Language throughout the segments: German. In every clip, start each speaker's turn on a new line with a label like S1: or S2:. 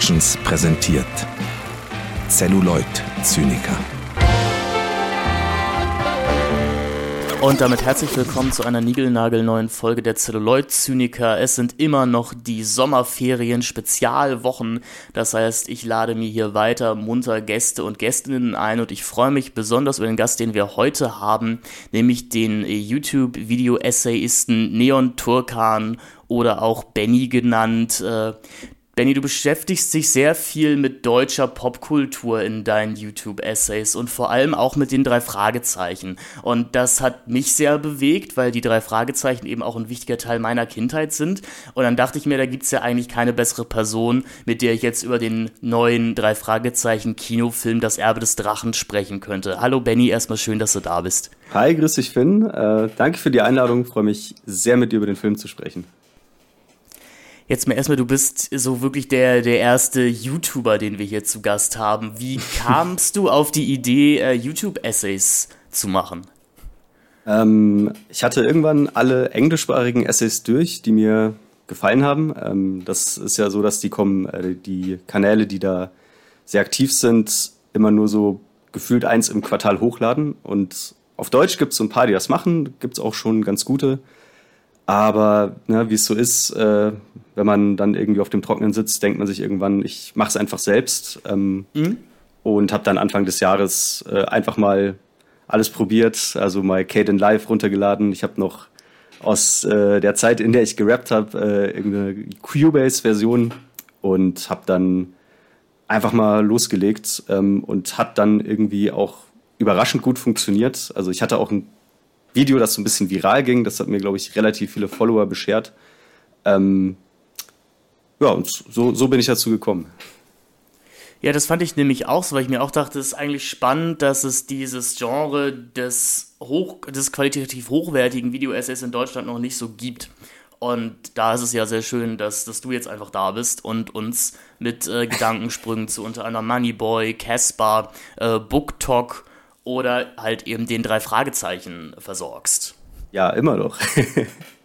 S1: Productions präsentiert Celluloid Zyniker.
S2: Und damit herzlich willkommen zu einer niegelnagelneuen Folge der Celluloid Zyniker. Es sind immer noch die Sommerferien Spezialwochen. Das heißt, ich lade mir hier weiter munter Gäste und Gästinnen ein und ich freue mich besonders über den Gast, den wir heute haben, nämlich den YouTube-Video-Essayisten Neon Turkan oder auch Benny genannt. Äh, Benny, du beschäftigst dich sehr viel mit deutscher Popkultur in deinen YouTube-Essays und vor allem auch mit den drei Fragezeichen. Und das hat mich sehr bewegt, weil die drei Fragezeichen eben auch ein wichtiger Teil meiner Kindheit sind. Und dann dachte ich mir, da gibt es ja eigentlich keine bessere Person, mit der ich jetzt über den neuen drei Fragezeichen Kinofilm Das Erbe des Drachen sprechen könnte. Hallo Benny, erstmal schön, dass du da bist.
S3: Hi, grüß dich Finn. Äh, danke für die Einladung. Freue mich sehr, mit dir über den Film zu sprechen.
S2: Jetzt mal erstmal, du bist so wirklich der, der erste YouTuber, den wir hier zu Gast haben. Wie kamst du auf die Idee, äh, YouTube-Essays zu machen?
S3: Ähm, ich hatte irgendwann alle englischsprachigen Essays durch, die mir gefallen haben. Ähm, das ist ja so, dass die kommen, äh, die Kanäle, die da sehr aktiv sind, immer nur so gefühlt eins im Quartal hochladen. Und auf Deutsch gibt es so ein paar, die das machen, gibt es auch schon ganz gute. Aber ne, wie es so ist, äh, wenn man dann irgendwie auf dem Trockenen sitzt, denkt man sich irgendwann, ich mache es einfach selbst. Ähm, mhm. Und habe dann Anfang des Jahres äh, einfach mal alles probiert, also mal Caden Live runtergeladen. Ich habe noch aus äh, der Zeit, in der ich gerappt habe, äh, irgendeine Cubase-Version und habe dann einfach mal losgelegt ähm, und hat dann irgendwie auch überraschend gut funktioniert. Also ich hatte auch ein Video, das so ein bisschen viral ging. Das hat mir, glaube ich, relativ viele Follower beschert. Ähm, ja, und so, so bin ich dazu gekommen.
S2: Ja, das fand ich nämlich auch so, weil ich mir auch dachte, es ist eigentlich spannend, dass es dieses Genre des, hoch, des qualitativ hochwertigen Video-Essays in Deutschland noch nicht so gibt. Und da ist es ja sehr schön, dass, dass du jetzt einfach da bist und uns mit äh, Gedankensprüngen zu unter anderem Moneyboy, Casper, äh, BookTok oder halt eben den drei Fragezeichen versorgst.
S3: Ja, immer noch.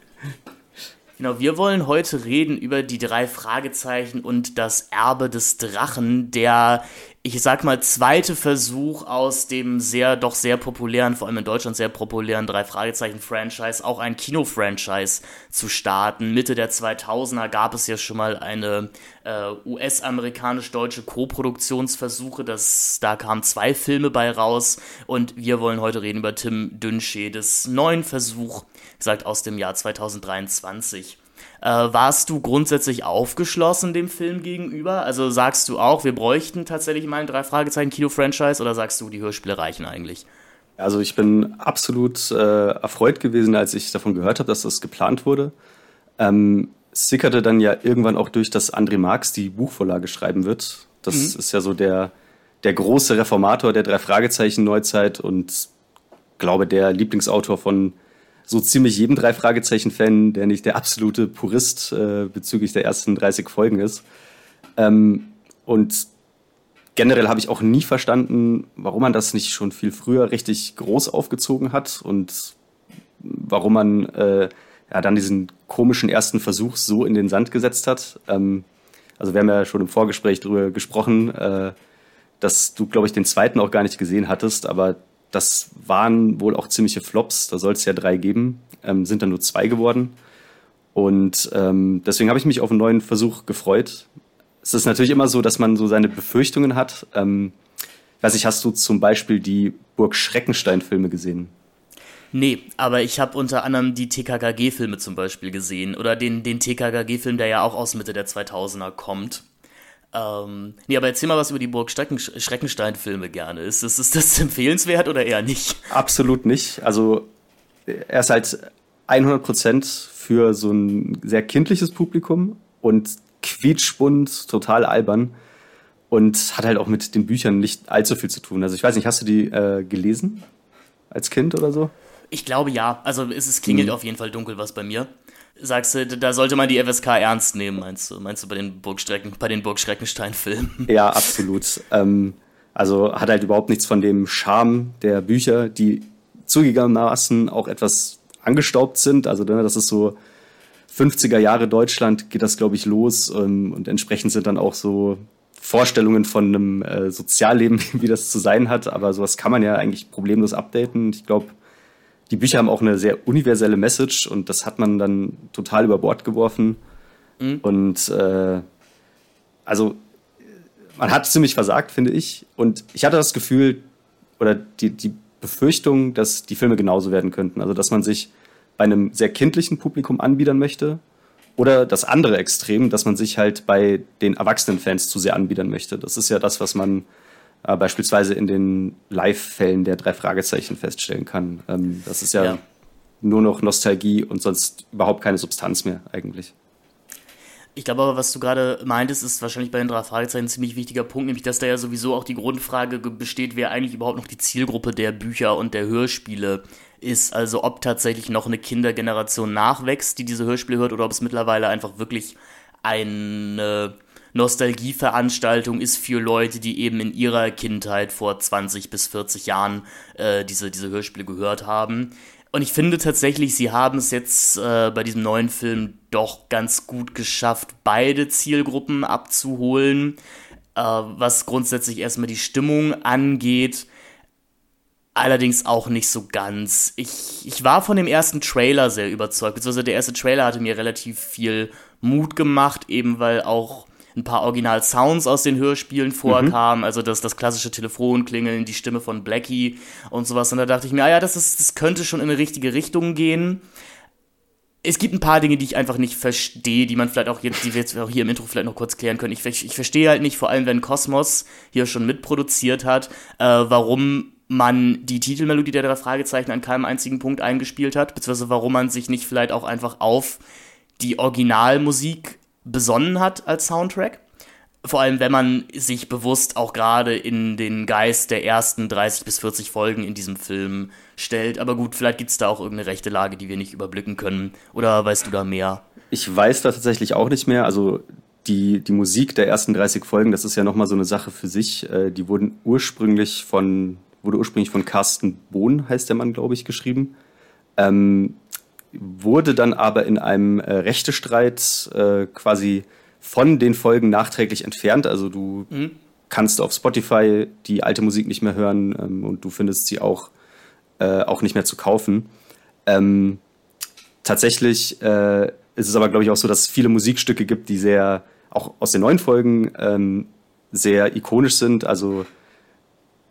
S2: Genau, wir wollen heute reden über die drei Fragezeichen und das Erbe des Drachen, der, ich sag mal, zweite Versuch aus dem sehr, doch sehr populären, vor allem in Deutschland sehr populären drei Fragezeichen-Franchise, auch ein Kino-Franchise zu starten. Mitte der 2000er gab es ja schon mal eine äh, US-amerikanisch-deutsche Co-Produktionsversuche, da kamen zwei Filme bei raus und wir wollen heute reden über Tim Dünschedes neuen Versuch, gesagt aus dem Jahr 2023. Äh, warst du grundsätzlich aufgeschlossen dem Film gegenüber? Also sagst du auch, wir bräuchten tatsächlich mal ein drei Fragezeichen Kino-Franchise oder sagst du, die Hörspiele reichen eigentlich?
S3: Also ich bin absolut äh, erfreut gewesen, als ich davon gehört habe, dass das geplant wurde. Ähm, sickerte dann ja irgendwann auch durch, dass André Marx die Buchvorlage schreiben wird. Das mhm. ist ja so der, der große Reformator der drei Fragezeichen Neuzeit und glaube der Lieblingsautor von so ziemlich jedem drei Fragezeichen-Fan, der nicht der absolute Purist äh, bezüglich der ersten 30 Folgen ist. Ähm, und generell habe ich auch nie verstanden, warum man das nicht schon viel früher richtig groß aufgezogen hat und warum man äh, ja, dann diesen komischen ersten Versuch so in den Sand gesetzt hat. Ähm, also wir haben ja schon im Vorgespräch darüber gesprochen, äh, dass du, glaube ich, den zweiten auch gar nicht gesehen hattest, aber das waren wohl auch ziemliche Flops. Da soll es ja drei geben, ähm, sind dann nur zwei geworden. Und ähm, deswegen habe ich mich auf einen neuen Versuch gefreut. Es ist natürlich immer so, dass man so seine Befürchtungen hat. Ähm, weiß ich, hast du zum Beispiel die Burg Schreckenstein-Filme gesehen?
S2: Nee, aber ich habe unter anderem die TKKG-Filme zum Beispiel gesehen oder den, den TKKG-Film, der ja auch aus Mitte der 2000er kommt. Ähm, nee, aber erzähl mal was über die Burg Schreckenstein-Filme gerne. Ist das, ist das empfehlenswert oder eher nicht?
S3: Absolut nicht. Also er ist halt 100% für so ein sehr kindliches Publikum und quietschbunt, total albern und hat halt auch mit den Büchern nicht allzu viel zu tun. Also ich weiß nicht, hast du die äh, gelesen als Kind oder so?
S2: Ich glaube ja. Also es, es klingelt hm. auf jeden Fall dunkel was bei mir. Sagst du, da sollte man die FSK ernst nehmen, meinst du? Meinst du bei den Burgstrecken, bei den Burgschreckenstein-Filmen?
S3: Ja, absolut. ähm, also hat halt überhaupt nichts von dem Charme der Bücher, die zugegebenermaßen auch etwas angestaubt sind. Also ne, das ist so 50er Jahre Deutschland geht das, glaube ich, los. Ähm, und entsprechend sind dann auch so Vorstellungen von einem äh, Sozialleben, wie das zu sein hat. Aber sowas kann man ja eigentlich problemlos updaten. Ich glaube, die Bücher haben auch eine sehr universelle Message und das hat man dann total über Bord geworfen. Mhm. Und äh, also man hat ziemlich versagt, finde ich. Und ich hatte das Gefühl oder die, die Befürchtung, dass die Filme genauso werden könnten. Also dass man sich bei einem sehr kindlichen Publikum anbiedern möchte. Oder das andere Extrem, dass man sich halt bei den erwachsenen Fans zu sehr anbiedern möchte. Das ist ja das, was man äh, beispielsweise in den Live-Fällen der drei Fragezeichen feststellen kann. Ähm, das ist ja, ja nur noch Nostalgie und sonst überhaupt keine Substanz mehr eigentlich.
S2: Ich glaube aber, was du gerade meintest, ist wahrscheinlich bei den drei Fragezeichen ein ziemlich wichtiger Punkt, nämlich dass da ja sowieso auch die Grundfrage besteht, wer eigentlich überhaupt noch die Zielgruppe der Bücher und der Hörspiele ist. Also ob tatsächlich noch eine Kindergeneration nachwächst, die diese Hörspiele hört, oder ob es mittlerweile einfach wirklich eine Nostalgieveranstaltung ist für Leute, die eben in ihrer Kindheit vor 20 bis 40 Jahren äh, diese, diese Hörspiele gehört haben. Und ich finde tatsächlich, sie haben es jetzt äh, bei diesem neuen Film doch ganz gut geschafft, beide Zielgruppen abzuholen, äh, was grundsätzlich erstmal die Stimmung angeht. Allerdings auch nicht so ganz. Ich, ich war von dem ersten Trailer sehr überzeugt, beziehungsweise der erste Trailer hatte mir relativ viel Mut gemacht, eben weil auch ein paar Original-Sounds aus den Hörspielen vorkamen, mhm. also das, das klassische Telefonklingeln, die Stimme von Blackie und sowas. Und da dachte ich mir, ah ja, das, ist, das könnte schon in eine richtige Richtung gehen. Es gibt ein paar Dinge, die ich einfach nicht verstehe, die man vielleicht auch jetzt, die wir jetzt auch hier im Intro vielleicht noch kurz klären können. Ich, ich verstehe halt nicht, vor allem wenn Cosmos hier schon mitproduziert hat, äh, warum man die Titelmelodie der drei Fragezeichen an keinem einzigen Punkt eingespielt hat, beziehungsweise warum man sich nicht vielleicht auch einfach auf die Originalmusik besonnen hat als Soundtrack. Vor allem, wenn man sich bewusst auch gerade in den Geist der ersten 30 bis 40 Folgen in diesem Film stellt. Aber gut, vielleicht gibt es da auch irgendeine rechte Lage, die wir nicht überblicken können. Oder weißt du da mehr?
S3: Ich weiß da tatsächlich auch nicht mehr. Also die, die Musik der ersten 30 Folgen, das ist ja nochmal so eine Sache für sich. Äh, die wurden ursprünglich von, wurde ursprünglich von Carsten Bohn, heißt der Mann, glaube ich, geschrieben. Ähm, wurde dann aber in einem äh, Rechtestreit äh, quasi von den Folgen nachträglich entfernt. Also du mhm. kannst auf Spotify die alte Musik nicht mehr hören ähm, und du findest sie auch, äh, auch nicht mehr zu kaufen. Ähm, tatsächlich äh, ist es aber, glaube ich, auch so, dass es viele Musikstücke gibt, die sehr, auch aus den neuen Folgen, ähm, sehr ikonisch sind. Also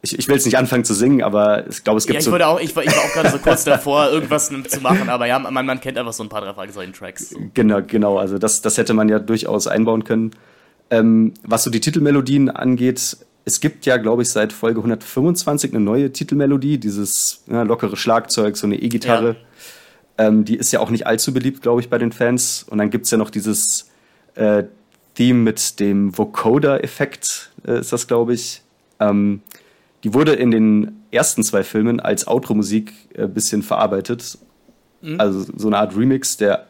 S3: ich, ich will jetzt nicht anfangen zu singen, aber ich glaube, es gibt
S2: ja, ich
S3: so.
S2: Wollte auch, ich, war, ich war auch gerade so kurz davor, irgendwas zu machen, aber ja, man, man kennt einfach so ein paar drei Fragezeichen-Tracks.
S3: Genau, genau. Also das, das hätte man ja durchaus einbauen können. Ähm, was so die Titelmelodien angeht, es gibt ja, glaube ich, seit Folge 125 eine neue Titelmelodie, dieses ja, lockere Schlagzeug, so eine E-Gitarre. Ja. Ähm, die ist ja auch nicht allzu beliebt, glaube ich, bei den Fans. Und dann gibt es ja noch dieses äh, Theme mit dem Vocoder-Effekt, äh, ist das, glaube ich. Ähm, die wurde in den ersten zwei Filmen als Outro-Musik ein äh, bisschen verarbeitet. Mhm. Also so eine Art Remix, der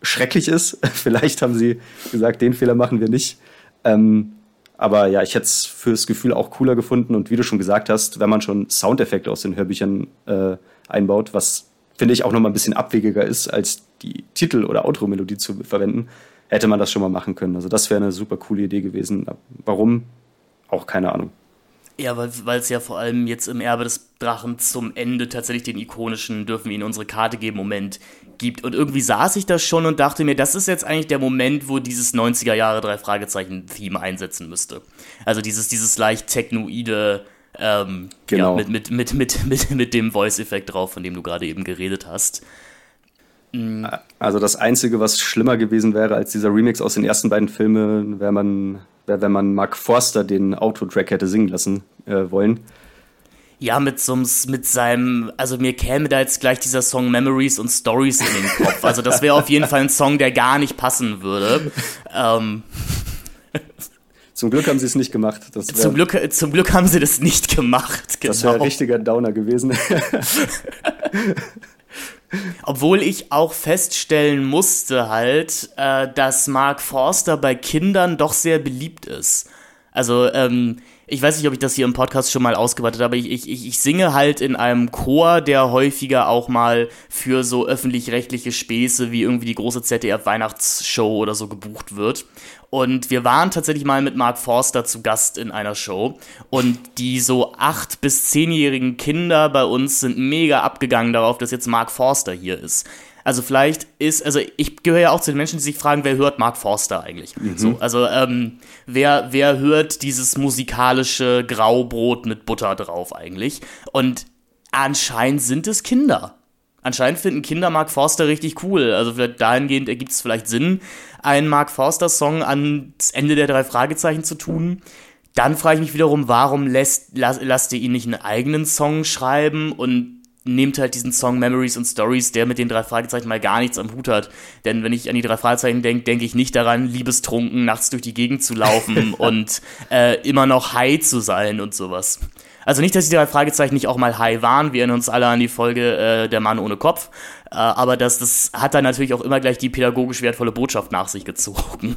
S3: schrecklich ist. Vielleicht haben sie gesagt, den Fehler machen wir nicht. Ähm, aber ja, ich hätte es fürs Gefühl auch cooler gefunden. Und wie du schon gesagt hast, wenn man schon Soundeffekte aus den Hörbüchern äh, einbaut, was finde ich auch noch mal ein bisschen abwegiger ist, als die Titel- oder Outro-Melodie zu verwenden, hätte man das schon mal machen können. Also das wäre eine super coole Idee gewesen. Warum? Auch keine Ahnung.
S2: Ja, weil es ja vor allem jetzt im Erbe des Drachen zum Ende tatsächlich den ikonischen dürfen wir ihnen unsere Karte geben Moment gibt. Und irgendwie saß ich da schon und dachte mir, das ist jetzt eigentlich der Moment, wo dieses 90er Jahre drei Fragezeichen Theme einsetzen müsste. Also dieses, dieses leicht technoide, ähm, genau. ja, mit, mit, mit, mit, mit, mit dem Voice-Effekt drauf, von dem du gerade eben geredet hast.
S3: Mhm. Also das Einzige, was schlimmer gewesen wäre als dieser Remix aus den ersten beiden Filmen, wäre man wäre, wenn man Mark Forster den Autotrack hätte singen lassen äh, wollen.
S2: Ja, mit so mit seinem, also mir käme da jetzt gleich dieser Song Memories und Stories in den Kopf. Also das wäre auf jeden Fall ein Song, der gar nicht passen würde. Ähm.
S3: Zum Glück haben sie es nicht gemacht.
S2: Wär, zum, Glück, zum Glück haben sie das nicht gemacht.
S3: Genau. Das wäre ein richtiger Downer gewesen.
S2: Obwohl ich auch feststellen musste halt, äh, dass Mark Forster bei Kindern doch sehr beliebt ist. Also, ähm, ich weiß nicht, ob ich das hier im Podcast schon mal ausgeweitet habe, ich, ich, ich singe halt in einem Chor, der häufiger auch mal für so öffentlich-rechtliche Späße wie irgendwie die große ZDF-Weihnachtsshow oder so gebucht wird. Und wir waren tatsächlich mal mit Mark Forster zu Gast in einer Show. Und die so acht- bis zehnjährigen Kinder bei uns sind mega abgegangen darauf, dass jetzt Mark Forster hier ist. Also vielleicht ist, also ich gehöre ja auch zu den Menschen, die sich fragen, wer hört Mark Forster eigentlich? Mhm. So, also ähm, wer, wer hört dieses musikalische Graubrot mit Butter drauf eigentlich? Und anscheinend sind es Kinder. Anscheinend finden Kinder Mark Forster richtig cool. Also dahingehend ergibt es vielleicht Sinn, einen Mark Forster-Song ans Ende der drei Fragezeichen zu tun. Dann frage ich mich wiederum, warum lässt, las, lasst ihr ihn nicht einen eigenen Song schreiben und nehmt halt diesen Song Memories and Stories, der mit den drei Fragezeichen mal gar nichts am Hut hat. Denn wenn ich an die drei Fragezeichen denke, denke ich nicht daran, liebestrunken nachts durch die Gegend zu laufen und äh, immer noch high zu sein und sowas. Also nicht, dass die drei Fragezeichen nicht auch mal high waren. Wir erinnern uns alle an die Folge äh, Der Mann ohne Kopf. Äh, aber das, das hat dann natürlich auch immer gleich die pädagogisch wertvolle Botschaft nach sich gezogen.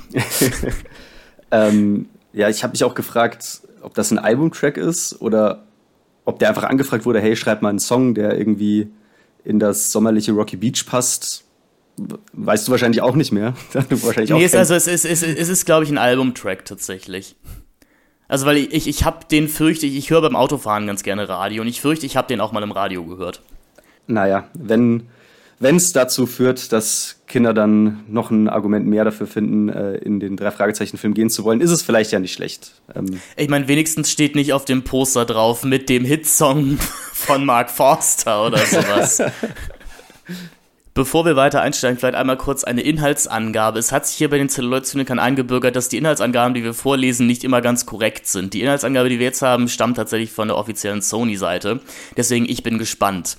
S3: ähm, ja, ich habe mich auch gefragt, ob das ein Albumtrack ist oder ob der einfach angefragt wurde, hey, schreib mal einen Song, der irgendwie in das sommerliche Rocky Beach passt, weißt du wahrscheinlich auch nicht mehr.
S2: wahrscheinlich nee, ist, also es ist, es ist, es ist glaube ich, ein Albumtrack tatsächlich. Also, weil ich, ich, ich habe den fürchte ich, ich höre beim Autofahren ganz gerne Radio und ich fürchte, ich habe den auch mal im Radio gehört.
S3: Naja, wenn wenn es dazu führt, dass Kinder dann noch ein Argument mehr dafür finden, äh, in den drei Fragezeichen-Film gehen zu wollen, ist es vielleicht ja nicht schlecht.
S2: Ähm ich meine, wenigstens steht nicht auf dem Poster drauf mit dem Hitsong von Mark Forster oder sowas. Bevor wir weiter einsteigen, vielleicht einmal kurz eine Inhaltsangabe. Es hat sich hier bei den Zelluloid-Zynikern eingebürgert, dass die Inhaltsangaben, die wir vorlesen, nicht immer ganz korrekt sind. Die Inhaltsangabe, die wir jetzt haben, stammt tatsächlich von der offiziellen Sony-Seite. Deswegen, ich bin gespannt.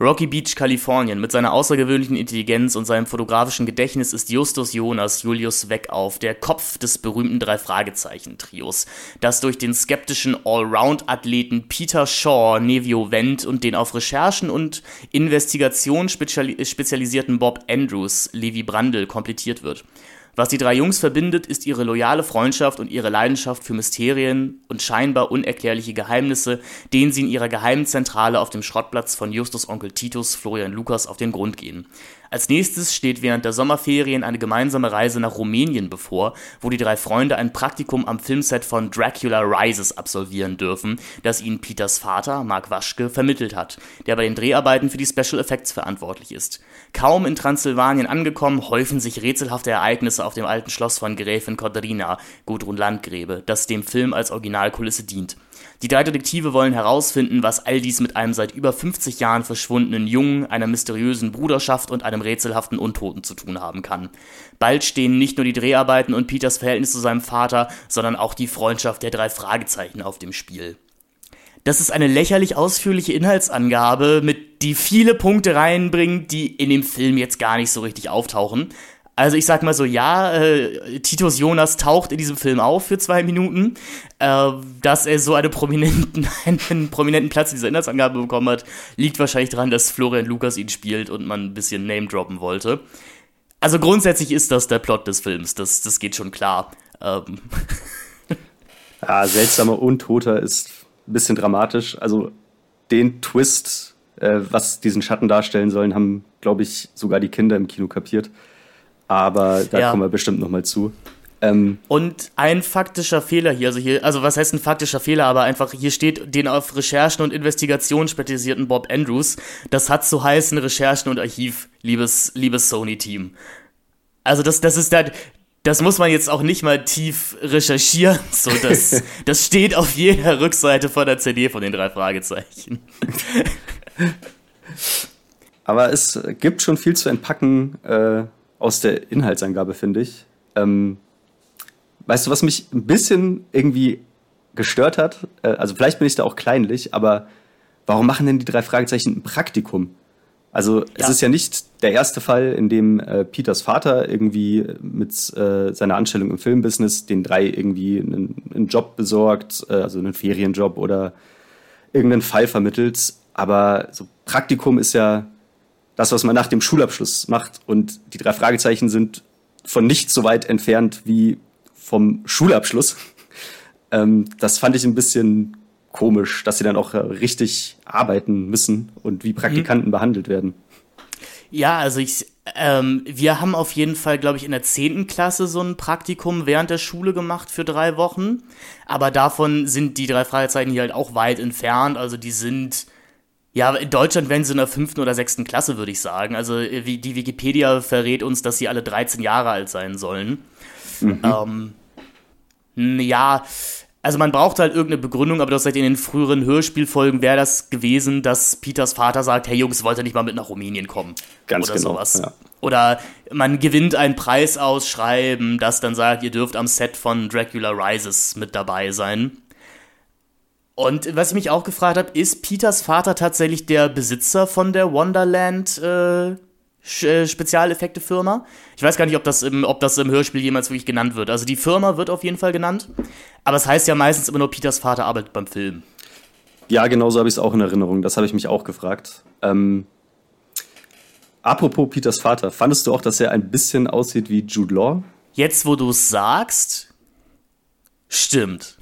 S2: Rocky Beach, Kalifornien. Mit seiner außergewöhnlichen Intelligenz und seinem fotografischen Gedächtnis ist Justus Jonas Julius Weckauf der Kopf des berühmten Drei-Fragezeichen-Trios, das durch den skeptischen Allround-Athleten Peter Shaw Nevio Wendt und den auf Recherchen und Investigation spezialisierten Bob Andrews Levi Brandl komplettiert wird. Was die drei Jungs verbindet, ist ihre loyale Freundschaft und ihre Leidenschaft für Mysterien und scheinbar unerklärliche Geheimnisse, denen sie in ihrer geheimen Zentrale auf dem Schrottplatz von Justus Onkel Titus Florian Lukas auf den Grund gehen. Als nächstes steht während der Sommerferien eine gemeinsame Reise nach Rumänien bevor, wo die drei Freunde ein Praktikum am Filmset von Dracula Rises absolvieren dürfen, das ihnen Peters Vater, Mark Waschke, vermittelt hat, der bei den Dreharbeiten für die Special Effects verantwortlich ist. Kaum in Transsilvanien angekommen, häufen sich rätselhafte Ereignisse auf dem alten Schloss von Gräfin Kodrina, Gudrun Landgräbe, das dem Film als Originalkulisse dient. Die drei Detektive wollen herausfinden, was all dies mit einem seit über 50 Jahren verschwundenen Jungen, einer mysteriösen Bruderschaft und einem rätselhaften Untoten zu tun haben kann. Bald stehen nicht nur die Dreharbeiten und Peters Verhältnis zu seinem Vater, sondern auch die Freundschaft der drei Fragezeichen auf dem Spiel. Das ist eine lächerlich ausführliche Inhaltsangabe, mit die viele Punkte reinbringt, die in dem Film jetzt gar nicht so richtig auftauchen. Also ich sag mal so, ja, äh, Titus Jonas taucht in diesem Film auf für zwei Minuten. Äh, dass er so eine prominenten, einen prominenten Platz in dieser Inhaltsangabe bekommen hat, liegt wahrscheinlich daran, dass Florian Lukas ihn spielt und man ein bisschen Name droppen wollte. Also grundsätzlich ist das der Plot des Films, das, das geht schon klar. Ähm.
S3: Ja, seltsamer Untoter ist ein bisschen dramatisch. Also den Twist, äh, was diesen Schatten darstellen sollen, haben, glaube ich, sogar die Kinder im Kino kapiert aber da ja. kommen wir bestimmt nochmal zu.
S2: Ähm, und ein faktischer Fehler hier, also hier, also was heißt ein faktischer Fehler, aber einfach hier steht den auf Recherchen und Investigationen spezialisierten Bob Andrews. Das hat zu heißen Recherchen und Archiv, liebes, liebes Sony-Team. Also das, das ist da, das muss man jetzt auch nicht mal tief recherchieren. So, das, das steht auf jeder Rückseite von der CD von den drei Fragezeichen.
S3: Aber es gibt schon viel zu entpacken. Äh aus der Inhaltsangabe, finde ich. Ähm, weißt du, was mich ein bisschen irgendwie gestört hat? Äh, also vielleicht bin ich da auch kleinlich, aber warum machen denn die drei Fragezeichen ein Praktikum? Also ja. es ist ja nicht der erste Fall, in dem äh, Peters Vater irgendwie mit äh, seiner Anstellung im Filmbusiness den drei irgendwie einen, einen Job besorgt, äh, also einen Ferienjob oder irgendeinen Fall vermittelt. Aber so Praktikum ist ja das, was man nach dem Schulabschluss macht. Und die drei Fragezeichen sind von nicht so weit entfernt wie vom Schulabschluss. Ähm, das fand ich ein bisschen komisch, dass sie dann auch äh, richtig arbeiten müssen und wie Praktikanten mhm. behandelt werden.
S2: Ja, also ich, ähm, wir haben auf jeden Fall, glaube ich, in der 10. Klasse so ein Praktikum während der Schule gemacht für drei Wochen. Aber davon sind die drei Fragezeichen hier halt auch weit entfernt. Also die sind, ja, in Deutschland wären sie in der fünften oder sechsten Klasse, würde ich sagen. Also wie die Wikipedia verrät uns, dass sie alle 13 Jahre alt sein sollen. Mhm. Ähm, ja, also man braucht halt irgendeine Begründung, aber das halt in den früheren Hörspielfolgen wäre das gewesen, dass Peters Vater sagt, hey Jungs, wollt ihr nicht mal mit nach Rumänien kommen?
S3: Ganz
S2: oder
S3: genau,
S2: sowas. Ja. Oder man gewinnt ein Preisausschreiben, das dann sagt, ihr dürft am Set von Dracula Rises mit dabei sein. Und was ich mich auch gefragt habe, ist Peters Vater tatsächlich der Besitzer von der Wonderland äh, äh, Spezialeffekte-Firma. Ich weiß gar nicht, ob das, im, ob das im Hörspiel jemals wirklich genannt wird. Also die Firma wird auf jeden Fall genannt, aber es heißt ja meistens immer nur, Peters Vater arbeitet beim Film.
S3: Ja, genauso habe ich es auch in Erinnerung. Das habe ich mich auch gefragt. Ähm, apropos Peters Vater, fandest du auch, dass er ein bisschen aussieht wie Jude Law?
S2: Jetzt, wo du es sagst, stimmt.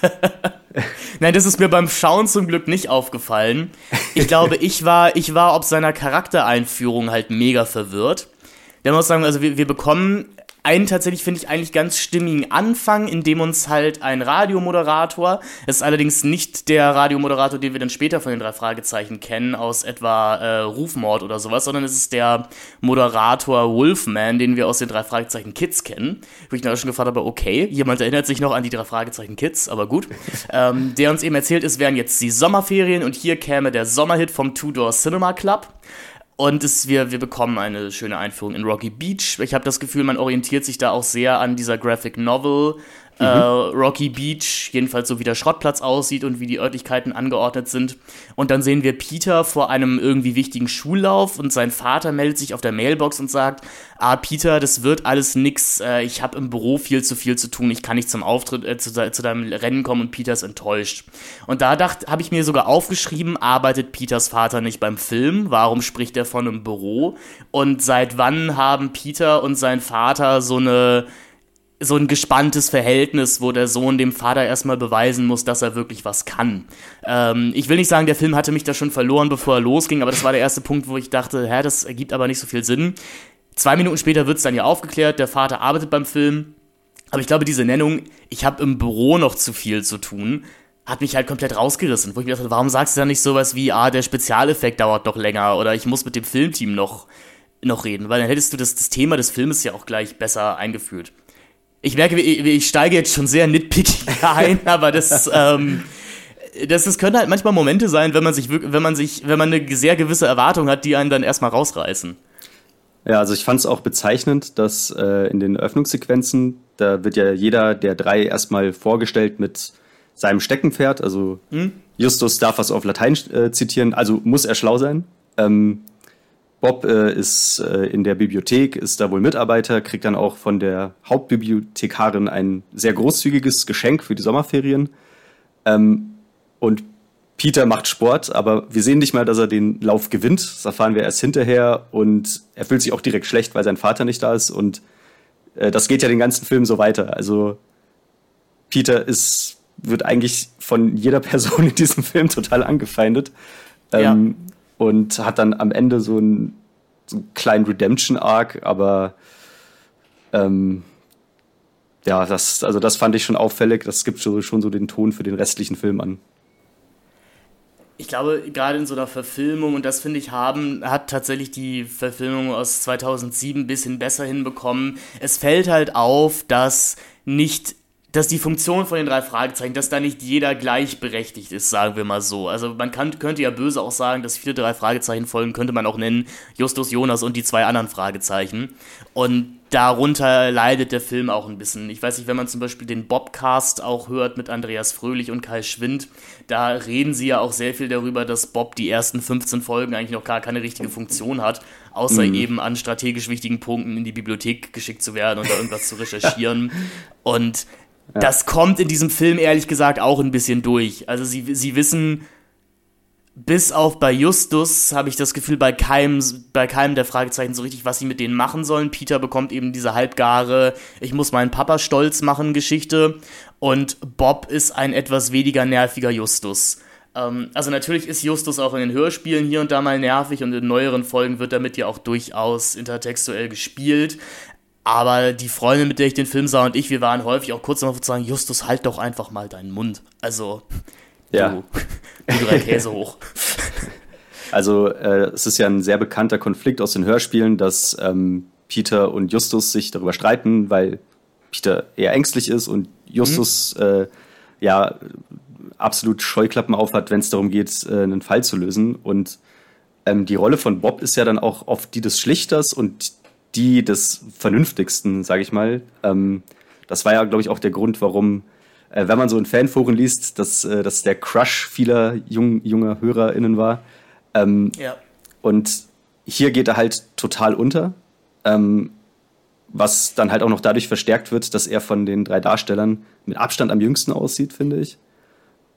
S2: Nein, das ist mir beim Schauen zum Glück nicht aufgefallen. Ich glaube, ich war, ich war ob seiner Charaktereinführung halt mega verwirrt. Der muss sagen, also wir, wir bekommen einen tatsächlich, finde ich, eigentlich ganz stimmigen Anfang, in dem uns halt ein Radiomoderator, es ist allerdings nicht der Radiomoderator, den wir dann später von den drei Fragezeichen kennen, aus etwa äh, Rufmord oder sowas, sondern es ist der Moderator Wolfman, den wir aus den drei Fragezeichen Kids kennen. Wo ich dann schon gefragt habe, okay, jemand erinnert sich noch an die drei Fragezeichen Kids, aber gut. ähm, der uns eben erzählt, es wären jetzt die Sommerferien und hier käme der Sommerhit vom Two-Door Cinema Club. Und es, wir, wir bekommen eine schöne Einführung in Rocky Beach. Ich habe das Gefühl, man orientiert sich da auch sehr an dieser Graphic Novel mhm. äh, Rocky Beach, jedenfalls so wie der Schrottplatz aussieht und wie die Örtlichkeiten angeordnet sind. Und dann sehen wir Peter vor einem irgendwie wichtigen Schullauf und sein Vater meldet sich auf der Mailbox und sagt, ah Peter, das wird alles nix, äh, ich habe im Büro viel zu viel zu tun, ich kann nicht zum Auftritt, äh, zu, zu deinem Rennen kommen und Peter ist enttäuscht. Und da habe ich mir sogar aufgeschrieben, arbeitet Peters Vater nicht beim Film? Warum spricht er von einem Büro? Und seit wann haben Peter und sein Vater so eine so ein gespanntes Verhältnis, wo der Sohn dem Vater erstmal beweisen muss, dass er wirklich was kann. Ähm, ich will nicht sagen, der Film hatte mich da schon verloren, bevor er losging, aber das war der erste Punkt, wo ich dachte, hä, das ergibt aber nicht so viel Sinn. Zwei Minuten später wird es dann ja aufgeklärt, der Vater arbeitet beim Film. Aber ich glaube, diese Nennung, ich habe im Büro noch zu viel zu tun, hat mich halt komplett rausgerissen. Wo ich mir dachte, warum sagst du dann nicht sowas wie, ah, der Spezialeffekt dauert noch länger oder ich muss mit dem Filmteam noch, noch reden, weil dann hättest du das, das Thema des Filmes ja auch gleich besser eingeführt ich merke, ich, steige jetzt schon sehr nitpickig ein, aber das, ähm, das, das können halt manchmal Momente sein, wenn man sich, wenn man sich, wenn man eine sehr gewisse Erwartung hat, die einen dann erstmal rausreißen.
S3: Ja, also ich fand es auch bezeichnend, dass äh, in den Öffnungssequenzen, da wird ja jeder der drei erstmal vorgestellt mit seinem Steckenpferd. Also hm? Justus darf was auf Latein äh, zitieren, also muss er schlau sein. Ähm, Bob äh, ist äh, in der Bibliothek, ist da wohl Mitarbeiter, kriegt dann auch von der Hauptbibliothekarin ein sehr großzügiges Geschenk für die Sommerferien. Ähm, und Peter macht Sport, aber wir sehen nicht mal, dass er den Lauf gewinnt. Das erfahren wir erst hinterher und er fühlt sich auch direkt schlecht, weil sein Vater nicht da ist. Und äh, das geht ja den ganzen Film so weiter. Also Peter ist, wird eigentlich von jeder Person in diesem Film total angefeindet. Ähm, ja und hat dann am Ende so einen, so einen kleinen Redemption-Arc, aber ähm, ja, das, also das fand ich schon auffällig. Das gibt schon, schon so den Ton für den restlichen Film an.
S2: Ich glaube, gerade in so einer Verfilmung, und das finde ich, haben, hat tatsächlich die Verfilmung aus 2007 ein bisschen besser hinbekommen. Es fällt halt auf, dass nicht dass die Funktion von den drei Fragezeichen, dass da nicht jeder gleichberechtigt ist, sagen wir mal so. Also man kann, könnte ja böse auch sagen, dass viele drei Fragezeichen Folgen könnte man auch nennen Justus Jonas und die zwei anderen Fragezeichen. Und darunter leidet der Film auch ein bisschen. Ich weiß nicht, wenn man zum Beispiel den Bobcast auch hört mit Andreas Fröhlich und Kai Schwind, da reden sie ja auch sehr viel darüber, dass Bob die ersten 15 Folgen eigentlich noch gar keine richtige Funktion hat, außer mhm. eben an strategisch wichtigen Punkten in die Bibliothek geschickt zu werden und da irgendwas zu recherchieren. Und ja. Das kommt in diesem Film ehrlich gesagt auch ein bisschen durch. Also sie, sie wissen, bis auf bei Justus habe ich das Gefühl, bei keinem, bei keinem der Fragezeichen so richtig, was sie mit denen machen sollen. Peter bekommt eben diese halbgare, ich muss meinen Papa stolz machen Geschichte. und Bob ist ein etwas weniger nerviger Justus. Ähm, also natürlich ist Justus auch in den Hörspielen hier und da mal nervig und in neueren Folgen wird damit ja auch durchaus intertextuell gespielt. Aber die Freundin, mit der ich den Film sah und ich, wir waren häufig auch kurz darauf zu sagen, Justus, halt doch einfach mal deinen Mund. Also,
S3: ja.
S2: du, du drei Käse hoch.
S3: Also, äh, es ist ja ein sehr bekannter Konflikt aus den Hörspielen, dass ähm, Peter und Justus sich darüber streiten, weil Peter eher ängstlich ist und Justus mhm. äh, ja absolut Scheuklappen aufhat, wenn es darum geht, äh, einen Fall zu lösen. Und ähm, die Rolle von Bob ist ja dann auch oft die des Schlichters und die des Vernünftigsten, sage ich mal. Ähm, das war ja, glaube ich, auch der Grund, warum, äh, wenn man so in Fanforen liest, dass äh, das der Crush vieler jung, junger HörerInnen war. Ähm, ja. Und hier geht er halt total unter. Ähm, was dann halt auch noch dadurch verstärkt wird, dass er von den drei Darstellern mit Abstand am jüngsten aussieht, finde ich.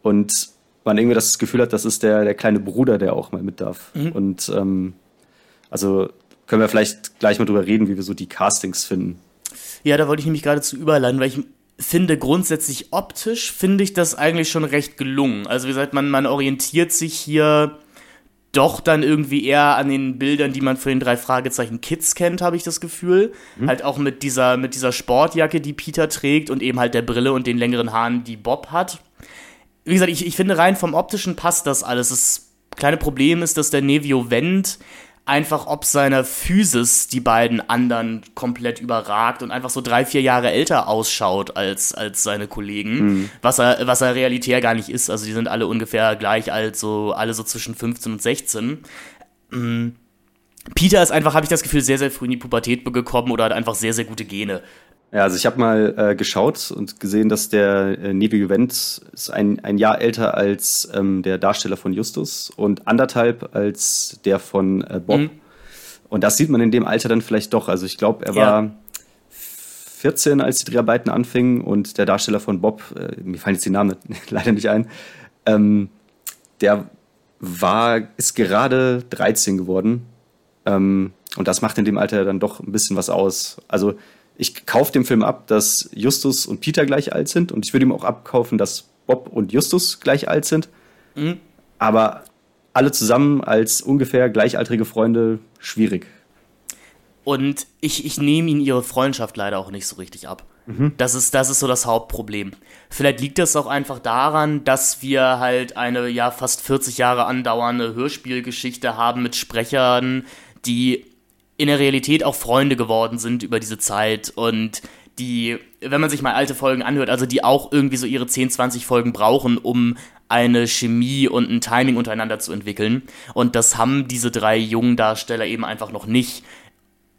S3: Und man irgendwie das Gefühl hat, das ist der, der kleine Bruder, der auch mal mit darf. Mhm. Und ähm, also können wir vielleicht gleich mal drüber reden, wie wir so die Castings finden.
S2: Ja, da wollte ich nämlich gerade zu überleiten, weil ich finde grundsätzlich optisch finde ich das eigentlich schon recht gelungen. Also wie gesagt, man, man orientiert sich hier doch dann irgendwie eher an den Bildern, die man für den drei Fragezeichen Kids kennt, habe ich das Gefühl. Mhm. Halt auch mit dieser, mit dieser Sportjacke, die Peter trägt und eben halt der Brille und den längeren Haaren, die Bob hat. Wie gesagt, ich, ich finde rein vom optischen passt das alles. Das kleine Problem ist, dass der Nevio Wendt einfach ob seiner Physis die beiden anderen komplett überragt und einfach so drei, vier Jahre älter ausschaut als, als seine Kollegen, mhm. was, er, was er realitär gar nicht ist. Also die sind alle ungefähr gleich alt, so alle so zwischen 15 und 16. Mhm. Peter ist einfach, habe ich das Gefühl, sehr, sehr früh in die Pubertät gekommen oder hat einfach sehr, sehr gute Gene.
S3: Ja, also ich habe mal äh, geschaut und gesehen, dass der äh, Nevi Juvent ist ein, ein Jahr älter als ähm, der Darsteller von Justus und anderthalb als der von äh, Bob. Mhm. Und das sieht man in dem Alter dann vielleicht doch. Also ich glaube, er ja. war 14, als die Dreharbeiten anfingen und der Darsteller von Bob, äh, mir fallen jetzt die Namen leider nicht ein, ähm, der war, ist gerade 13 geworden. Ähm, und das macht in dem Alter dann doch ein bisschen was aus. Also ich kaufe dem Film ab, dass Justus und Peter gleich alt sind und ich würde ihm auch abkaufen, dass Bob und Justus gleich alt sind. Mhm. Aber alle zusammen als ungefähr gleichaltrige Freunde schwierig.
S2: Und ich, ich nehme ihnen ihre Freundschaft leider auch nicht so richtig ab. Mhm. Das, ist, das ist so das Hauptproblem. Vielleicht liegt das auch einfach daran, dass wir halt eine ja fast 40 Jahre andauernde Hörspielgeschichte haben mit Sprechern, die in der Realität auch Freunde geworden sind über diese Zeit und die, wenn man sich mal alte Folgen anhört, also die auch irgendwie so ihre 10, 20 Folgen brauchen, um eine Chemie und ein Timing untereinander zu entwickeln. Und das haben diese drei jungen Darsteller eben einfach noch nicht.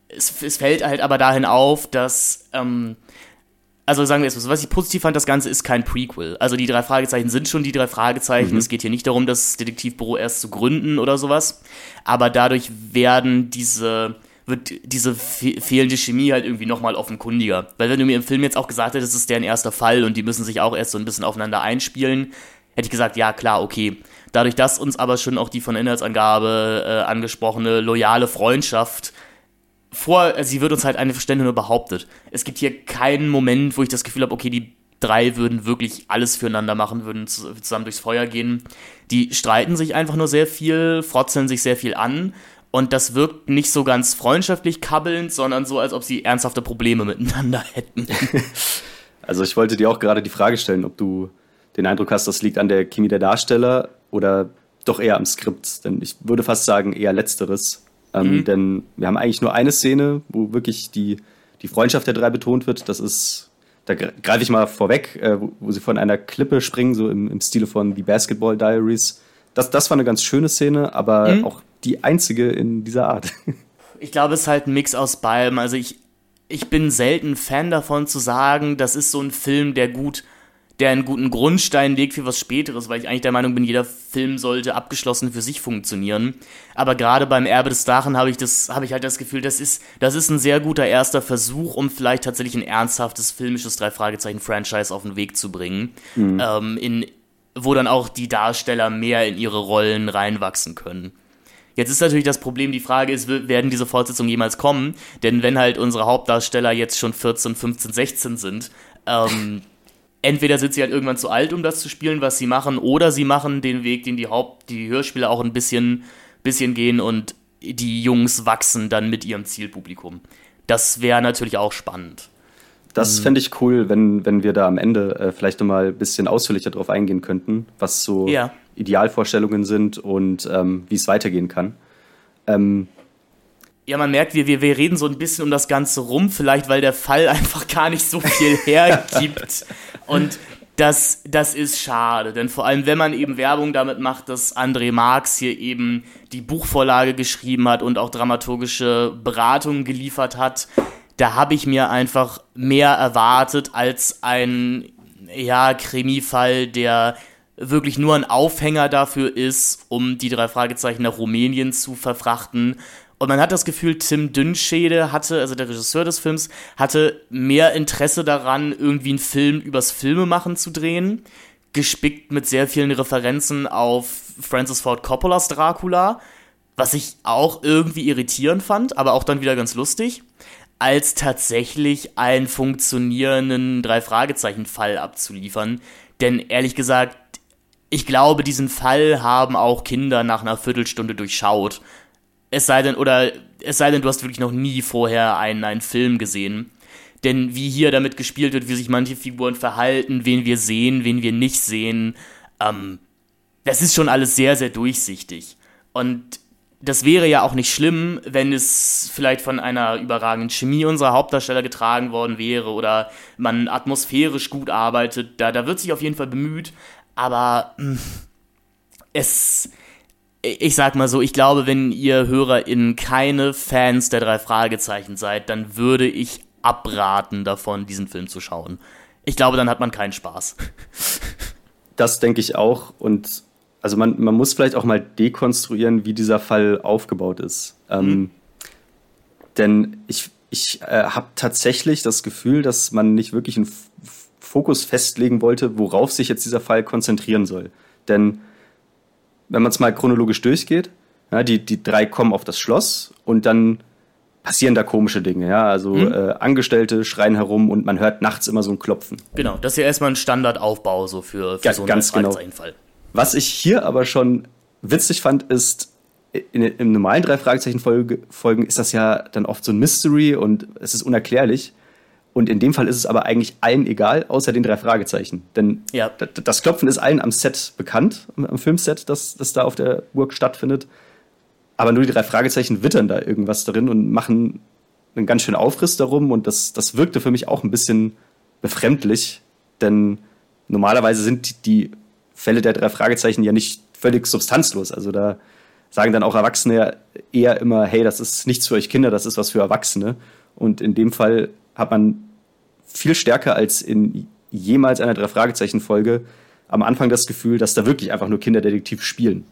S2: Es, es fällt halt aber dahin auf, dass ähm, also sagen wir es so, was ich positiv fand, das Ganze ist kein Prequel. Also die drei Fragezeichen sind schon die drei Fragezeichen. Mhm. Es geht hier nicht darum, das Detektivbüro erst zu gründen oder sowas. Aber dadurch werden diese wird diese fe fehlende Chemie halt irgendwie nochmal offenkundiger. Weil wenn du mir im Film jetzt auch gesagt hättest, das ist deren erster Fall und die müssen sich auch erst so ein bisschen aufeinander einspielen, hätte ich gesagt, ja klar, okay. Dadurch, dass uns aber schon auch die von Inhaltsangabe äh, angesprochene loyale Freundschaft vor, also sie wird uns halt eine Verständnis nur behauptet. Es gibt hier keinen Moment, wo ich das Gefühl habe, okay, die drei würden wirklich alles füreinander machen, würden zusammen durchs Feuer gehen. Die streiten sich einfach nur sehr viel, frotzeln sich sehr viel an und das wirkt nicht so ganz freundschaftlich kabbelnd, sondern so, als ob sie ernsthafte Probleme miteinander hätten.
S3: Also ich wollte dir auch gerade die Frage stellen, ob du den Eindruck hast, das liegt an der Chemie der Darsteller oder doch eher am Skript. Denn ich würde fast sagen, eher letzteres. Ähm, mhm. Denn wir haben eigentlich nur eine Szene, wo wirklich die, die Freundschaft der drei betont wird. Das ist, da greife ich mal vorweg, äh, wo, wo, sie von einer Klippe springen, so im, im Stile von The Basketball Diaries. Das, das war eine ganz schöne Szene, aber mhm. auch die einzige in dieser Art.
S2: Ich glaube, es ist halt ein Mix aus beidem. Also ich, ich bin selten Fan davon zu sagen, das ist so ein Film, der gut, der einen guten Grundstein legt für was Späteres, weil ich eigentlich der Meinung bin, jeder Film sollte abgeschlossen für sich funktionieren. Aber gerade beim Erbe des Drachen habe ich das, habe ich halt das Gefühl, das ist, das ist ein sehr guter erster Versuch, um vielleicht tatsächlich ein ernsthaftes filmisches drei Fragezeichen Franchise auf den Weg zu bringen, mhm. ähm, in, wo dann auch die Darsteller mehr in ihre Rollen reinwachsen können. Jetzt ist natürlich das Problem, die Frage ist, werden diese Fortsetzungen jemals kommen? Denn wenn halt unsere Hauptdarsteller jetzt schon 14, 15, 16 sind, ähm, entweder sind sie halt irgendwann zu alt, um das zu spielen, was sie machen, oder sie machen den Weg, den die Haupt-, die Hörspiele auch ein bisschen, bisschen gehen und die Jungs wachsen dann mit ihrem Zielpublikum. Das wäre natürlich auch spannend.
S3: Das mhm. fände ich cool, wenn, wenn wir da am Ende äh, vielleicht nochmal ein bisschen ausführlicher drauf eingehen könnten, was so ja. Idealvorstellungen sind und ähm, wie es weitergehen kann. Ähm,
S2: ja, man merkt, wir, wir, wir reden so ein bisschen um das Ganze rum, vielleicht weil der Fall einfach gar nicht so viel hergibt. Und das, das ist schade, denn vor allem, wenn man eben Werbung damit macht, dass André Marx hier eben die Buchvorlage geschrieben hat und auch dramaturgische Beratungen geliefert hat, da habe ich mir einfach mehr erwartet als ein, ja, Krimi-Fall, der wirklich nur ein Aufhänger dafür ist, um die drei Fragezeichen nach Rumänien zu verfrachten, und man hat das Gefühl, Tim Dünnschede hatte, also der Regisseur des Films, hatte mehr Interesse daran, irgendwie einen Film übers Filmemachen zu drehen, gespickt mit sehr vielen Referenzen auf Francis Ford Coppolas Dracula, was ich auch irgendwie irritierend fand, aber auch dann wieder ganz lustig, als tatsächlich einen funktionierenden Drei-Fragezeichen-Fall abzuliefern. Denn ehrlich gesagt, ich glaube, diesen Fall haben auch Kinder nach einer Viertelstunde durchschaut es sei denn, oder es sei denn, du hast wirklich noch nie vorher einen, einen Film gesehen. Denn wie hier damit gespielt wird, wie sich manche Figuren verhalten, wen wir sehen, wen wir nicht sehen, ähm, das ist schon alles sehr, sehr durchsichtig. Und das wäre ja auch nicht schlimm, wenn es vielleicht von einer überragenden Chemie unserer Hauptdarsteller getragen worden wäre oder man atmosphärisch gut arbeitet. Da, da wird sich auf jeden Fall bemüht. Aber hm, es, ich sag mal so, ich glaube, wenn ihr HörerInnen keine Fans der drei Fragezeichen seid, dann würde ich abraten davon, diesen Film zu schauen. Ich glaube, dann hat man keinen Spaß.
S3: Das denke ich auch. Und also man, man muss vielleicht auch mal dekonstruieren, wie dieser Fall aufgebaut ist. Ähm, mhm. Ähm, denn ich, ich äh, habe tatsächlich das Gefühl, dass man nicht wirklich einen Fokus festlegen wollte, worauf sich jetzt dieser Fall konzentrieren soll. Denn wenn man es mal chronologisch durchgeht, ja, die, die drei kommen auf das Schloss und dann passieren da komische Dinge, ja. Also mhm. äh, Angestellte schreien herum und man hört nachts immer so ein Klopfen.
S2: Genau, das ist ja erstmal ein Standardaufbau so für, für ja, so einen
S3: ganz genau. Was ich hier aber schon witzig fand, ist, in, im normalen drei Fragezeichen Folgen ist das ja dann oft so ein Mystery und es ist unerklärlich. Und in dem Fall ist es aber eigentlich allen egal, außer den drei Fragezeichen. Denn ja. das Klopfen ist allen am Set bekannt, am Filmset, das, das da auf der Burg stattfindet. Aber nur die drei Fragezeichen wittern da irgendwas drin und machen einen ganz schönen Aufriss darum. Und das, das wirkte für mich auch ein bisschen befremdlich. Denn normalerweise sind die Fälle der drei Fragezeichen ja nicht völlig substanzlos. Also da sagen dann auch Erwachsene eher immer, hey, das ist nichts für euch Kinder, das ist was für Erwachsene. Und in dem Fall hat man viel stärker als in jemals einer Drei-Fragezeichen-Folge am Anfang das Gefühl, dass da wirklich einfach nur Kinderdetektiv spielen.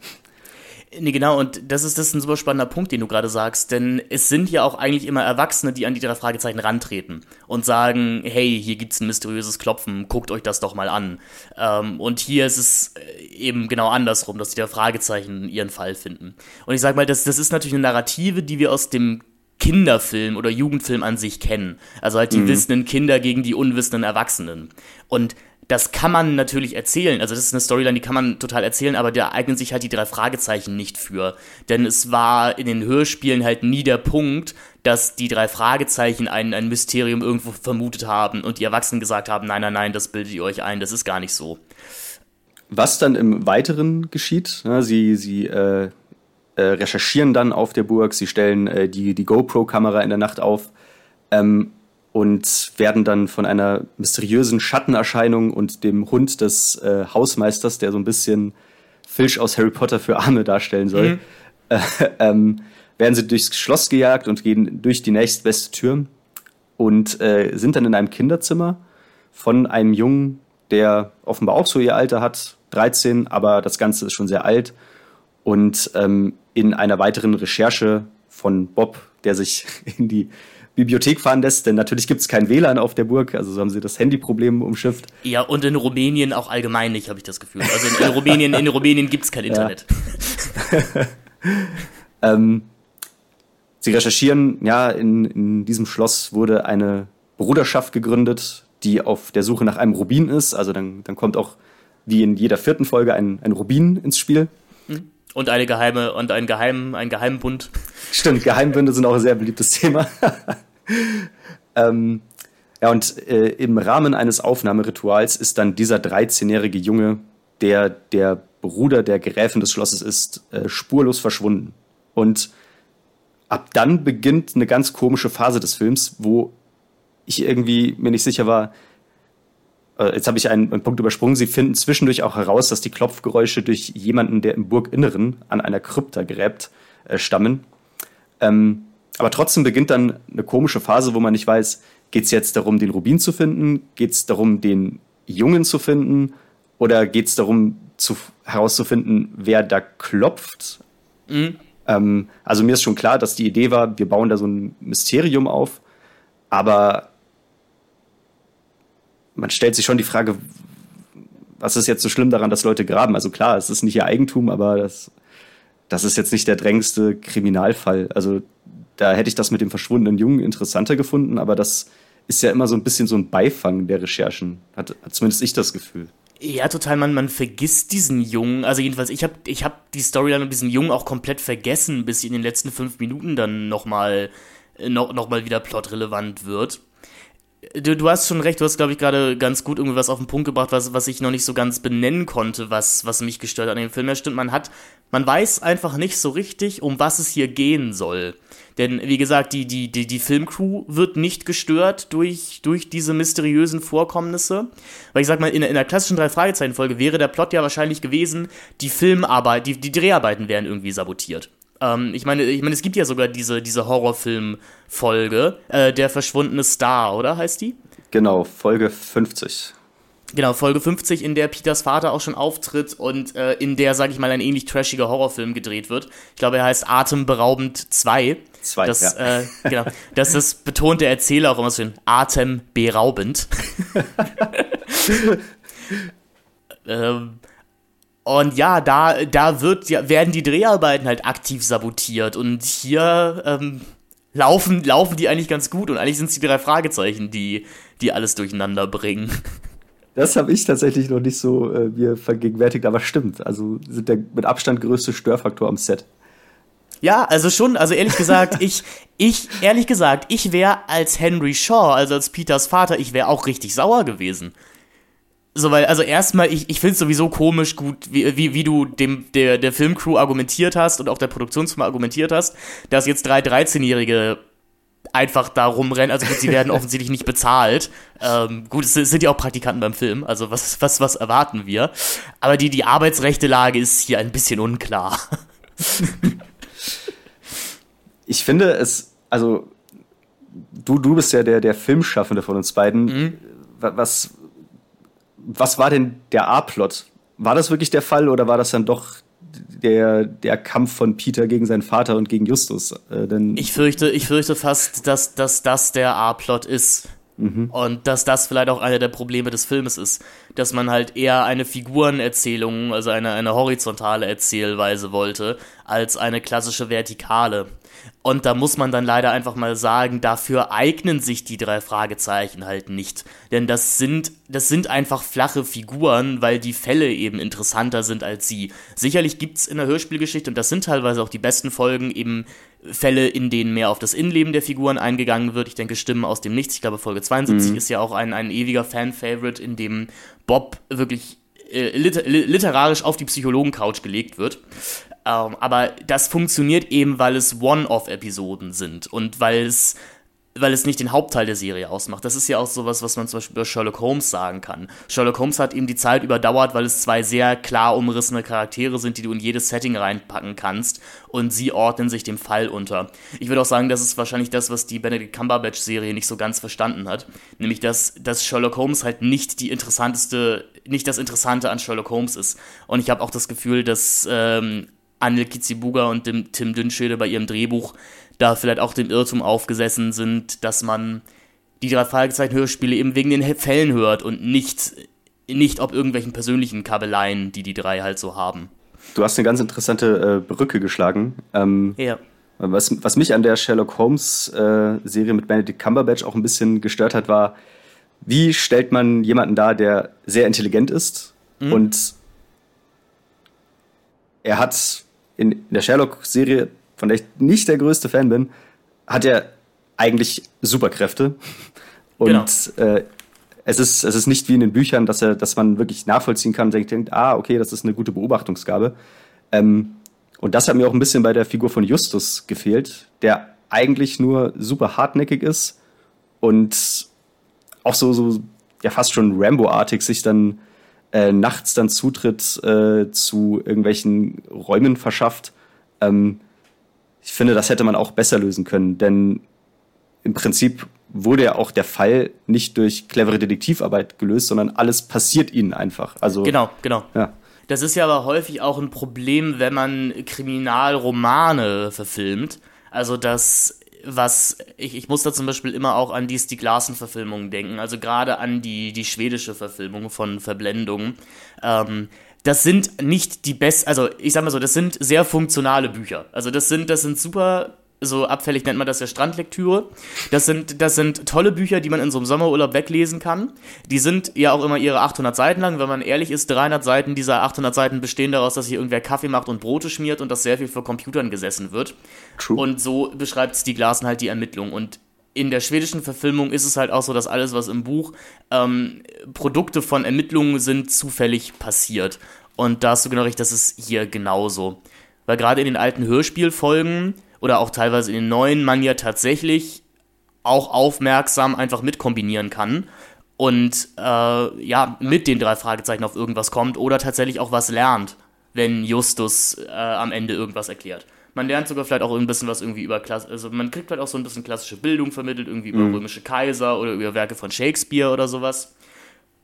S2: Nee, genau, und das ist, das ist ein super spannender Punkt, den du gerade sagst, denn es sind ja auch eigentlich immer Erwachsene, die an die drei Fragezeichen rantreten und sagen, hey, hier gibt's ein mysteriöses Klopfen, guckt euch das doch mal an. Ähm, und hier ist es äh, eben genau andersrum, dass die drei Fragezeichen ihren Fall finden. Und ich sag mal, das, das ist natürlich eine Narrative, die wir aus dem Kinderfilm oder Jugendfilm an sich kennen. Also halt die mhm. wissenden Kinder gegen die unwissenden Erwachsenen. Und das kann man natürlich erzählen. Also das ist eine Storyline, die kann man total erzählen, aber da eignen sich halt die drei Fragezeichen nicht für. Denn es war in den Hörspielen halt nie der Punkt, dass die drei Fragezeichen ein, ein Mysterium irgendwo vermutet haben und die Erwachsenen gesagt haben, nein, nein, nein, das bildet ihr euch ein, das ist gar nicht so.
S3: Was dann im Weiteren geschieht, ne, sie, sie äh, äh, recherchieren dann auf der Burg, sie stellen äh, die, die GoPro-Kamera in der Nacht auf ähm, und werden dann von einer mysteriösen Schattenerscheinung und dem Hund des äh, Hausmeisters, der so ein bisschen Filch aus Harry Potter für Arme darstellen soll, mhm. Äh, ähm, werden sie durchs Schloss gejagt und gehen durch die nächstbeste Tür und äh, sind dann in einem Kinderzimmer von einem Jungen, der offenbar auch so ihr Alter hat, 13, aber das Ganze ist schon sehr alt und ähm, in einer weiteren Recherche von Bob, der sich in die Bibliothek fahren lässt, denn natürlich gibt es kein WLAN auf der Burg, also so haben sie das Handyproblem umschifft.
S2: Ja, und in Rumänien auch allgemein nicht, habe ich das Gefühl. Also in, in Rumänien, in Rumänien gibt es kein Internet.
S3: ähm, sie recherchieren, ja, in, in diesem Schloss wurde eine Bruderschaft gegründet, die auf der Suche nach einem Rubin ist. Also dann, dann kommt auch wie in jeder vierten Folge ein, ein Rubin ins Spiel.
S2: Und eine geheime und ein geheim, ein Geheimbund.
S3: Stimmt, Geheimbünde sind auch ein sehr beliebtes Thema. ähm, ja, und äh, im Rahmen eines Aufnahmerituals ist dann dieser 13-jährige Junge, der der Bruder der Gräfin des Schlosses ist, äh, spurlos verschwunden. Und ab dann beginnt eine ganz komische Phase des Films, wo ich irgendwie mir nicht sicher war, äh, jetzt habe ich einen, einen, Punkt übersprungen, sie finden zwischendurch auch heraus, dass die Klopfgeräusche durch jemanden, der im Burginneren an einer Krypta gräbt, äh, stammen. Ähm, aber trotzdem beginnt dann eine komische Phase, wo man nicht weiß, geht es jetzt darum, den Rubin zu finden, geht es darum, den Jungen zu finden oder geht es darum, zu, herauszufinden, wer da klopft? Mhm. Ähm, also mir ist schon klar, dass die Idee war, wir bauen da so ein Mysterium auf, aber man stellt sich schon die Frage, was ist jetzt so schlimm daran, dass Leute graben? Also klar, es ist nicht ihr Eigentum, aber das, das ist jetzt nicht der drängendste Kriminalfall. Also da hätte ich das mit dem verschwundenen Jungen interessanter gefunden, aber das ist ja immer so ein bisschen so ein Beifang der Recherchen, hat, hat zumindest ich das Gefühl.
S2: Ja, total, man, man vergisst diesen Jungen. Also jedenfalls, ich habe ich hab die Storyline um diesen Jungen auch komplett vergessen, bis sie in den letzten fünf Minuten dann nochmal noch, noch mal wieder plotrelevant wird. Du, du hast schon recht, du hast, glaube ich, gerade ganz gut irgendwie was auf den Punkt gebracht, was, was ich noch nicht so ganz benennen konnte, was, was mich gestört hat an dem Film. Ja, stimmt, man hat, man weiß einfach nicht so richtig, um was es hier gehen soll. Denn, wie gesagt, die, die, die, die Filmcrew wird nicht gestört durch, durch diese mysteriösen Vorkommnisse. Weil ich sag mal, in, in der klassischen Drei-Fragezeichen-Folge wäre der Plot ja wahrscheinlich gewesen, die Filmarbeit, die, die Dreharbeiten wären irgendwie sabotiert. Ähm, ich meine, ich meine, es gibt ja sogar diese, diese Horrorfilm-Folge, äh, Der verschwundene Star, oder heißt die?
S3: Genau, Folge 50.
S2: Genau, Folge 50, in der Peters Vater auch schon auftritt und äh, in der, sag ich mal, ein ähnlich trashiger Horrorfilm gedreht wird. Ich glaube, er heißt Atemberaubend 2.
S3: 2,
S2: das,
S3: ja.
S2: Äh, genau. Das ist, betont der Erzähler auch immer so schön, atemberaubend. ähm, und ja, da, da wird, ja, werden die Dreharbeiten halt aktiv sabotiert. Und hier ähm, laufen, laufen die eigentlich ganz gut. Und eigentlich sind es die drei Fragezeichen, die, die alles durcheinander bringen.
S3: Das habe ich tatsächlich noch nicht so äh, mir vergegenwärtigt, aber stimmt. Also sind der mit Abstand größte Störfaktor am Set.
S2: Ja, also schon, also ehrlich gesagt, ich, ich, ehrlich gesagt, ich wäre als Henry Shaw, also als Peters Vater, ich wäre auch richtig sauer gewesen. So, weil, also erstmal, ich, ich finde es sowieso komisch gut, wie, wie, wie du dem, der, der Filmcrew argumentiert hast und auch der Produktionsfirma argumentiert hast, dass jetzt drei 13-Jährige einfach da rumrennen. Also gut, sie werden offensichtlich nicht bezahlt. Ähm, gut, es sind ja auch Praktikanten beim Film, also was, was, was erwarten wir? Aber die, die Arbeitsrechte Lage ist hier ein bisschen unklar.
S3: ich finde es, also du, du bist ja der, der Filmschaffende von uns beiden. Mhm. Was, was war denn der A-Plot? War das wirklich der Fall oder war das dann doch der, der Kampf von Peter gegen seinen Vater und gegen Justus?
S2: Äh, denn ich, fürchte, ich fürchte fast, dass, dass das der A-Plot ist. Mhm. Und dass das vielleicht auch einer der Probleme des Filmes ist. Dass man halt eher eine Figurenerzählung, also eine, eine horizontale Erzählweise wollte, als eine klassische vertikale. Und da muss man dann leider einfach mal sagen, dafür eignen sich die drei Fragezeichen halt nicht. Denn das sind, das sind einfach flache Figuren, weil die Fälle eben interessanter sind als sie. Sicherlich gibt's in der Hörspielgeschichte, und das sind teilweise auch die besten Folgen, eben Fälle, in denen mehr auf das Innenleben der Figuren eingegangen wird. Ich denke, Stimmen aus dem Nichts, ich glaube, Folge 72 mhm. ist ja auch ein, ein ewiger Fan-Favorite, in dem Bob wirklich äh, liter literarisch auf die Psychologen-Couch gelegt wird. Ähm, aber das funktioniert eben, weil es One-Off-Episoden sind und weil es weil es nicht den Hauptteil der Serie ausmacht. Das ist ja auch sowas, was man zum Beispiel über Sherlock Holmes sagen kann. Sherlock Holmes hat eben die Zeit überdauert, weil es zwei sehr klar umrissene Charaktere sind, die du in jedes Setting reinpacken kannst und sie ordnen sich dem Fall unter. Ich würde auch sagen, das ist wahrscheinlich das, was die Benedict Cumberbatch-Serie nicht so ganz verstanden hat. Nämlich, dass, dass Sherlock Holmes halt nicht die interessanteste, nicht das Interessante an Sherlock Holmes ist. Und ich habe auch das Gefühl, dass ähm, Anil Kizibuga und dem Tim Dünnschede bei ihrem Drehbuch da vielleicht auch dem Irrtum aufgesessen sind, dass man die drei Fragezeichen-Hörspiele eben wegen den Fällen hört und nicht, nicht ob irgendwelchen persönlichen Kabeleien, die die drei halt so haben.
S3: Du hast eine ganz interessante äh, Brücke geschlagen. Ähm, ja. Was, was mich an der Sherlock Holmes-Serie äh, mit Benedict Cumberbatch auch ein bisschen gestört hat, war, wie stellt man jemanden dar, der sehr intelligent ist mhm. und er hat in der Sherlock-Serie, von der ich nicht der größte Fan bin, hat er eigentlich Superkräfte. Und genau. äh, es, ist, es ist nicht wie in den Büchern, dass, er, dass man wirklich nachvollziehen kann und denkt, ah, okay, das ist eine gute Beobachtungsgabe. Ähm, und das hat mir auch ein bisschen bei der Figur von Justus gefehlt, der eigentlich nur super hartnäckig ist und auch so, so ja fast schon Rambo-artig sich dann äh, nachts dann Zutritt äh, zu irgendwelchen Räumen verschafft. Ähm, ich finde, das hätte man auch besser lösen können, denn im Prinzip wurde ja auch der Fall nicht durch clevere Detektivarbeit gelöst, sondern alles passiert ihnen einfach. Also
S2: genau, genau. Ja. Das ist ja aber häufig auch ein Problem, wenn man Kriminalromane verfilmt. Also dass was ich, ich muss da zum Beispiel immer auch an die Stieg Larsen-Verfilmungen denken, also gerade an die, die schwedische Verfilmung von Verblendung. Ähm, das sind nicht die besten, also ich sag mal so, das sind sehr funktionale Bücher. Also das sind, das sind super so abfällig nennt man das ja Strandlektüre. Das sind, das sind tolle Bücher, die man in so einem Sommerurlaub weglesen kann. Die sind ja auch immer ihre 800 Seiten lang. Wenn man ehrlich ist, 300 Seiten dieser 800 Seiten bestehen daraus, dass hier irgendwer Kaffee macht und Brote schmiert und dass sehr viel vor Computern gesessen wird. True. Und so beschreibt Stieg Larsen halt die Ermittlung. Und in der schwedischen Verfilmung ist es halt auch so, dass alles, was im Buch ähm, Produkte von Ermittlungen sind, zufällig passiert. Und da hast du genau recht, das ist hier genauso. Weil gerade in den alten Hörspielfolgen oder auch teilweise in den neuen man ja tatsächlich auch aufmerksam einfach mitkombinieren kann und äh, ja, mit den drei Fragezeichen auf irgendwas kommt oder tatsächlich auch was lernt, wenn Justus äh, am Ende irgendwas erklärt. Man lernt sogar vielleicht auch ein bisschen was irgendwie über Klasse, also man kriegt vielleicht auch so ein bisschen klassische Bildung vermittelt, irgendwie über mhm. römische Kaiser oder über Werke von Shakespeare oder sowas.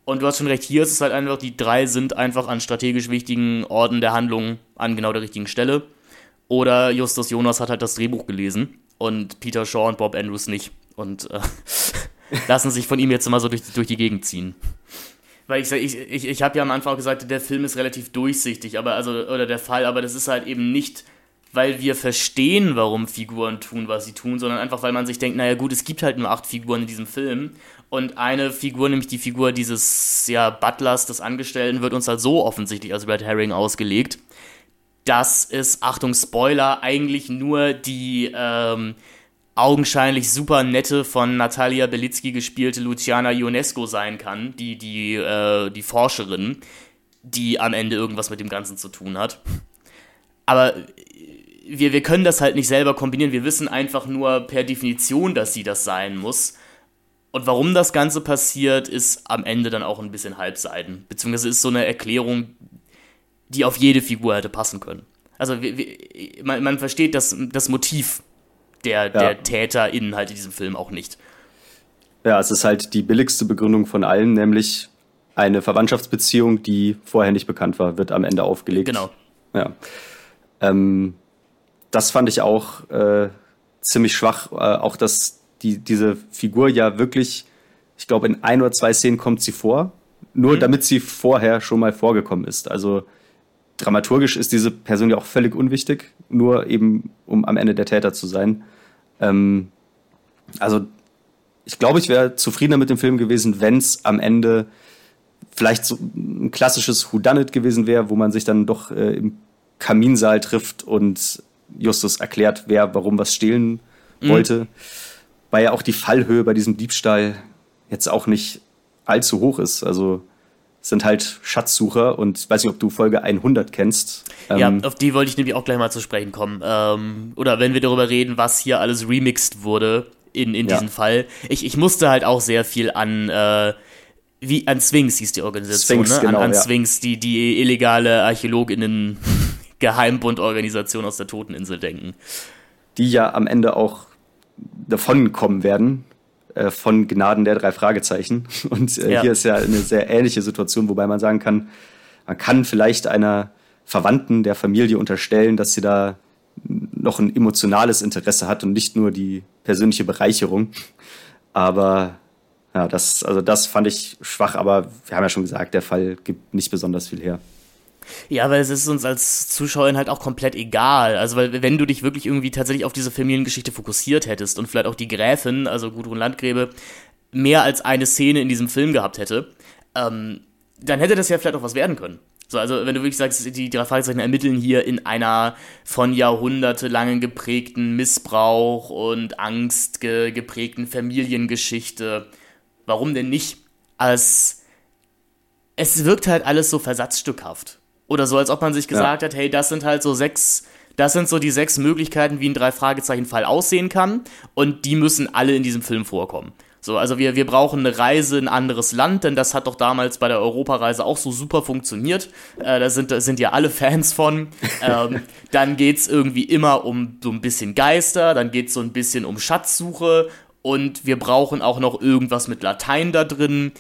S2: Und du hast schon recht, hier ist es halt einfach, die drei sind einfach an strategisch wichtigen Orten der Handlung an genau der richtigen Stelle. Oder Justus Jonas hat halt das Drehbuch gelesen und Peter Shaw und Bob Andrews nicht. Und äh, lassen sich von ihm jetzt immer so durch, durch die Gegend ziehen. Weil ich, ich, ich, ich habe ja am Anfang auch gesagt, der Film ist relativ durchsichtig, aber also, oder der Fall, aber das ist halt eben nicht, weil wir verstehen, warum Figuren tun, was sie tun, sondern einfach, weil man sich denkt, naja gut, es gibt halt nur acht Figuren in diesem Film. Und eine Figur, nämlich die Figur dieses ja, Butlers, des Angestellten, wird uns halt so offensichtlich als Red Herring ausgelegt dass es, Achtung, Spoiler, eigentlich nur die ähm, augenscheinlich super nette von Natalia Belitsky gespielte Luciana Ionesco sein kann, die, die, äh, die Forscherin, die am Ende irgendwas mit dem Ganzen zu tun hat. Aber wir, wir können das halt nicht selber kombinieren. Wir wissen einfach nur per Definition, dass sie das sein muss. Und warum das Ganze passiert, ist am Ende dann auch ein bisschen halbseiten. Beziehungsweise ist so eine Erklärung, die auf jede Figur hätte passen können. Also wie, wie, man, man, versteht das, das Motiv der, ja. der TäterInnen halt in diesem Film auch nicht.
S3: Ja, es ist halt die billigste Begründung von allen, nämlich eine Verwandtschaftsbeziehung, die vorher nicht bekannt war, wird am Ende aufgelegt.
S2: Genau.
S3: Ja. Ähm, das fand ich auch äh, ziemlich schwach, äh, auch dass die, diese Figur ja wirklich, ich glaube, in ein oder zwei Szenen kommt sie vor, nur mhm. damit sie vorher schon mal vorgekommen ist. Also dramaturgisch ist diese Person ja auch völlig unwichtig, nur eben um am Ende der Täter zu sein. Ähm, also ich glaube, ich wäre zufriedener mit dem Film gewesen, wenn es am Ende vielleicht so ein klassisches Whodunit gewesen wäre, wo man sich dann doch äh, im Kaminsaal trifft und Justus erklärt, wer warum was stehlen mhm. wollte. Weil ja auch die Fallhöhe bei diesem Diebstahl jetzt auch nicht allzu hoch ist. Also sind halt Schatzsucher und ich weiß nicht, ob du Folge 100 kennst.
S2: Ja, ähm, auf die wollte ich nämlich auch gleich mal zu sprechen kommen. Ähm, oder wenn wir darüber reden, was hier alles remixed wurde in, in ja. diesem Fall. Ich, ich musste halt auch sehr viel an, äh, wie, an Sphinx hieß die Organisation, Sphinx, ne? Genau, an, an ja. Sphinx, die, die illegale Archäologinnen Geheimbundorganisation aus der Toteninsel denken.
S3: Die ja am Ende auch davonkommen werden, äh, von Gnaden der drei Fragezeichen. Und äh, ja. hier ist ja eine sehr ähnliche Situation, wobei man sagen kann, man kann vielleicht einer Verwandten der Familie unterstellen, dass sie da noch ein emotionales Interesse hat und nicht nur die persönliche Bereicherung. Aber ja, das, also das fand ich schwach, aber wir haben ja schon gesagt, der Fall gibt nicht besonders viel her.
S2: Ja, weil es ist uns als Zuschauern halt auch komplett egal. Also, weil wenn du dich wirklich irgendwie tatsächlich auf diese Familiengeschichte fokussiert hättest und vielleicht auch die Gräfin, also Gudrun Landgräbe, mehr als eine Szene in diesem Film gehabt hätte, ähm, dann hätte das ja vielleicht auch was werden können. So, also wenn du wirklich sagst, die drei Fragezeichen ermitteln hier in einer von jahrhundertelangen geprägten Missbrauch und Angst ge geprägten Familiengeschichte, warum denn nicht? Als es wirkt halt alles so versatzstückhaft. Oder so, als ob man sich gesagt ja. hat, hey, das sind halt so sechs, das sind so die sechs Möglichkeiten, wie ein Drei-Fragezeichen-Fall aussehen kann. Und die müssen alle in diesem Film vorkommen. So, also wir, wir brauchen eine Reise in ein anderes Land, denn das hat doch damals bei der Europareise auch so super funktioniert. Äh, da, sind, da sind ja alle Fans von. ähm, dann geht's irgendwie immer um so ein bisschen Geister, dann geht's so ein bisschen um Schatzsuche und wir brauchen auch noch irgendwas mit Latein da drin.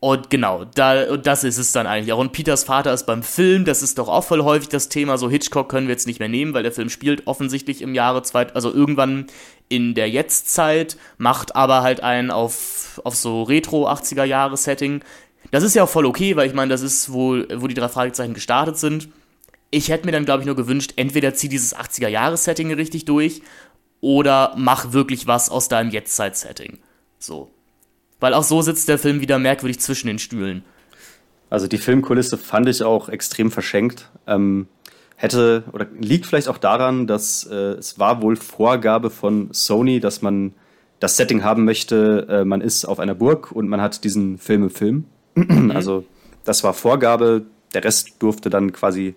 S2: Und genau, da, und das ist es dann eigentlich auch. Und Peters Vater ist beim Film, das ist doch auch voll häufig das Thema. So Hitchcock können wir jetzt nicht mehr nehmen, weil der Film spielt offensichtlich im Jahre zwei, also irgendwann in der Jetztzeit, macht aber halt einen auf, auf so Retro-80er-Jahre-Setting. Das ist ja auch voll okay, weil ich meine, das ist, wo, wo die drei Fragezeichen gestartet sind. Ich hätte mir dann, glaube ich, nur gewünscht, entweder zieh dieses 80er-Jahre-Setting richtig durch oder mach wirklich was aus deinem Jetztzeit-Setting. So. Weil auch so sitzt der Film wieder merkwürdig zwischen den Stühlen.
S3: Also die Filmkulisse fand ich auch extrem verschenkt. Ähm, hätte oder liegt vielleicht auch daran, dass äh, es war wohl Vorgabe von Sony, dass man das Setting haben möchte, äh, man ist auf einer Burg und man hat diesen Film im Film. Mhm. Also das war Vorgabe, der Rest durfte dann quasi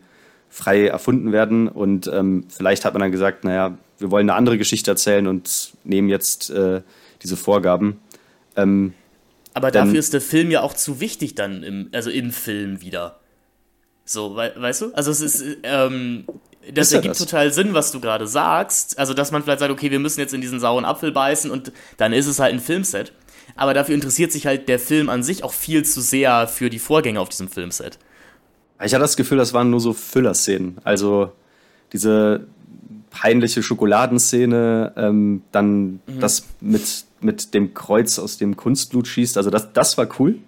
S3: frei erfunden werden und ähm, vielleicht hat man dann gesagt, naja, wir wollen eine andere Geschichte erzählen und nehmen jetzt äh, diese Vorgaben. Ähm,
S2: Aber dafür ist der Film ja auch zu wichtig dann, im, also im Film wieder. So, we weißt du? Also es ist, ähm, das ist ergibt das? total Sinn, was du gerade sagst. Also, dass man vielleicht sagt, okay, wir müssen jetzt in diesen sauren Apfel beißen und dann ist es halt ein Filmset. Aber dafür interessiert sich halt der Film an sich auch viel zu sehr für die Vorgänge auf diesem Filmset.
S3: Ich hatte das Gefühl, das waren nur so Füllerszenen. Also diese peinliche Schokoladenszene, ähm, dann mhm. das mit, mit dem Kreuz aus dem Kunstblut schießt. Also das, das war cool.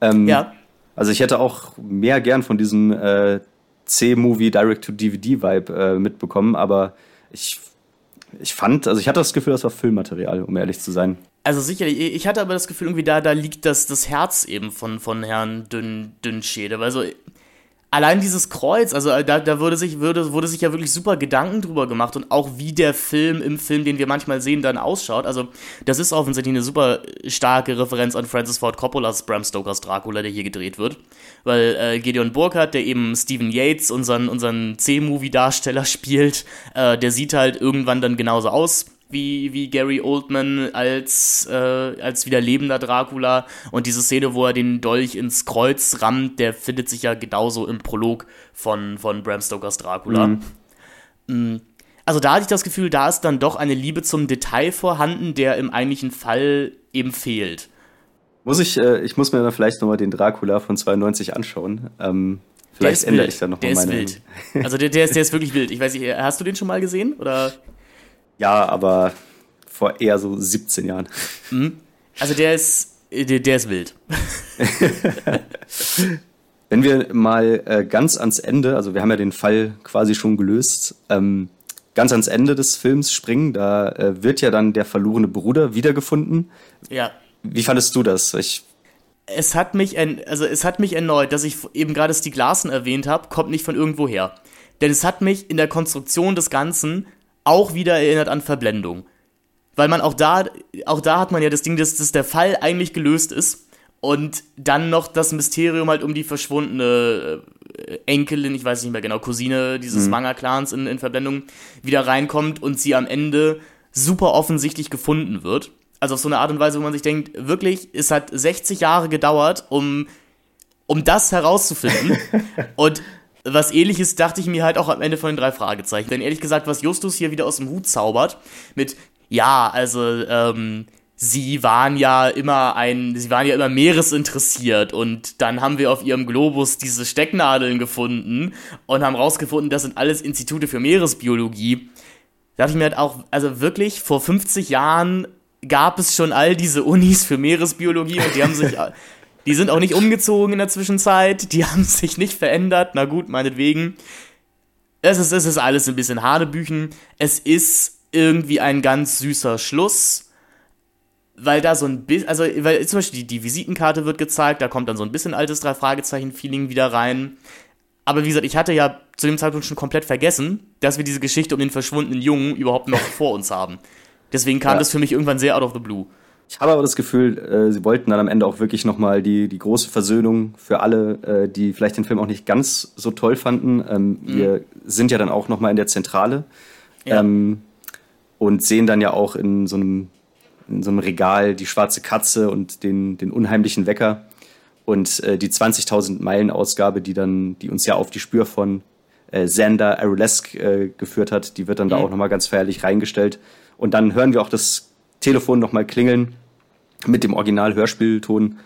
S3: Ähm, ja. Also ich hätte auch mehr gern von diesem äh, C-Movie Direct-to-DVD-Vibe äh, mitbekommen, aber ich, ich fand, also ich hatte das Gefühl, das war Filmmaterial, um ehrlich zu sein.
S2: Also sicherlich, ich hatte aber das Gefühl, irgendwie da, da liegt das, das Herz eben von, von Herrn Dünn, Dünnschäde. Weil so, allein dieses Kreuz, also äh, da, da wurde, sich, würde, wurde sich ja wirklich super Gedanken drüber gemacht und auch wie der Film im Film, den wir manchmal sehen, dann ausschaut. Also, das ist offensichtlich eine super starke Referenz an Francis Ford Coppolas Bram Stokers Dracula, der hier gedreht wird. Weil äh, Gideon Burkhardt, der eben Stephen Yates, unseren, unseren C-Movie-Darsteller spielt, äh, der sieht halt irgendwann dann genauso aus wie, wie Gary Oldman als, äh, als wieder lebender Dracula. Und diese Szene, wo er den Dolch ins Kreuz rammt, der findet sich ja genauso im Prolog von, von Bram Stokers Dracula. Mhm. Mm. Also da hatte ich das Gefühl, da ist dann doch eine Liebe zum Detail vorhanden, der im eigentlichen Fall eben fehlt.
S3: Muss ich, äh, ich muss mir dann vielleicht nochmal den Dracula von 92 anschauen. Ähm, vielleicht ändere ich dann nochmal
S2: meine. Der ist wild. Also der, der, ist, der ist wirklich wild. Ich weiß nicht, hast du den schon mal gesehen? Oder?
S3: Ja, aber vor eher so 17 Jahren.
S2: Mhm. Also der ist, der, der ist wild.
S3: Wenn wir mal äh, ganz ans Ende, also wir haben ja den Fall quasi schon gelöst, ähm, ganz ans Ende des Films springen, da äh, wird ja dann der verlorene Bruder wiedergefunden.
S2: Ja.
S3: Wie fandest du das? Ich
S2: es hat mich, also es hat mich erneut, dass ich eben gerade Larsen erwähnt habe, kommt nicht von irgendwo her. Denn es hat mich in der Konstruktion des Ganzen auch wieder erinnert an Verblendung. Weil man auch da, auch da hat man ja das Ding, dass, dass der Fall eigentlich gelöst ist und dann noch das Mysterium halt um die verschwundene äh, Enkelin, ich weiß nicht mehr genau, Cousine dieses mhm. Manga-Clans in, in Verblendung wieder reinkommt und sie am Ende super offensichtlich gefunden wird. Also auf so eine Art und Weise, wo man sich denkt, wirklich, es hat 60 Jahre gedauert, um, um das herauszufinden. und was ähnliches dachte ich mir halt auch am Ende von den drei Fragezeichen. Denn ehrlich gesagt, was Justus hier wieder aus dem Hut zaubert, mit, ja, also, ähm, sie waren ja immer ein, sie waren ja immer meeresinteressiert und dann haben wir auf ihrem Globus diese Stecknadeln gefunden und haben rausgefunden, das sind alles Institute für Meeresbiologie. Da dachte ich mir halt auch, also wirklich, vor 50 Jahren gab es schon all diese Unis für Meeresbiologie und die haben sich Die sind auch nicht umgezogen in der Zwischenzeit, die haben sich nicht verändert, na gut, meinetwegen. Es ist, es ist alles ein bisschen Hanebüchen. Es ist irgendwie ein ganz süßer Schluss. weil da so ein bisschen, also weil zum Beispiel die, die Visitenkarte wird gezeigt, da kommt dann so ein bisschen altes Drei-Fragezeichen-Feeling wieder rein. Aber wie gesagt, ich hatte ja zu dem Zeitpunkt schon komplett vergessen, dass wir diese Geschichte um den verschwundenen Jungen überhaupt noch vor uns haben. Deswegen kam ja. das für mich irgendwann sehr out of the blue.
S3: Ich habe aber das Gefühl, äh, sie wollten dann am Ende auch wirklich nochmal die, die große Versöhnung für alle, äh, die vielleicht den Film auch nicht ganz so toll fanden. Ähm, mhm. Wir sind ja dann auch nochmal in der Zentrale ja. ähm, und sehen dann ja auch in so einem, in so einem Regal die schwarze Katze und den, den unheimlichen Wecker und äh, die 20.000 Meilen Ausgabe, die dann, die uns ja auf die Spür von äh, Xander Arulesque äh, geführt hat, die wird dann mhm. da auch nochmal ganz feierlich reingestellt. Und dann hören wir auch das Telefon nochmal klingeln mit dem Original-Hörspielton.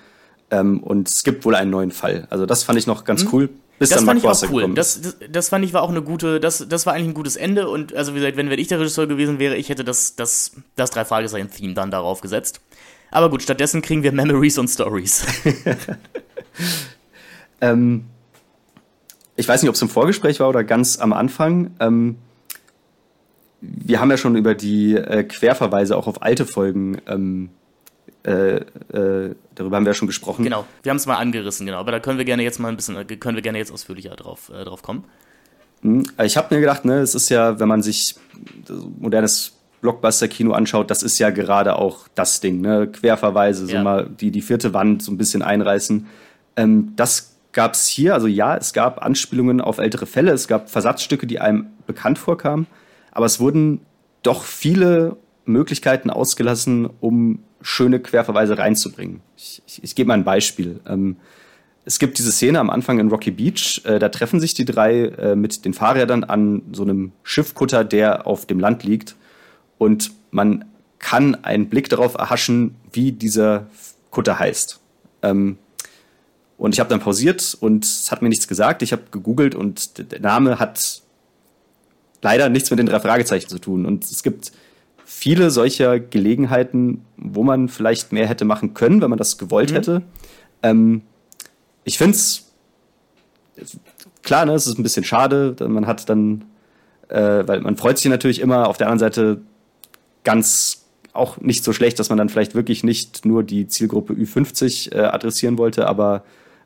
S3: Ähm, und es gibt wohl einen neuen Fall. Also das fand ich noch ganz mhm. cool.
S2: Bis das dann fand Mark ich auch cool. Das, das, das, fand ich war auch eine gute, das, das war eigentlich ein gutes Ende. Und also wie gesagt, wenn, wenn ich der Regisseur gewesen wäre, ich hätte das, das, das drei Fragezeichen-Theme dann darauf gesetzt. Aber gut, stattdessen kriegen wir Memories und Stories.
S3: ähm, ich weiß nicht, ob es im Vorgespräch war oder ganz am Anfang. Ähm, wir haben ja schon über die äh, Querverweise auch auf alte Folgen ähm, äh, äh, darüber haben wir ja schon gesprochen.
S2: Genau, wir haben es mal angerissen, genau. Aber da können wir gerne jetzt mal ein bisschen, können wir gerne jetzt ausführlicher drauf, äh, drauf kommen.
S3: Hm, ich habe mir gedacht, ne, es ist ja, wenn man sich modernes Blockbuster-Kino anschaut, das ist ja gerade auch das Ding, ne? Querverweise, so ja. mal die, die vierte Wand so ein bisschen einreißen. Ähm, das gab es hier, also ja, es gab Anspielungen auf ältere Fälle, es gab Versatzstücke, die einem bekannt vorkamen, aber es wurden doch viele Möglichkeiten ausgelassen, um schöne Querverweise reinzubringen. Ich, ich, ich gebe mal ein Beispiel. Ähm, es gibt diese Szene am Anfang in Rocky Beach, äh, da treffen sich die drei äh, mit den Fahrrädern an so einem Schiffkutter, der auf dem Land liegt. Und man kann einen Blick darauf erhaschen, wie dieser Kutter heißt. Ähm, und ich habe dann pausiert und es hat mir nichts gesagt. Ich habe gegoogelt und der Name hat leider nichts mit den drei Fragezeichen zu tun. Und es gibt viele solcher Gelegenheiten, wo man vielleicht mehr hätte machen können, wenn man das gewollt mhm. hätte. Ähm, ich finde es klar, ne, es ist ein bisschen schade, man hat dann, äh, weil man freut sich natürlich immer, auf der anderen Seite ganz auch nicht so schlecht, dass man dann vielleicht wirklich nicht nur die Zielgruppe Ü50 äh, adressieren wollte, aber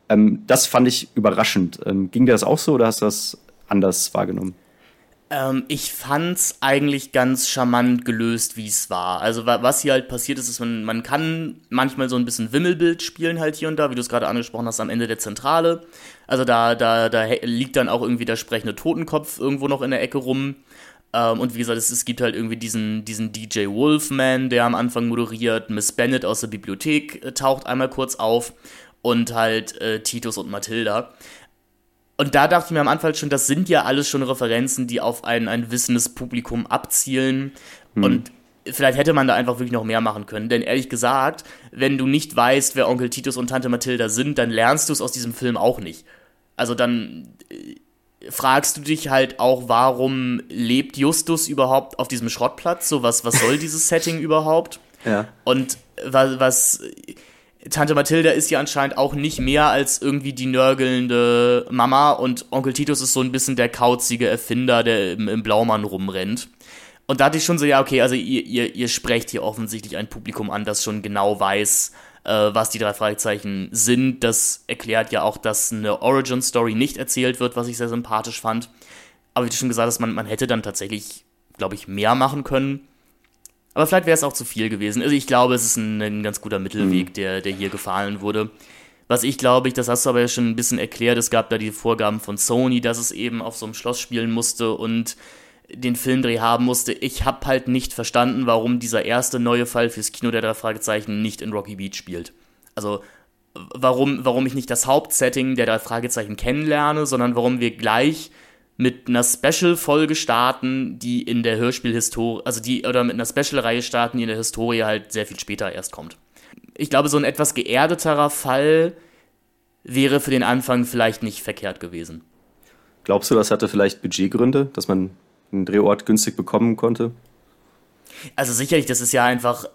S3: ähm, das fand ich überraschend. Ähm, ging dir das auch so oder hast du das anders wahrgenommen?
S2: Ähm, ich fand's eigentlich ganz charmant gelöst, wie es war. Also was hier halt passiert ist, ist, man, man kann manchmal so ein bisschen Wimmelbild spielen halt hier und da, wie du es gerade angesprochen hast, am Ende der Zentrale. Also da, da, da liegt dann auch irgendwie der sprechende Totenkopf irgendwo noch in der Ecke rum. Ähm, und wie gesagt, es, es, gibt halt irgendwie diesen, diesen DJ Wolfman, der am Anfang moderiert. Miss Bennett aus der Bibliothek äh, taucht einmal kurz auf. Und halt äh, Titus und Mathilda. Und da dachte ich mir am Anfang schon, das sind ja alles schon Referenzen, die auf ein, ein wissendes Publikum abzielen. Hm. Und vielleicht hätte man da einfach wirklich noch mehr machen können. Denn ehrlich gesagt, wenn du nicht weißt, wer Onkel Titus und Tante Mathilda sind, dann lernst du es aus diesem Film auch nicht. Also dann äh, fragst du dich halt auch, warum lebt Justus überhaupt auf diesem Schrottplatz? So, was, was soll dieses Setting überhaupt?
S3: Ja.
S2: Und was, was Tante Mathilda ist ja anscheinend auch nicht mehr als irgendwie die nörgelnde Mama und Onkel Titus ist so ein bisschen der kauzige Erfinder, der im, im Blaumann rumrennt. Und da hatte ich schon so, ja, okay, also ihr, ihr, ihr sprecht hier offensichtlich ein Publikum an, das schon genau weiß, äh, was die drei Fragezeichen sind. Das erklärt ja auch, dass eine Origin-Story nicht erzählt wird, was ich sehr sympathisch fand. Aber wie du schon gesagt hast, man, man hätte dann tatsächlich, glaube ich, mehr machen können. Aber vielleicht wäre es auch zu viel gewesen. Also ich glaube, es ist ein, ein ganz guter Mittelweg, mhm. der, der hier gefallen wurde. Was ich glaube, ich, das hast du aber ja schon ein bisschen erklärt, es gab da die Vorgaben von Sony, dass es eben auf so einem Schloss spielen musste und den Filmdreh haben musste. Ich habe halt nicht verstanden, warum dieser erste neue Fall fürs Kino der drei Fragezeichen nicht in Rocky Beach spielt. Also warum, warum ich nicht das Hauptsetting der drei Fragezeichen kennenlerne, sondern warum wir gleich mit einer Special-Folge starten, die in der Hörspielhistorie, also die, oder mit einer Special-Reihe starten, die in der Historie halt sehr viel später erst kommt. Ich glaube, so ein etwas geerdeterer Fall wäre für den Anfang vielleicht nicht verkehrt gewesen.
S3: Glaubst du, das hatte vielleicht Budgetgründe, dass man einen Drehort günstig bekommen konnte?
S2: Also sicherlich, das ist ja einfach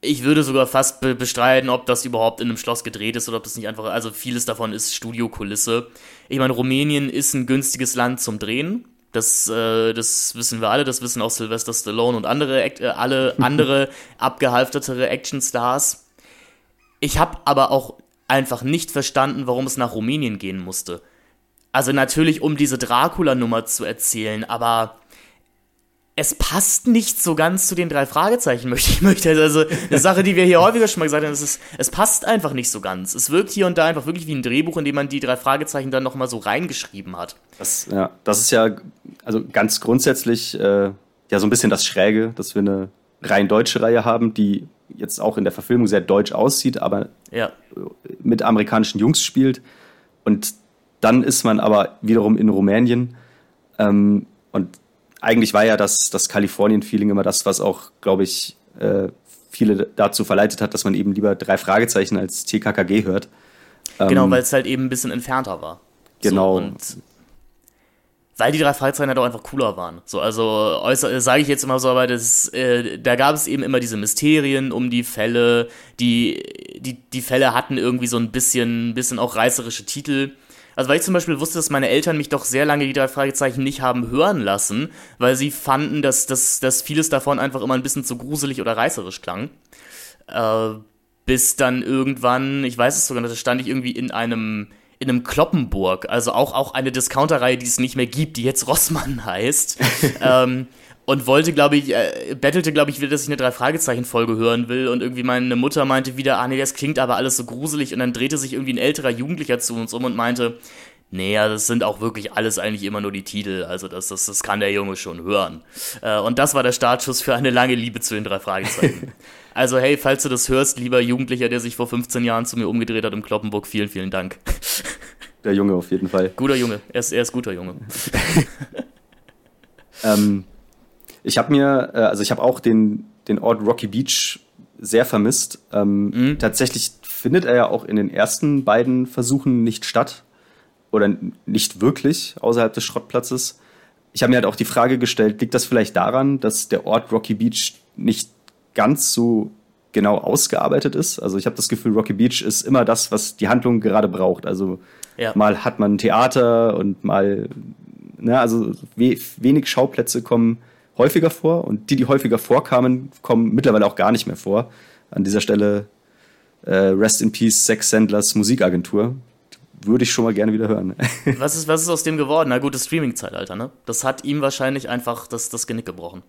S2: ich würde sogar fast be bestreiten, ob das überhaupt in einem Schloss gedreht ist oder ob das nicht einfach, also vieles davon ist Studiokulisse. Ich meine, Rumänien ist ein günstiges Land zum Drehen. Das, äh, das wissen wir alle, das wissen auch Sylvester Stallone und andere, äh, alle andere abgehalftertere Actionstars. Ich habe aber auch einfach nicht verstanden, warum es nach Rumänien gehen musste. Also natürlich, um diese Dracula-Nummer zu erzählen, aber es passt nicht so ganz zu den drei Fragezeichen, möchte ich möchte. Also eine Sache, die wir hier häufiger schon mal gesagt haben, ist, es, es passt einfach nicht so ganz. Es wirkt hier und da einfach wirklich wie ein Drehbuch, in dem man die drei Fragezeichen dann nochmal so reingeschrieben hat.
S3: Das, ja, das ist ja, also ganz grundsätzlich äh, ja so ein bisschen das Schräge, dass wir eine rein deutsche Reihe haben, die jetzt auch in der Verfilmung sehr deutsch aussieht, aber
S2: ja.
S3: mit amerikanischen Jungs spielt. Und dann ist man aber wiederum in Rumänien. Ähm, und eigentlich war ja das, das Kalifornien-Feeling immer das, was auch, glaube ich, äh, viele dazu verleitet hat, dass man eben lieber drei Fragezeichen als TKKG hört.
S2: Genau, ähm, weil es halt eben ein bisschen entfernter war.
S3: Genau.
S2: So, und weil die drei Fragezeichen halt auch einfach cooler waren. So, also sage ich jetzt immer so, aber das, äh, da gab es eben immer diese Mysterien um die Fälle, die, die, die Fälle hatten irgendwie so ein bisschen, bisschen auch reißerische Titel. Also weil ich zum Beispiel wusste, dass meine Eltern mich doch sehr lange die drei Fragezeichen nicht haben hören lassen, weil sie fanden, dass, dass, dass vieles davon einfach immer ein bisschen zu gruselig oder reißerisch klang. Äh, bis dann irgendwann, ich weiß es sogar, da stand ich irgendwie in einem in einem Kloppenburg, also auch, auch eine Discounterreihe, die es nicht mehr gibt, die jetzt Rossmann heißt. ähm, und wollte, glaube ich, äh, bettelte, glaube ich, wieder, dass ich eine Drei-Fragezeichen-Folge hören will. Und irgendwie meine Mutter meinte wieder, ah nee, das klingt aber alles so gruselig. Und dann drehte sich irgendwie ein älterer Jugendlicher zu uns um und meinte, nee, ja, das sind auch wirklich alles eigentlich immer nur die Titel. Also das, das, das kann der Junge schon hören. Äh, und das war der Startschuss für eine lange Liebe zu den drei Fragezeichen. also hey, falls du das hörst, lieber Jugendlicher, der sich vor 15 Jahren zu mir umgedreht hat im Kloppenburg, vielen, vielen Dank.
S3: Der Junge auf jeden Fall.
S2: Guter Junge, er ist, er ist guter Junge.
S3: ähm, ich habe mir, äh, also ich habe auch den, den Ort Rocky Beach sehr vermisst. Ähm, mhm. Tatsächlich findet er ja auch in den ersten beiden Versuchen nicht statt oder nicht wirklich außerhalb des Schrottplatzes. Ich habe mir halt auch die Frage gestellt, liegt das vielleicht daran, dass der Ort Rocky Beach nicht ganz so genau ausgearbeitet ist? Also ich habe das Gefühl, Rocky Beach ist immer das, was die Handlung gerade braucht. Also ja. mal hat man Theater und mal, ne, also we wenig Schauplätze kommen häufiger vor und die, die häufiger vorkamen, kommen mittlerweile auch gar nicht mehr vor. An dieser Stelle äh, Rest in Peace Sex Sandlers Musikagentur. Würde ich schon mal gerne wieder hören.
S2: was, ist, was ist aus dem geworden? Na gut, das Streaming-Zeitalter, ne? Das hat ihm wahrscheinlich einfach das, das Genick gebrochen.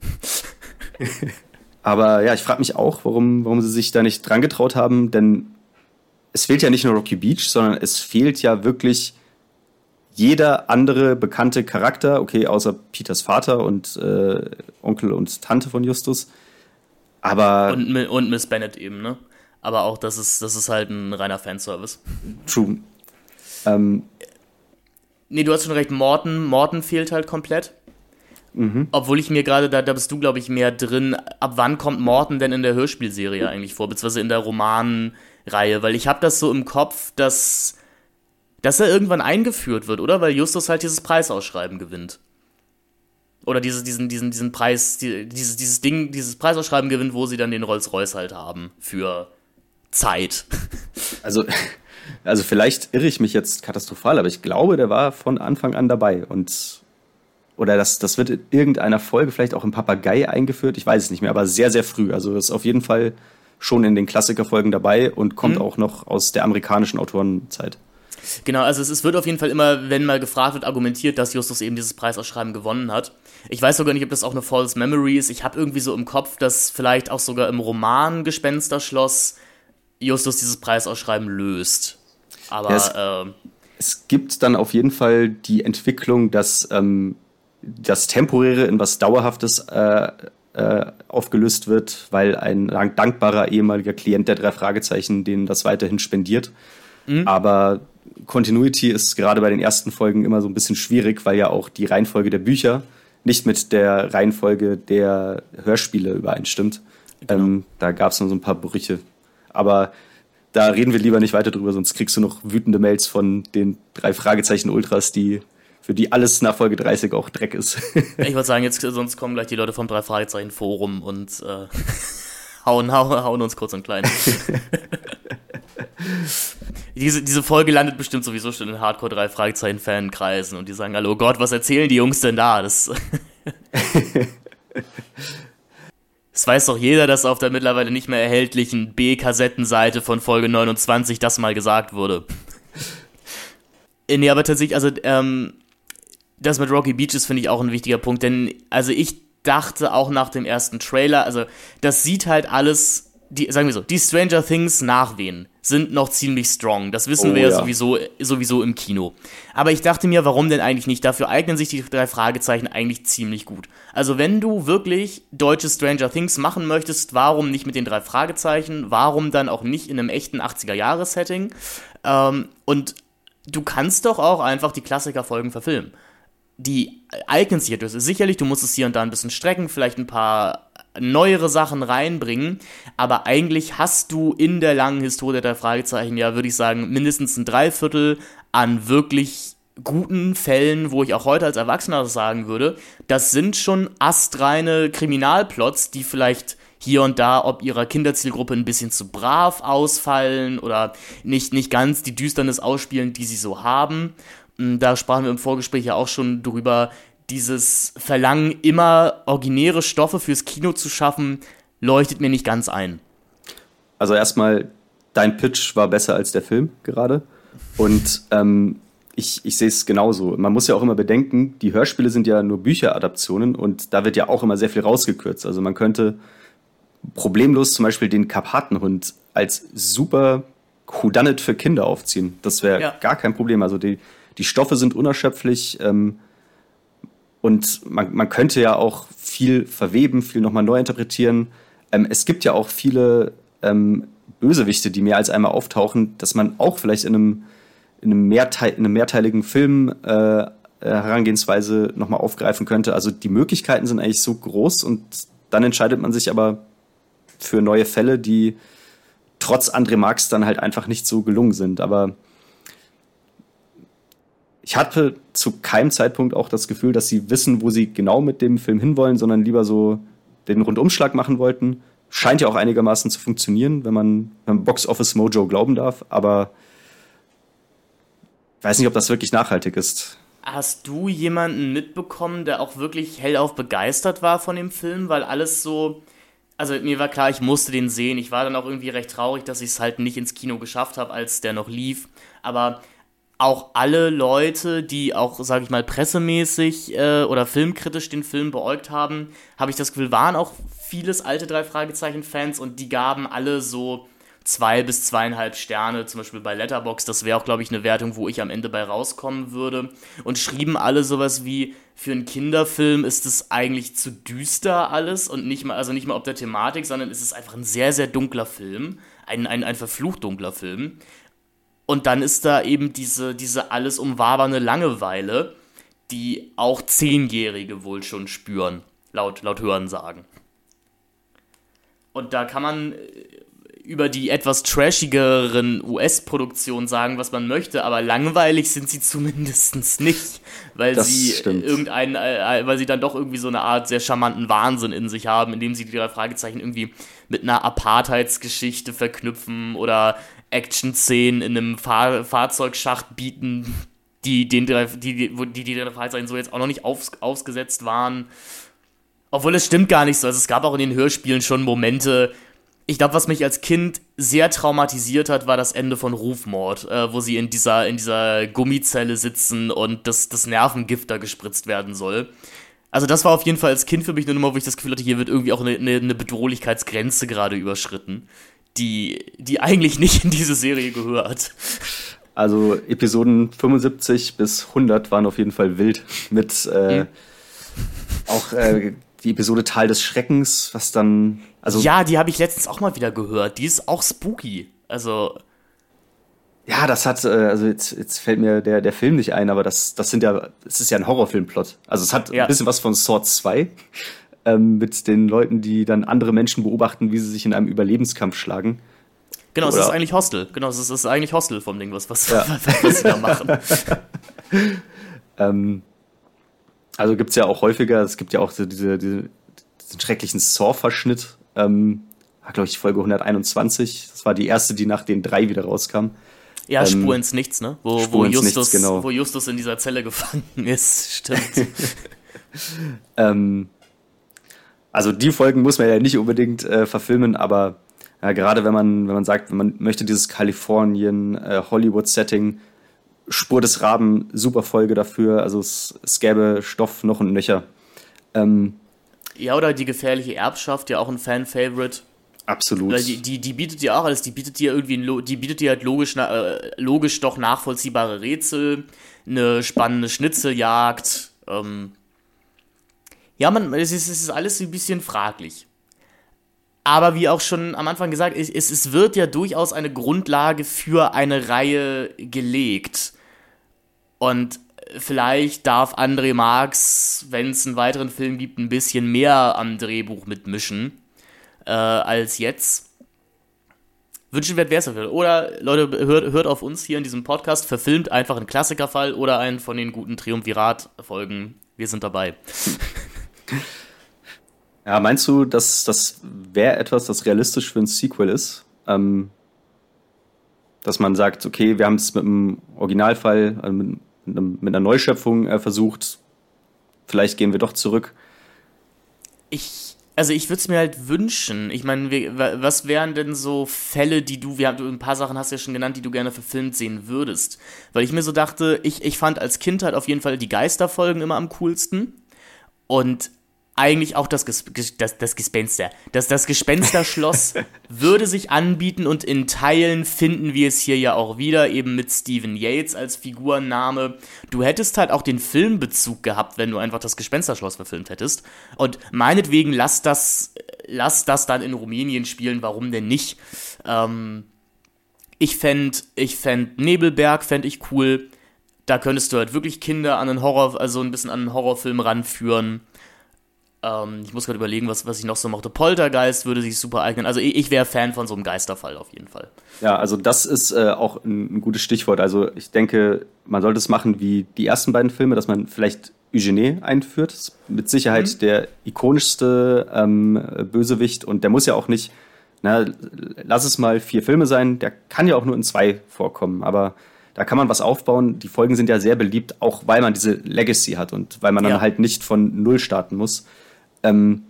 S3: Aber ja, ich frage mich auch, warum, warum sie sich da nicht dran getraut haben, denn es fehlt ja nicht nur Rocky Beach, sondern es fehlt ja wirklich jeder andere bekannte Charakter, okay, außer Peters Vater und äh, Onkel und Tante von Justus. Aber.
S2: Und, und Miss Bennett eben, ne? Aber auch das ist, das ist halt ein reiner Fanservice.
S3: True. Ähm,
S2: nee, du hast schon recht, Morton, Morton fehlt halt komplett. Mhm. Obwohl ich mir gerade, da, da bist du, glaube ich, mehr drin. Ab wann kommt Morton denn in der Hörspielserie eigentlich vor, beziehungsweise in der Romanreihe? Weil ich habe das so im Kopf, dass dass er irgendwann eingeführt wird, oder? Weil Justus halt dieses Preisausschreiben gewinnt. Oder diese, diesen, diesen, diesen Preis, die, dieses, dieses Ding, dieses Preisausschreiben gewinnt, wo sie dann den Rolls-Royce halt haben für Zeit.
S3: Also, also vielleicht irre ich mich jetzt katastrophal, aber ich glaube, der war von Anfang an dabei und oder das, das wird in irgendeiner Folge vielleicht auch im Papagei eingeführt, ich weiß es nicht mehr, aber sehr, sehr früh. Also ist auf jeden Fall schon in den Klassikerfolgen dabei und kommt mhm. auch noch aus der amerikanischen Autorenzeit.
S2: Genau, also es, es, wird auf jeden Fall immer, wenn mal gefragt wird, argumentiert, dass Justus eben dieses Preisausschreiben gewonnen hat. Ich weiß sogar nicht, ob das auch eine False Memory ist. Ich habe irgendwie so im Kopf, dass vielleicht auch sogar im Roman Gespensterschloss Justus dieses Preisausschreiben löst. Aber ja,
S3: es, äh, es, gibt dann auf jeden Fall die Entwicklung, dass ähm, das Temporäre in was Dauerhaftes äh, äh, aufgelöst wird, weil ein dankbarer ehemaliger Klient der drei Fragezeichen denen das weiterhin spendiert. Mhm. Aber Continuity ist gerade bei den ersten Folgen immer so ein bisschen schwierig, weil ja auch die Reihenfolge der Bücher nicht mit der Reihenfolge der Hörspiele übereinstimmt. Genau. Ähm, da gab es noch so ein paar Brüche. Aber da reden wir lieber nicht weiter drüber, sonst kriegst du noch wütende Mails von den drei Fragezeichen Ultras, die für die alles nach Folge 30 auch Dreck ist.
S2: ich würde sagen, jetzt sonst kommen gleich die Leute vom drei Fragezeichen Forum und äh, hauen, hauen, hauen uns kurz und klein. diese, diese Folge landet bestimmt sowieso schon in Hardcore 3 Fragezeichen Fankreisen und die sagen alle, oh Gott, was erzählen die Jungs denn da? Das, das weiß doch jeder, dass auf der mittlerweile nicht mehr erhältlichen B-Kassettenseite von Folge 29 das mal gesagt wurde. nee, aber tatsächlich, also, ähm, das mit Rocky Beach ist, finde ich, auch ein wichtiger Punkt, denn, also ich dachte auch nach dem ersten Trailer, also, das sieht halt alles die, sagen wir so, die Stranger Things Nachwehen sind noch ziemlich strong. Das wissen oh, wir ja, ja sowieso, sowieso im Kino. Aber ich dachte mir, warum denn eigentlich nicht? Dafür eignen sich die drei Fragezeichen eigentlich ziemlich gut. Also wenn du wirklich deutsche Stranger Things machen möchtest, warum nicht mit den drei Fragezeichen? Warum dann auch nicht in einem echten 80er-Jahre-Setting? Ähm, und du kannst doch auch einfach die Klassikerfolgen verfilmen. Die eignen sich ja sicherlich, du musst es hier und da ein bisschen strecken, vielleicht ein paar neuere Sachen reinbringen. Aber eigentlich hast du in der langen Historie der Fragezeichen ja, würde ich sagen, mindestens ein Dreiviertel an wirklich guten Fällen, wo ich auch heute als Erwachsener sagen würde, das sind schon astreine Kriminalplots, die vielleicht hier und da ob ihrer Kinderzielgruppe ein bisschen zu brav ausfallen oder nicht, nicht ganz die Düsternis ausspielen, die sie so haben. Hm, da sprachen wir im Vorgespräch ja auch schon drüber, dieses Verlangen, immer originäre Stoffe fürs Kino zu schaffen, leuchtet mir nicht ganz ein.
S3: Also erstmal, dein Pitch war besser als der Film gerade. Und ähm, ich, ich sehe es genauso. Man muss ja auch immer bedenken, die Hörspiele sind ja nur Bücheradaptionen und da wird ja auch immer sehr viel rausgekürzt. Also man könnte problemlos zum Beispiel den Karpatenhund als super Whodunit für Kinder aufziehen. Das wäre ja. gar kein Problem. Also die, die Stoffe sind unerschöpflich. Ähm, und man, man könnte ja auch viel verweben, viel nochmal neu interpretieren. Ähm, es gibt ja auch viele ähm, Bösewichte, die mehr als einmal auftauchen, dass man auch vielleicht in einem, in einem, Mehrteil, in einem mehrteiligen Film äh, äh, Herangehensweise nochmal aufgreifen könnte. Also die Möglichkeiten sind eigentlich so groß und dann entscheidet man sich aber für neue Fälle, die trotz André Marx dann halt einfach nicht so gelungen sind. Aber ich hatte zu keinem Zeitpunkt auch das Gefühl, dass sie wissen, wo sie genau mit dem Film hinwollen, sondern lieber so den Rundumschlag machen wollten. Scheint ja auch einigermaßen zu funktionieren, wenn man, wenn man Box Office Mojo glauben darf, aber ich weiß nicht, ob das wirklich nachhaltig ist.
S2: Hast du jemanden mitbekommen, der auch wirklich hellauf begeistert war von dem Film, weil alles so. Also mir war klar, ich musste den sehen. Ich war dann auch irgendwie recht traurig, dass ich es halt nicht ins Kino geschafft habe, als der noch lief. Aber auch alle Leute, die auch, sage ich mal, pressemäßig äh, oder filmkritisch den Film beäugt haben, habe ich das Gefühl, waren auch vieles alte drei Fragezeichen-Fans und die gaben alle so zwei bis zweieinhalb Sterne, zum Beispiel bei Letterbox. Das wäre auch, glaube ich, eine Wertung, wo ich am Ende bei rauskommen würde. Und schrieben alle sowas wie, für einen Kinderfilm ist es eigentlich zu düster alles und nicht mal, also nicht mal ob der Thematik, sondern es ist einfach ein sehr, sehr dunkler Film. Ein, ein, ein verflucht dunkler Film. Und dann ist da eben diese, diese alles umwabernde Langeweile, die auch Zehnjährige wohl schon spüren, laut, laut Hörensagen. Und da kann man äh, über die etwas trashigeren US-Produktionen sagen, was man möchte, aber langweilig sind sie zumindest nicht, weil das sie stimmt. irgendeinen, äh, äh, weil sie dann doch irgendwie so eine Art sehr charmanten Wahnsinn in sich haben, indem sie die drei Fragezeichen irgendwie mit einer Apartheidsgeschichte verknüpfen oder Action-Szenen in einem Fahr Fahrzeugschacht bieten, die den die, die, die, der Fahrzeugen so jetzt auch noch nicht auf, ausgesetzt waren. Obwohl es stimmt gar nicht so. Also es gab auch in den Hörspielen schon Momente. Ich glaube, was mich als Kind sehr traumatisiert hat, war das Ende von Rufmord, äh, wo sie in dieser, in dieser Gummizelle sitzen und das, das Nervengift da gespritzt werden soll. Also das war auf jeden Fall als Kind für mich eine Nummer, wo ich das Gefühl hatte, hier wird irgendwie auch eine, eine Bedrohlichkeitsgrenze gerade überschritten die, die eigentlich nicht in diese Serie gehört.
S3: Also Episoden 75 bis 100 waren auf jeden Fall wild mit äh, mhm. auch äh, die Episode Teil des Schreckens, was dann
S2: also ja, die habe ich letztens auch mal wieder gehört. Die ist auch spooky. Also
S3: ja, das hat, äh, also jetzt, jetzt fällt mir der, der Film nicht ein, aber das, das sind ja, es ist ja ein Horrorfilmplot. Also es hat ja. ein bisschen was von Sword 2 ähm, mit den Leuten, die dann andere Menschen beobachten, wie sie sich in einem Überlebenskampf schlagen.
S2: Genau, Oder? es ist eigentlich Hostel. Genau, es ist, es ist eigentlich Hostel vom Ding, was, was, ja. was sie da machen.
S3: ähm, also gibt es ja auch häufiger, es gibt ja auch diese, diese, diesen schrecklichen Saw-Verschnitt. Ähm, glaube ich, Folge 121. Das war die erste, die nach den drei wieder rauskam.
S2: Ja, ähm, Spur ins Nichts, ne? Wo, wo, Justus, Nichts, genau. wo Justus in dieser Zelle gefangen ist, stimmt.
S3: ähm, also die Folgen muss man ja nicht unbedingt äh, verfilmen, aber ja, gerade wenn man, wenn man sagt, man möchte dieses Kalifornien, äh, Spur des Raben, super Folge dafür. Also es, es gäbe Stoff noch und nöcher. Ähm,
S2: ja, oder die gefährliche Erbschaft, ja auch ein Fan-Favorite.
S3: Absolut.
S2: Die, die, die bietet dir auch alles. Die bietet dir irgendwie, ein, die bietet dir halt logisch, äh, logisch doch nachvollziehbare Rätsel, eine spannende Schnitzeljagd. Ähm ja, man, es ist, es ist alles ein bisschen fraglich. Aber wie auch schon am Anfang gesagt, es, es wird ja durchaus eine Grundlage für eine Reihe gelegt. Und vielleicht darf André Marx, wenn es einen weiteren Film gibt, ein bisschen mehr am Drehbuch mitmischen äh, als jetzt. Wünschenswert wäre es dafür. Oder Leute, hört, hört auf uns hier in diesem Podcast, verfilmt einfach einen Klassikerfall oder einen von den guten Triumvirat-Folgen. Wir sind dabei.
S3: Ja, meinst du, dass das wäre etwas, das realistisch für ein Sequel ist? Ähm, dass man sagt, okay, wir haben es mit einem Originalfall, mit, mit, einem, mit, einer Neuschöpfung äh, versucht, vielleicht gehen wir doch zurück.
S2: Ich, also ich würde es mir halt wünschen. Ich meine, was wären denn so Fälle, die du, wir haben, ein paar Sachen hast du ja schon genannt, die du gerne verfilmt sehen würdest. Weil ich mir so dachte, ich, ich fand als Kind halt auf jeden Fall die Geisterfolgen immer am coolsten. Und eigentlich auch das, Ges das, das Gespenster. Das, das Gespensterschloss würde sich anbieten und in Teilen finden wir es hier ja auch wieder, eben mit Stephen Yates als Figurenname. Du hättest halt auch den Filmbezug gehabt, wenn du einfach das Gespensterschloss verfilmt hättest. Und meinetwegen lass das, lass das dann in Rumänien spielen, warum denn nicht? Ähm, ich fände ich fänd Nebelberg fände ich cool. Da könntest du halt wirklich Kinder an einen Horror, also ein bisschen an einen Horrorfilm ranführen. Ähm, ich muss gerade überlegen, was, was ich noch so mochte. Poltergeist würde sich super eignen. Also ich, ich wäre Fan von so einem Geisterfall auf jeden Fall.
S3: Ja, also das ist äh, auch ein, ein, gutes Stichwort. Also ich denke, man sollte es machen wie die ersten beiden Filme, dass man vielleicht Eugenie einführt. Das ist mit Sicherheit mhm. der ikonischste ähm, Bösewicht und der muss ja auch nicht, na, lass es mal vier Filme sein, der kann ja auch nur in zwei vorkommen, aber da kann man was aufbauen. Die Folgen sind ja sehr beliebt, auch weil man diese Legacy hat und weil man dann halt nicht von Null starten muss. Ähm,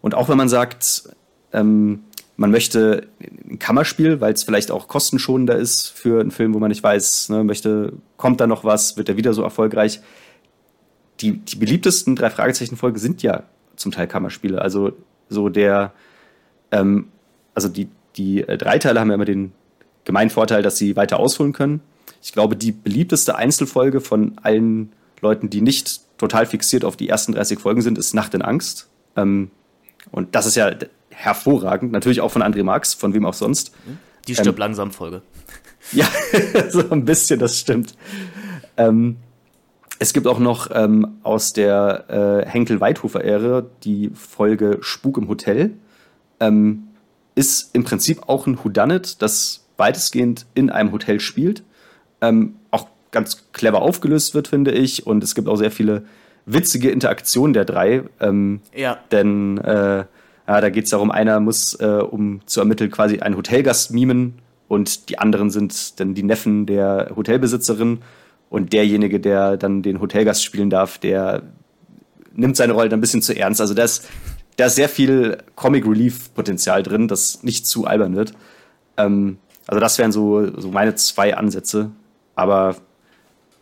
S3: und auch wenn man sagt, ähm, man möchte ein Kammerspiel, weil es vielleicht auch kostenschonender ist für einen Film, wo man nicht weiß, ne, möchte, kommt da noch was, wird er wieder so erfolgreich. Die, die beliebtesten drei Fragezeichen-Folgen sind ja zum Teil Kammerspiele. Also so der, ähm, also die, die äh, Dreiteile haben ja immer den gemeinen Vorteil, dass sie weiter ausholen können. Ich glaube, die beliebteste Einzelfolge von allen Leuten, die nicht total fixiert auf die ersten 30 Folgen sind, ist Nacht in Angst. Ähm, und das ist ja hervorragend. Natürlich auch von André Marx, von wem auch sonst.
S2: Die stirbt ähm, langsam Folge.
S3: Ja, so ein bisschen, das stimmt. Ähm, es gibt auch noch ähm, aus der äh, Henkel-Weithofer-Ära die Folge Spuk im Hotel. Ähm, ist im Prinzip auch ein Whodunit, das weitestgehend in einem Hotel spielt. Ähm, auch ganz clever aufgelöst wird, finde ich. Und es gibt auch sehr viele witzige Interaktionen der drei. Ähm,
S2: ja.
S3: Denn äh, ja, da geht es darum, einer muss, äh, um zu ermitteln, quasi einen Hotelgast mimen und die anderen sind dann die Neffen der Hotelbesitzerin. Und derjenige, der dann den Hotelgast spielen darf, der nimmt seine Rolle dann ein bisschen zu ernst. Also da ist, da ist sehr viel Comic Relief Potenzial drin, das nicht zu albern wird. Ähm, also das wären so, so meine zwei Ansätze. Aber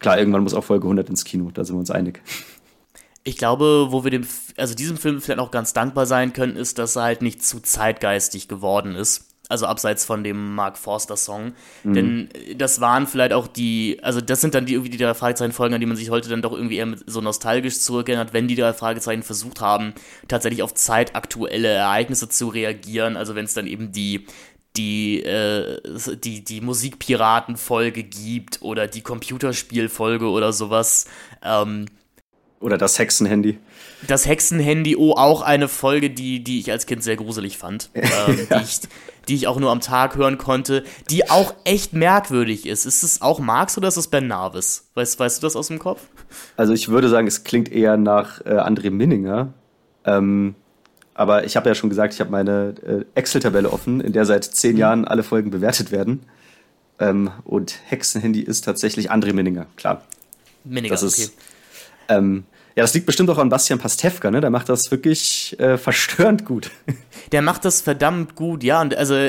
S3: klar, irgendwann muss auch Folge 100 ins Kino, da sind wir uns einig.
S2: Ich glaube, wo wir dem, also diesem Film vielleicht auch ganz dankbar sein können, ist, dass er halt nicht zu zeitgeistig geworden ist. Also abseits von dem Mark Forster Song. Mhm. Denn das waren vielleicht auch die, also das sind dann die irgendwie die drei Fragezeichen-Folgen, an die man sich heute dann doch irgendwie eher so nostalgisch zurückerinnert, wenn die drei Fragezeichen versucht haben, tatsächlich auf zeitaktuelle Ereignisse zu reagieren. Also wenn es dann eben die, die, äh, die, die Musikpiraten-Folge gibt oder die Computerspiel-Folge oder sowas. Ähm,
S3: oder das Hexenhandy.
S2: Das Hexenhandy, oh, auch eine Folge, die, die ich als Kind sehr gruselig fand. Ähm, ja. die, ich, die ich auch nur am Tag hören konnte, die auch echt merkwürdig ist. Ist es auch Marx oder ist es Ben Narvis? Weißt, weißt du das aus dem Kopf?
S3: Also ich würde sagen, es klingt eher nach äh, André Minninger. Ähm, aber ich habe ja schon gesagt, ich habe meine äh, Excel-Tabelle offen, in der seit zehn mhm. Jahren alle Folgen bewertet werden. Ähm, und Hexenhandy ist tatsächlich André Minninger, klar.
S2: Minninger,
S3: das ist, okay. Ähm, ja, das liegt bestimmt auch an Bastian Pastewka, ne? Der macht das wirklich äh, verstörend gut.
S2: Der macht das verdammt gut, ja. Und also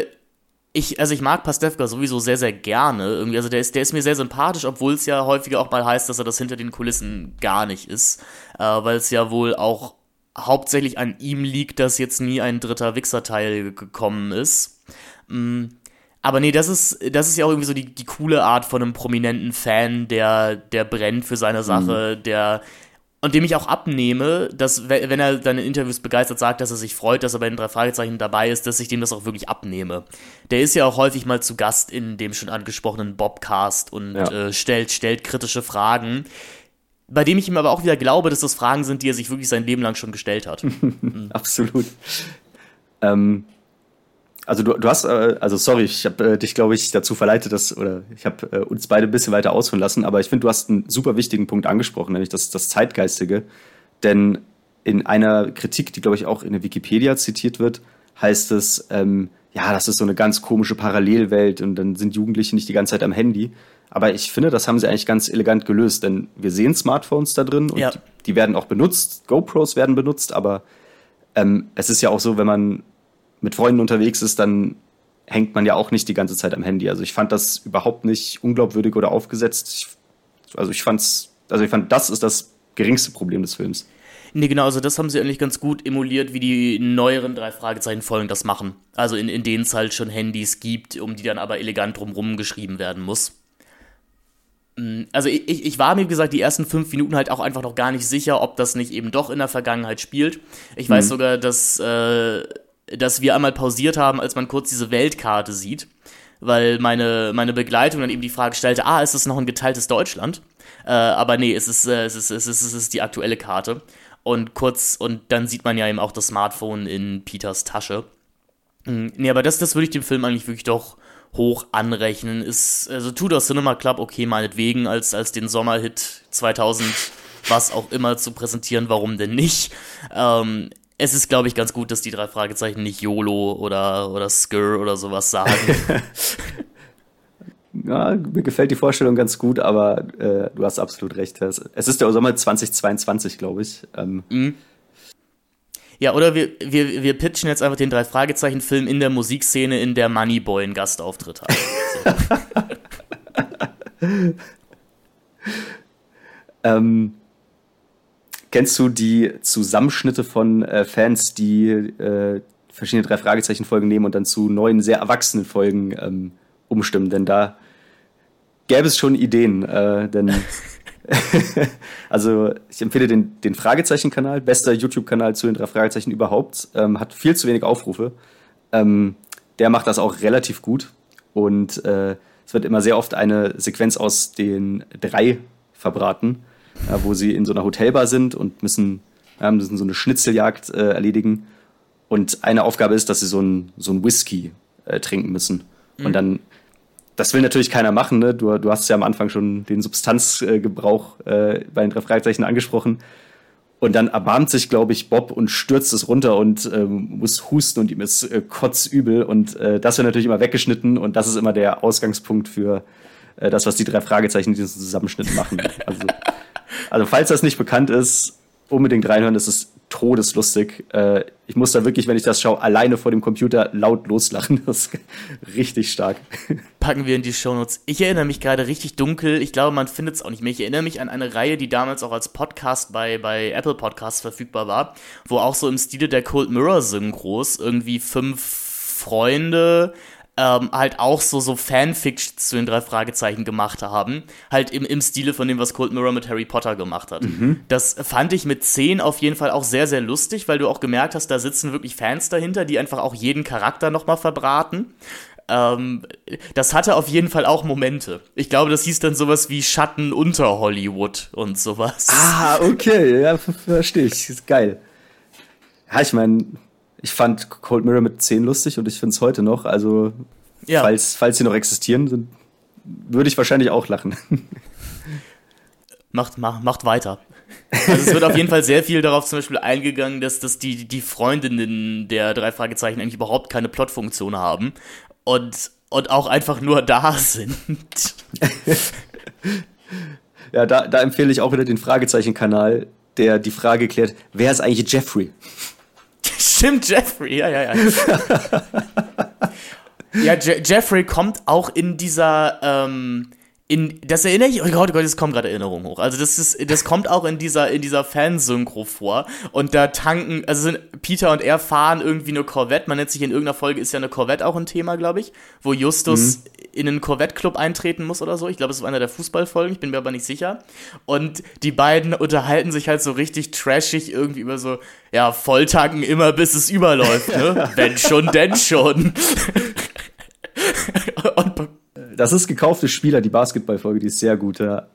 S2: ich, also ich mag Pastewka sowieso sehr, sehr gerne. Irgendwie, also der ist, der ist mir sehr sympathisch, obwohl es ja häufiger auch mal heißt, dass er das hinter den Kulissen gar nicht ist. Äh, Weil es ja wohl auch hauptsächlich an ihm liegt, dass jetzt nie ein dritter Wichser-Teil gekommen ist. Mm. Aber nee, das ist, das ist ja auch irgendwie so die, die coole Art von einem prominenten Fan, der, der brennt für seine Sache, mhm. der, und dem ich auch abnehme, dass, wenn er dann in Interviews begeistert sagt, dass er sich freut, dass er bei den drei Fragezeichen dabei ist, dass ich dem das auch wirklich abnehme. Der ist ja auch häufig mal zu Gast in dem schon angesprochenen Bobcast und ja. äh, stellt, stellt kritische Fragen bei dem ich ihm aber auch wieder glaube, dass das Fragen sind, die er sich wirklich sein Leben lang schon gestellt hat.
S3: mhm. Absolut. Ähm, also du, du hast, äh, also sorry, ich habe äh, dich, glaube ich, dazu verleitet, dass, oder ich habe äh, uns beide ein bisschen weiter ausführen lassen, aber ich finde, du hast einen super wichtigen Punkt angesprochen, nämlich das, das Zeitgeistige. Denn in einer Kritik, die, glaube ich, auch in der Wikipedia zitiert wird, heißt es, ähm, ja, das ist so eine ganz komische Parallelwelt und dann sind Jugendliche nicht die ganze Zeit am Handy. Aber ich finde, das haben sie eigentlich ganz elegant gelöst, denn wir sehen Smartphones da drin und ja. die, die, werden auch benutzt, GoPros werden benutzt, aber ähm, es ist ja auch so, wenn man mit Freunden unterwegs ist, dann hängt man ja auch nicht die ganze Zeit am Handy. Also ich fand das überhaupt nicht unglaubwürdig oder aufgesetzt. Ich, also ich fand's, also ich fand, das ist das geringste Problem des Films.
S2: Nee, genau, also das haben sie eigentlich ganz gut emuliert, wie die neueren drei Fragezeichen-Folgen das machen. Also in, in denen es halt schon Handys gibt, um die dann aber elegant drumrum geschrieben werden muss. Mm, also ich, ich war mir, wie gesagt, die ersten fünf Minuten halt auch einfach noch gar nicht sicher, ob das nicht eben doch in der Vergangenheit spielt. Ich weiß mhm. sogar, dass, äh, dass wir einmal pausiert haben, als man kurz diese Weltkarte sieht, weil meine, meine Begleitung dann eben die Frage stellte, ah, ist das noch ein geteiltes Deutschland? Äh, aber nee, es ist, äh, es, ist, es, ist, es ist die aktuelle Karte. Und kurz, und dann sieht man ja eben auch das Smartphone in Peters Tasche. Mm, nee, aber das, das würde ich dem Film eigentlich wirklich doch hoch anrechnen. Ist, also Tudor Cinema Club, okay, meinetwegen, als, als den Sommerhit 2000, was auch immer zu präsentieren, warum denn nicht? Ähm, es ist, glaube ich, ganz gut, dass die drei Fragezeichen nicht YOLO oder, oder Skr oder sowas sagen.
S3: ja, mir gefällt die Vorstellung ganz gut, aber äh, du hast absolut recht. Es ist der Sommer 2022, glaube ich. Ähm, mhm.
S2: Ja, oder wir, wir, wir pitchen jetzt einfach den Drei-Fragezeichen-Film in der Musikszene, in der Moneyboy einen Gastauftritt hat.
S3: ähm, kennst du die Zusammenschnitte von äh, Fans, die äh, verschiedene Drei-Fragezeichen-Folgen nehmen und dann zu neuen, sehr erwachsenen Folgen ähm, umstimmen? Denn da gäbe es schon Ideen, äh, denn also ich empfehle den, den Fragezeichen-Kanal, bester YouTube-Kanal zu den drei Fragezeichen überhaupt, ähm, hat viel zu wenig Aufrufe. Ähm, der macht das auch relativ gut und äh, es wird immer sehr oft eine Sequenz aus den drei verbraten, äh, wo sie in so einer Hotelbar sind und müssen, ja, müssen so eine Schnitzeljagd äh, erledigen. Und eine Aufgabe ist, dass sie so ein, so ein Whisky äh, trinken müssen. Mhm. Und dann das will natürlich keiner machen. Ne? Du, du hast ja am Anfang schon den Substanzgebrauch äh, bei den drei Fragezeichen angesprochen. Und dann erbarmt sich, glaube ich, Bob und stürzt es runter und ähm, muss husten und ihm ist äh, kotzübel. Und äh, das wird natürlich immer weggeschnitten und das ist immer der Ausgangspunkt für äh, das, was die drei Fragezeichen in diesem Zusammenschnitt machen. Also, also falls das nicht bekannt ist, unbedingt reinhören. Das ist todeslustig. Äh, ich muss da wirklich, wenn ich das schaue, alleine vor dem Computer laut loslachen. Das ist richtig stark.
S2: Packen wir in die Shownotes. Ich erinnere mich gerade richtig dunkel. Ich glaube, man findet es auch nicht mehr. Ich erinnere mich an eine Reihe, die damals auch als Podcast bei, bei Apple Podcasts verfügbar war, wo auch so im Stile der Cold Mirror Synchros irgendwie fünf Freunde ähm, halt auch so, so Fanfiction zu den drei Fragezeichen gemacht haben. Halt im, im Stile von dem, was Cold Mirror mit Harry Potter gemacht hat. Mhm. Das fand ich mit 10 auf jeden Fall auch sehr, sehr lustig, weil du auch gemerkt hast, da sitzen wirklich Fans dahinter, die einfach auch jeden Charakter nochmal verbraten. Ähm, das hatte auf jeden Fall auch Momente. Ich glaube, das hieß dann sowas wie Schatten unter Hollywood und sowas.
S3: Ah, okay, ja, verstehe ich. Ist geil. Ja, ich meine, ich fand Cold Mirror mit 10 lustig und ich finde es heute noch. Also, ja. falls, falls sie noch existieren, sind, würde ich wahrscheinlich auch lachen.
S2: Macht, macht, macht weiter. Also es wird auf jeden Fall sehr viel darauf zum Beispiel eingegangen, dass, dass die, die Freundinnen der drei Fragezeichen eigentlich überhaupt keine Plotfunktion haben. Und und auch einfach nur da sind.
S3: ja, da, da empfehle ich auch wieder den Fragezeichen-Kanal, der die Frage klärt, wer ist eigentlich Jeffrey?
S2: Stimmt, Jeffrey, ja, ja, ja. ja, Je Jeffrey kommt auch in dieser, ähm, in, das erinnere ich, oh Gott, oh Gott, es kommen gerade Erinnerungen hoch. Also das ist, das kommt auch in dieser, in dieser Fansynchro vor. Und da tanken, also sind Peter und er fahren irgendwie eine Corvette. Man nennt sich in irgendeiner Folge ist ja eine Corvette auch ein Thema, glaube ich, wo Justus mhm. in einen Corvette-Club eintreten muss oder so. Ich glaube, es ist einer der Fußballfolgen, ich bin mir aber nicht sicher. Und die beiden unterhalten sich halt so richtig trashig irgendwie über so, ja, Volltanken immer bis es überläuft, ne? Wenn schon, denn schon.
S3: Das ist gekaufte Spieler, die Basketballfolge, die ist sehr gut, ja.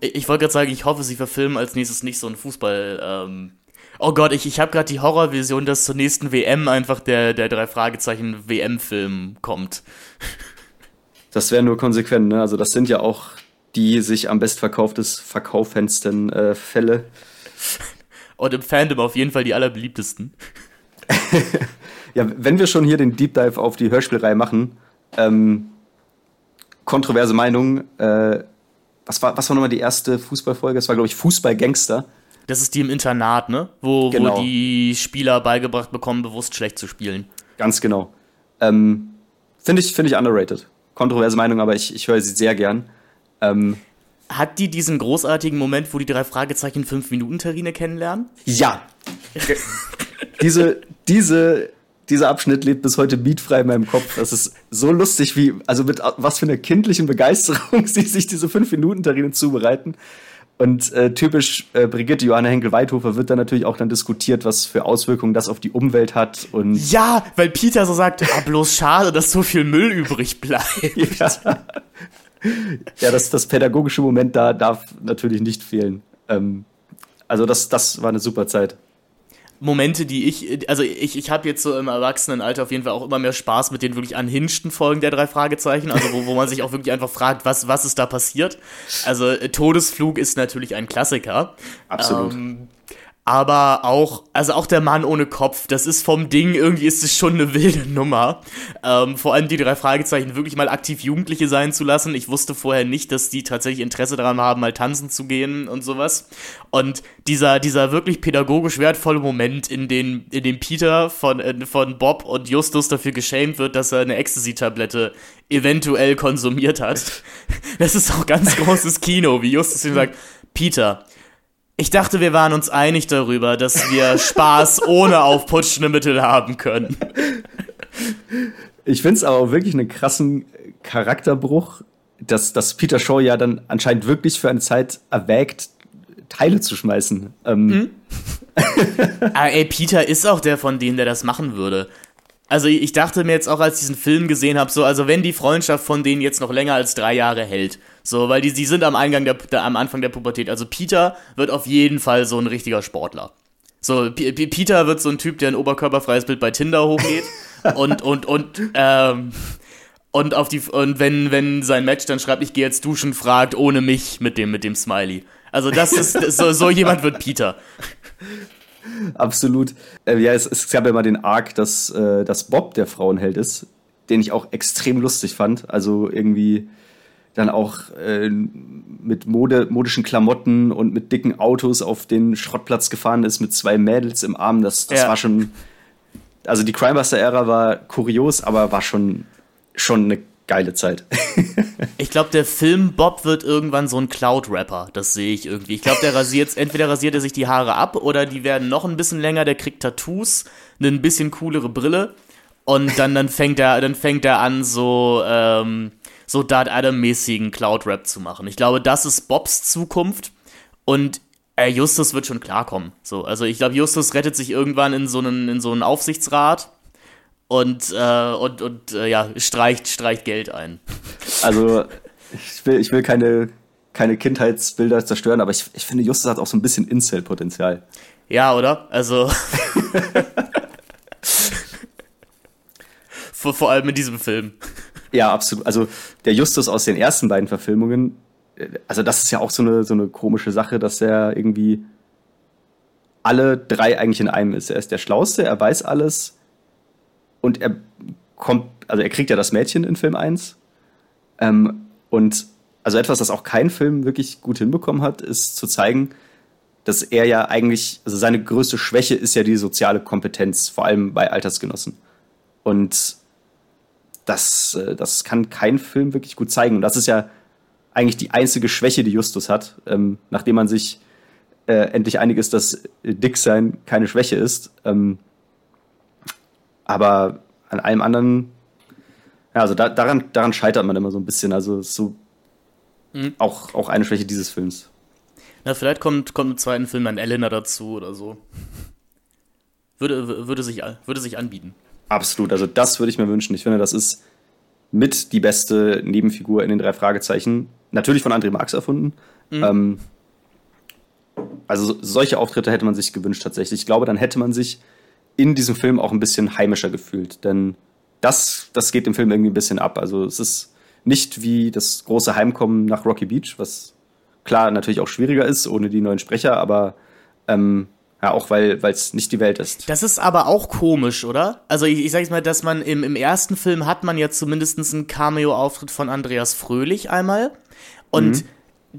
S2: Ich wollte gerade sagen, ich hoffe, sie verfilmen als nächstes nicht so ein Fußball. Ähm oh Gott, ich, ich habe gerade die Horrorvision, dass zur nächsten WM einfach der, der drei Fragezeichen WM-Film kommt.
S3: Das wäre nur konsequent, ne? Also das sind ja auch die sich am bestverkauftes verkaufendsten äh, Fälle.
S2: Und im Fandom auf jeden Fall die allerbeliebtesten.
S3: ja, wenn wir schon hier den Deep Dive auf die Hörspielreihe machen, ähm, kontroverse Meinung. Äh, was, war, was war nochmal die erste Fußballfolge? Das war, glaube ich, Fußballgangster.
S2: Das ist die im Internat, ne? Wo, genau. wo die Spieler beigebracht bekommen, bewusst schlecht zu spielen.
S3: Ganz genau. Ähm, Finde ich, find ich underrated. Kontroverse Meinung, aber ich, ich höre sie sehr gern. Ähm,
S2: Hat die diesen großartigen Moment, wo die drei Fragezeichen 5-Minuten-Terrine kennenlernen?
S3: Ja. diese, diese dieser Abschnitt lebt bis heute beatfrei in meinem Kopf. Das ist so lustig, wie, also mit was für einer kindlichen Begeisterung sie sich diese 5-Minuten-Terrine zubereiten. Und äh, typisch äh, Brigitte Johanna Henkel-Weithofer wird dann natürlich auch dann diskutiert, was für Auswirkungen das auf die Umwelt hat. Und
S2: ja, weil Peter so sagt, ah, bloß schade, dass so viel Müll übrig bleibt.
S3: ja, ja das, das pädagogische Moment da darf natürlich nicht fehlen. Ähm, also das, das war eine super Zeit.
S2: Momente, die ich, also ich, ich habe jetzt so im Erwachsenenalter auf jeden Fall auch immer mehr Spaß mit den wirklich anhinschten Folgen der drei Fragezeichen, also wo, wo man sich auch wirklich einfach fragt, was, was ist da passiert. Also Todesflug ist natürlich ein Klassiker.
S3: Absolut. Ähm,
S2: aber auch, also auch der Mann ohne Kopf, das ist vom Ding, irgendwie ist es schon eine wilde Nummer. Ähm, vor allem die drei Fragezeichen wirklich mal aktiv Jugendliche sein zu lassen. Ich wusste vorher nicht, dass die tatsächlich Interesse daran haben, mal tanzen zu gehen und sowas. Und dieser, dieser wirklich pädagogisch wertvolle Moment, in dem, in dem Peter von, äh, von Bob und Justus dafür geschämt wird, dass er eine Ecstasy-Tablette eventuell konsumiert hat. Das ist auch ganz großes Kino, wie Justus ihm sagt, Peter, ich dachte, wir waren uns einig darüber, dass wir Spaß ohne aufputschende Mittel haben können.
S3: Ich finde es aber auch wirklich einen krassen Charakterbruch, dass, dass Peter Shaw ja dann anscheinend wirklich für eine Zeit erwägt, Teile zu schmeißen. Ähm. Mhm.
S2: ah, ey, Peter ist auch der von denen, der das machen würde. Also ich dachte mir jetzt auch, als ich diesen Film gesehen habe, so, also wenn die Freundschaft von denen jetzt noch länger als drei Jahre hält, so, weil die, die sind am Eingang der, der, am Anfang der Pubertät. Also Peter wird auf jeden Fall so ein richtiger Sportler. So, P P Peter wird so ein Typ, der ein oberkörperfreies Bild bei Tinder hochgeht und, und, und, ähm, und auf die, und wenn, wenn sein Match dann schreibt, ich gehe jetzt duschen, fragt ohne mich mit dem, mit dem Smiley. Also das ist, so, so jemand wird Peter.
S3: Absolut. Äh, ja, es, es, gab ja mal den Arc, dass, äh, dass Bob der Frauenheld ist, den ich auch extrem lustig fand. Also irgendwie dann auch äh, mit Mode, modischen Klamotten und mit dicken Autos auf den Schrottplatz gefahren ist mit zwei Mädels im Arm. Das, das ja. war schon. Also die Crimebuster-Ära war kurios, aber war schon, schon eine geile Zeit.
S2: ich glaube, der Film Bob wird irgendwann so ein Cloud-Rapper. Das sehe ich irgendwie. Ich glaube, der rasiert, entweder rasiert er sich die Haare ab oder die werden noch ein bisschen länger, der kriegt Tattoos, eine ein bisschen coolere Brille. Und dann, dann fängt er, dann fängt er an, so, ähm, so Dart Adam-mäßigen Cloud-Rap zu machen. Ich glaube, das ist Bobs Zukunft. Und äh, Justus wird schon klarkommen. So, also ich glaube, Justus rettet sich irgendwann in so einen, in so einen Aufsichtsrat und, äh, und, und äh, ja, streicht, streicht Geld ein.
S3: Also, ich will, ich will keine, keine Kindheitsbilder zerstören, aber ich, ich finde, Justus hat auch so ein bisschen Incel-Potenzial.
S2: Ja, oder? Also. vor, vor allem in diesem Film.
S3: Ja, absolut. Also, der Justus aus den ersten beiden Verfilmungen, äh, also, das ist ja auch so eine, so eine komische Sache, dass er irgendwie alle drei eigentlich in einem ist. Er ist der Schlauste, er weiß alles, und er kommt also er kriegt ja das Mädchen in Film 1. Ähm, und also etwas, das auch kein Film wirklich gut hinbekommen hat, ist zu zeigen, dass er ja eigentlich, also seine größte Schwäche ist ja die soziale Kompetenz, vor allem bei Altersgenossen. Und das, äh, das kann kein Film wirklich gut zeigen. Und das ist ja eigentlich die einzige Schwäche, die Justus hat, ähm, nachdem man sich äh, endlich einig ist, dass Dicksein keine Schwäche ist. Ähm, aber an allem anderen, ja, also da, daran, daran scheitert man immer so ein bisschen. Also so mhm. auch, auch eine Schwäche dieses Films.
S2: Na, vielleicht kommt, kommt im zweiten Film ein Elena dazu oder so. Würde, würde, sich, würde sich anbieten.
S3: Absolut, also das würde ich mir wünschen. Ich finde, das ist mit die beste Nebenfigur in den drei Fragezeichen. Natürlich von André Marx erfunden. Mhm. Ähm, also solche Auftritte hätte man sich gewünscht tatsächlich. Ich glaube, dann hätte man sich in diesem Film auch ein bisschen heimischer gefühlt. Denn das, das geht im Film irgendwie ein bisschen ab. Also es ist nicht wie das große Heimkommen nach Rocky Beach, was klar natürlich auch schwieriger ist ohne die neuen Sprecher, aber ähm, ja, auch weil es nicht die Welt ist.
S2: Das ist aber auch komisch, oder? Also ich, ich sag jetzt mal, dass man im, im ersten Film hat man ja zumindest einen Cameo-Auftritt von Andreas Fröhlich einmal. Und mhm.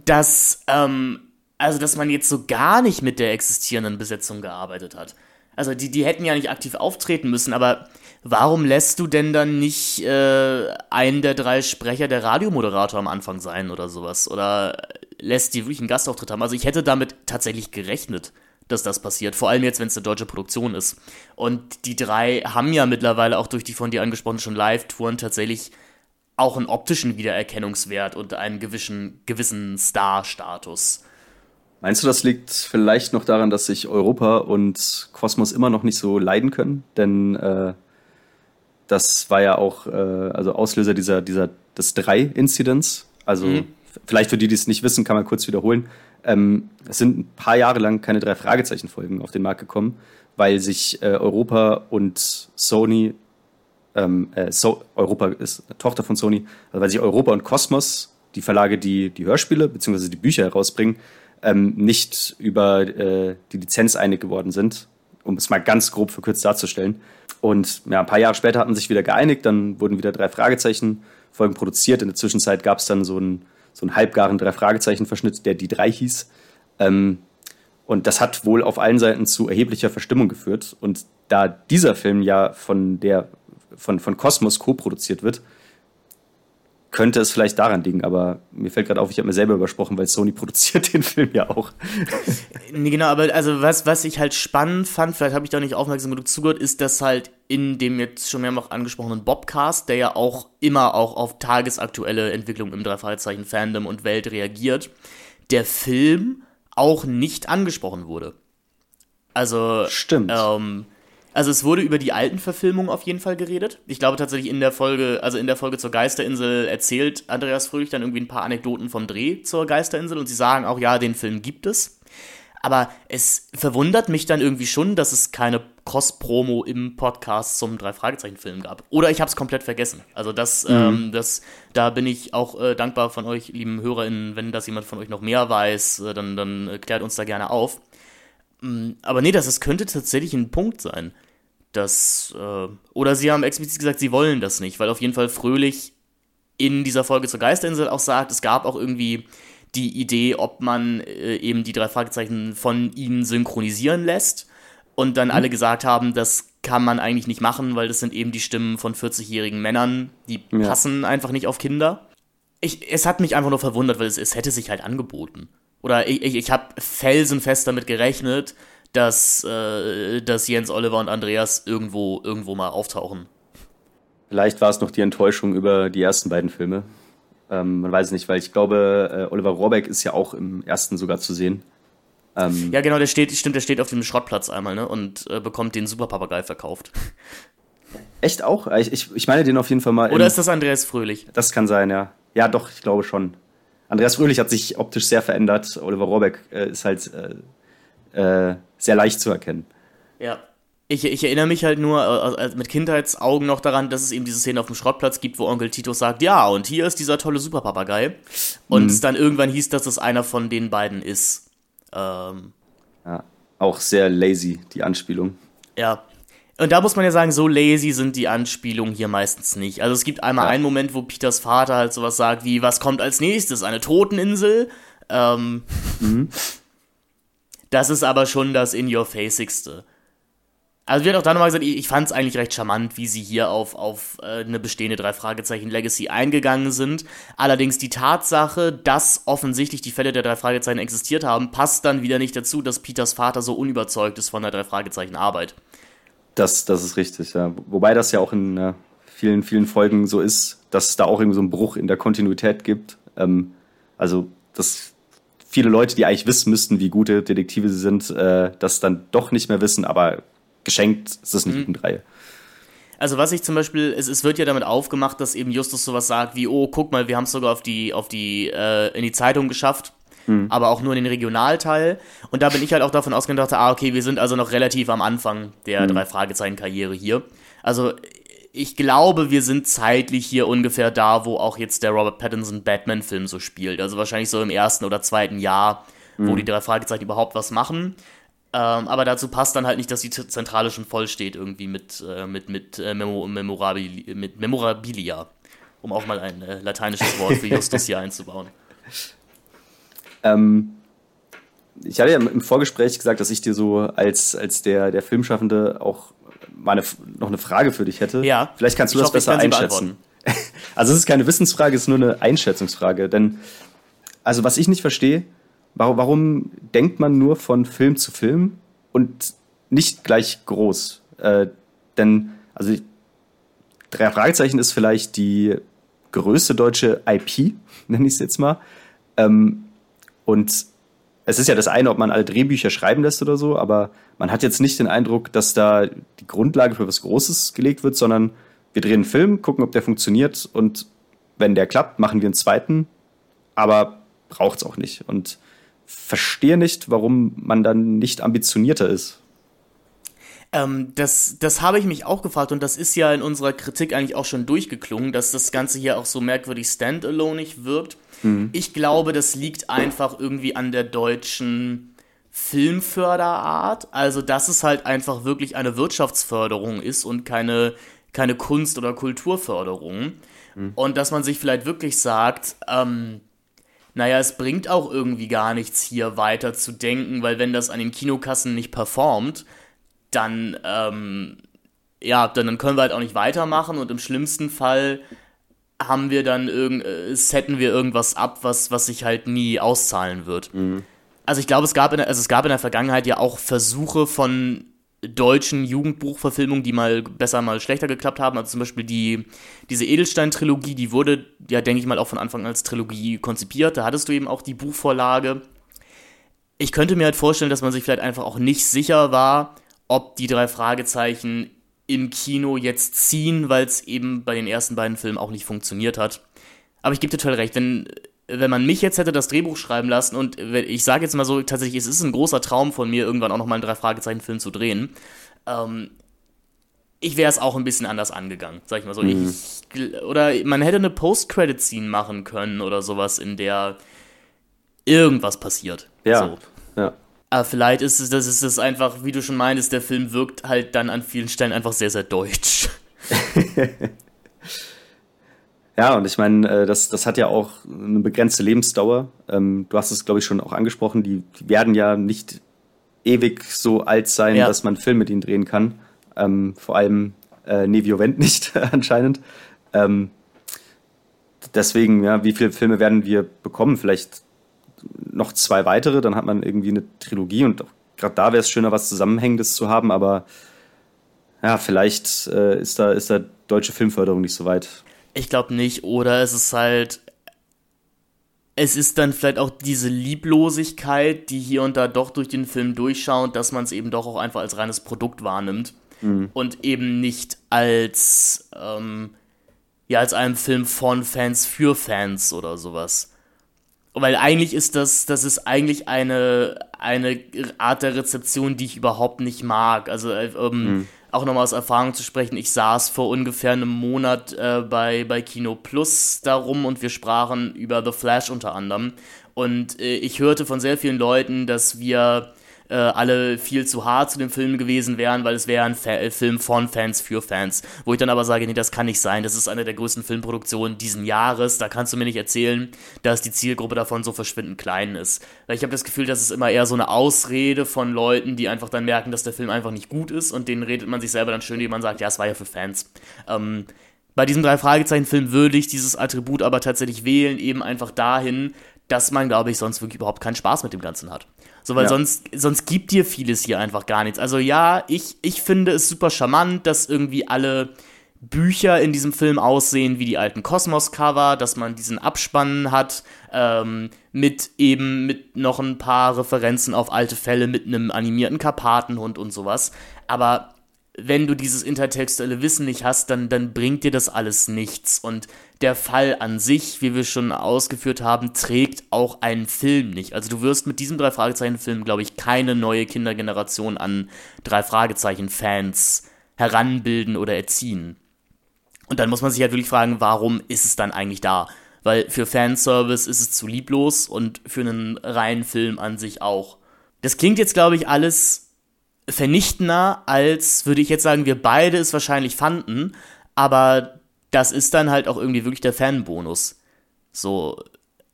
S2: das, ähm, also dass man jetzt so gar nicht mit der existierenden Besetzung gearbeitet hat. Also die, die hätten ja nicht aktiv auftreten müssen, aber warum lässt du denn dann nicht äh, einen der drei Sprecher der Radiomoderator am Anfang sein oder sowas? Oder lässt die wirklich einen Gastauftritt haben? Also ich hätte damit tatsächlich gerechnet, dass das passiert. Vor allem jetzt, wenn es eine deutsche Produktion ist. Und die drei haben ja mittlerweile auch durch die von dir angesprochenen Live-Touren tatsächlich auch einen optischen Wiedererkennungswert und einen gewissen, gewissen Star-Status.
S3: Meinst du, das liegt vielleicht noch daran, dass sich Europa und Kosmos immer noch nicht so leiden können? Denn äh, das war ja auch äh, also Auslöser dieser, dieser des Drei-Incidents. Also mhm. vielleicht für die, die es nicht wissen, kann man kurz wiederholen. Ähm, es sind ein paar Jahre lang keine drei Fragezeichen-Folgen auf den Markt gekommen, weil sich äh, Europa und Sony, ähm, äh, so, Europa ist eine Tochter von Sony, also weil sich Europa und Kosmos, die Verlage, die die Hörspiele bzw. die Bücher herausbringen, ähm, nicht über äh, die Lizenz einig geworden sind, um es mal ganz grob verkürzt darzustellen. Und ja, ein paar Jahre später hat man sich wieder geeinigt, dann wurden wieder drei Fragezeichen-Folgen produziert. In der Zwischenzeit gab es dann so einen, so einen halbgaren Drei-Fragezeichen-Verschnitt, der die drei hieß. Ähm, und das hat wohl auf allen Seiten zu erheblicher Verstimmung geführt. Und da dieser Film ja von der von, von Cosmos co-produziert wird, könnte es vielleicht daran liegen, aber mir fällt gerade auf, ich habe mir selber übersprochen, weil Sony produziert den Film ja auch.
S2: nee, genau, aber also was, was ich halt spannend fand, vielleicht habe ich da nicht aufmerksam genug zugehört, ist, dass halt in dem jetzt schon mehrmals angesprochenen Bobcast, der ja auch immer auch auf tagesaktuelle Entwicklungen im Drei-Fragezeichen-Fandom und Welt reagiert, der Film auch nicht angesprochen wurde. Also,
S3: Stimmt.
S2: Ähm, also es wurde über die alten Verfilmungen auf jeden Fall geredet. Ich glaube tatsächlich in der Folge, also in der Folge zur Geisterinsel erzählt Andreas Fröhlich dann irgendwie ein paar Anekdoten vom Dreh zur Geisterinsel und sie sagen auch, ja, den Film gibt es. Aber es verwundert mich dann irgendwie schon, dass es keine Cross-Promo im Podcast zum Drei-Fragezeichen-Film gab. Oder ich habe es komplett vergessen. Also das, mhm. ähm, das, da bin ich auch äh, dankbar von euch, lieben HörerInnen, wenn das jemand von euch noch mehr weiß, äh, dann, dann äh, klärt uns da gerne auf. Ähm, aber nee, das, das könnte tatsächlich ein Punkt sein das, äh, oder sie haben explizit gesagt, sie wollen das nicht, weil auf jeden Fall Fröhlich in dieser Folge zur Geisterinsel auch sagt, es gab auch irgendwie die Idee, ob man äh, eben die drei Fragezeichen von ihnen synchronisieren lässt. Und dann mhm. alle gesagt haben, das kann man eigentlich nicht machen, weil das sind eben die Stimmen von 40-jährigen Männern, die ja. passen einfach nicht auf Kinder. Ich, es hat mich einfach nur verwundert, weil es, es hätte sich halt angeboten. Oder ich, ich, ich habe felsenfest damit gerechnet, dass, äh, dass Jens, Oliver und Andreas irgendwo, irgendwo mal auftauchen.
S3: Vielleicht war es noch die Enttäuschung über die ersten beiden Filme. Ähm, man weiß es nicht, weil ich glaube, äh, Oliver Rohrbeck ist ja auch im ersten sogar zu sehen.
S2: Ähm, ja, genau, der steht, stimmt, der steht auf dem Schrottplatz einmal, ne? Und äh, bekommt den Superpapagei verkauft.
S3: Echt auch? Ich, ich, ich meine den auf jeden Fall mal.
S2: Oder ist das Andreas Fröhlich?
S3: Das kann sein, ja. Ja, doch, ich glaube schon. Andreas Fröhlich hat sich optisch sehr verändert. Oliver Rohrbeck äh, ist halt äh, sehr leicht zu erkennen.
S2: Ja. Ich, ich erinnere mich halt nur äh, mit Kindheitsaugen noch daran, dass es eben diese Szene auf dem Schrottplatz gibt, wo Onkel Tito sagt, ja, und hier ist dieser tolle Superpapagei. Und mhm. es dann irgendwann hieß, dass es einer von den beiden ist. Ähm,
S3: ja, auch sehr lazy, die Anspielung.
S2: Ja. Und da muss man ja sagen, so lazy sind die Anspielungen hier meistens nicht. Also es gibt einmal ja. einen Moment, wo Peters Vater halt sowas sagt wie, was kommt als nächstes? Eine Toteninsel? Ähm, mhm. Das ist aber schon das In-Your-Facigste. Also wird auch da nochmal gesagt, ich, fand es eigentlich recht charmant, wie sie hier auf, auf äh, eine bestehende drei Fragezeichen Legacy eingegangen sind. Allerdings die Tatsache, dass offensichtlich die Fälle der drei Fragezeichen existiert haben, passt dann wieder nicht dazu, dass Peters Vater so unüberzeugt ist von der drei Fragezeichen Arbeit.
S3: Das, das ist richtig, ja. Wobei das ja auch in äh, vielen, vielen Folgen so ist, dass es da auch irgendwie so einen Bruch in der Kontinuität gibt. Ähm, also, dass viele Leute, die eigentlich wissen müssten, wie gute Detektive sie sind, äh, das dann doch nicht mehr wissen, aber geschenkt ist das nicht mhm. Reihe.
S2: Also was ich zum Beispiel, es, es, wird ja damit aufgemacht, dass eben Justus sowas sagt wie, oh, guck mal, wir haben es sogar auf die, auf die, äh, in die Zeitung geschafft, mhm. aber auch nur in den Regionalteil. Und da bin ich halt auch davon ausgegangen, dachte, ah, okay, wir sind also noch relativ am Anfang der mhm. drei Fragezeichen-Karriere hier. Also ich glaube, wir sind zeitlich hier ungefähr da, wo auch jetzt der Robert Pattinson Batman-Film so spielt. Also wahrscheinlich so im ersten oder zweiten Jahr, wo mhm. die drei Fragezeichen überhaupt was machen. Ähm, aber dazu passt dann halt nicht, dass die Zentrale schon voll steht, irgendwie mit, äh, mit, mit, äh, Memo Memorabili mit Memorabilia. Um auch mal ein äh, lateinisches Wort für Justus hier einzubauen.
S3: Ähm, ich hatte ja im Vorgespräch gesagt, dass ich dir so als, als der, der Filmschaffende auch mal eine, noch eine Frage für dich hätte.
S2: Ja.
S3: Vielleicht kannst du das hoffe, besser einschätzen. Also es ist keine Wissensfrage, es ist nur eine Einschätzungsfrage. Denn, also was ich nicht verstehe, Warum, warum denkt man nur von Film zu Film und nicht gleich groß? Äh, denn, also drei Fragezeichen ist vielleicht die größte deutsche IP, nenne ich es jetzt mal. Ähm, und es ist ja das eine, ob man alle Drehbücher schreiben lässt oder so, aber man hat jetzt nicht den Eindruck, dass da die Grundlage für was Großes gelegt wird, sondern wir drehen einen Film, gucken, ob der funktioniert und wenn der klappt, machen wir einen zweiten, aber braucht es auch nicht. Und verstehe nicht, warum man dann nicht ambitionierter ist.
S2: Ähm, das das habe ich mich auch gefragt und das ist ja in unserer Kritik eigentlich auch schon durchgeklungen, dass das Ganze hier auch so merkwürdig standaloneig wirkt. Mhm. Ich glaube, das liegt einfach irgendwie an der deutschen Filmförderart. Also, dass es halt einfach wirklich eine Wirtschaftsförderung ist und keine, keine Kunst- oder Kulturförderung. Mhm. Und dass man sich vielleicht wirklich sagt, ähm, naja, es bringt auch irgendwie gar nichts hier weiter zu denken, weil wenn das an den Kinokassen nicht performt, dann, ähm, ja, dann, dann können wir halt auch nicht weitermachen und im schlimmsten Fall haben wir dann irgend, äh, setten wir irgendwas ab, was, was sich halt nie auszahlen wird. Mhm. Also ich glaube, es gab in der, also es gab in der Vergangenheit ja auch Versuche von deutschen Jugendbuchverfilmungen, die mal besser, mal schlechter geklappt haben. Also zum Beispiel die, diese Edelstein-Trilogie, die wurde ja, denke ich mal, auch von Anfang an als Trilogie konzipiert. Da hattest du eben auch die Buchvorlage. Ich könnte mir halt vorstellen, dass man sich vielleicht einfach auch nicht sicher war, ob die drei Fragezeichen im Kino jetzt ziehen, weil es eben bei den ersten beiden Filmen auch nicht funktioniert hat. Aber ich gebe dir total recht, wenn wenn man mich jetzt hätte das Drehbuch schreiben lassen und ich sage jetzt mal so, tatsächlich, es ist ein großer Traum von mir, irgendwann auch nochmal einen Drei-Fragezeichen-Film zu drehen. Ähm, ich wäre es auch ein bisschen anders angegangen, sag ich mal so. Mhm. Ich, oder man hätte eine Post-Credit-Scene machen können oder sowas, in der irgendwas passiert.
S3: Ja.
S2: So.
S3: ja.
S2: Aber vielleicht ist es, das ist es einfach, wie du schon meintest, der Film wirkt halt dann an vielen Stellen einfach sehr, sehr deutsch.
S3: Ja, und ich meine, äh, das, das hat ja auch eine begrenzte Lebensdauer. Ähm, du hast es, glaube ich, schon auch angesprochen. Die, die werden ja nicht ewig so alt sein, ja. dass man Film mit ihnen drehen kann. Ähm, vor allem äh, Nevio Wendt nicht anscheinend. Ähm, deswegen, ja, wie viele Filme werden wir bekommen? Vielleicht noch zwei weitere, dann hat man irgendwie eine Trilogie und gerade da wäre es schöner, was Zusammenhängendes zu haben, aber ja, vielleicht äh, ist, da, ist da deutsche Filmförderung nicht so weit.
S2: Ich glaube nicht, oder es ist halt. Es ist dann vielleicht auch diese Lieblosigkeit, die hier und da doch durch den Film durchschaut, dass man es eben doch auch einfach als reines Produkt wahrnimmt mhm. und eben nicht als ähm, ja als einem Film von Fans für Fans oder sowas. Weil eigentlich ist das, das ist eigentlich eine, eine Art der Rezeption, die ich überhaupt nicht mag. Also äh, ähm, mhm auch nochmal aus Erfahrung zu sprechen, ich saß vor ungefähr einem Monat äh, bei, bei Kino Plus darum und wir sprachen über The Flash unter anderem. Und äh, ich hörte von sehr vielen Leuten, dass wir äh, alle viel zu hart zu dem Film gewesen wären, weil es wäre ein Fa äh, Film von Fans für Fans. Wo ich dann aber sage, nee, das kann nicht sein. Das ist eine der größten Filmproduktionen diesen Jahres. Da kannst du mir nicht erzählen, dass die Zielgruppe davon so verschwindend klein ist. Ich habe das Gefühl, das ist immer eher so eine Ausrede von Leuten, die einfach dann merken, dass der Film einfach nicht gut ist und denen redet man sich selber dann schön, indem man sagt, ja, es war ja für Fans. Ähm, bei diesem drei Fragezeichen Film würde ich dieses Attribut aber tatsächlich wählen, eben einfach dahin, dass man, glaube ich, sonst wirklich überhaupt keinen Spaß mit dem Ganzen hat. So, weil ja. sonst, sonst gibt dir vieles hier einfach gar nichts. Also ja, ich, ich finde es super charmant, dass irgendwie alle Bücher in diesem Film aussehen wie die alten Kosmos-Cover, dass man diesen Abspann hat, ähm, mit eben mit noch ein paar Referenzen auf alte Fälle, mit einem animierten Karpatenhund und sowas. Aber wenn du dieses intertextuelle Wissen nicht hast, dann, dann bringt dir das alles nichts. Und der Fall an sich, wie wir schon ausgeführt haben, trägt auch einen Film nicht. Also du wirst mit diesem Drei-Fragezeichen-Film, glaube ich, keine neue Kindergeneration an Drei-Fragezeichen-Fans heranbilden oder erziehen. Und dann muss man sich halt wirklich fragen, warum ist es dann eigentlich da? Weil für Fanservice ist es zu lieblos und für einen reinen Film an sich auch. Das klingt jetzt, glaube ich, alles vernichtender, als würde ich jetzt sagen, wir beide es wahrscheinlich fanden, aber das ist dann halt auch irgendwie wirklich der Fanbonus. So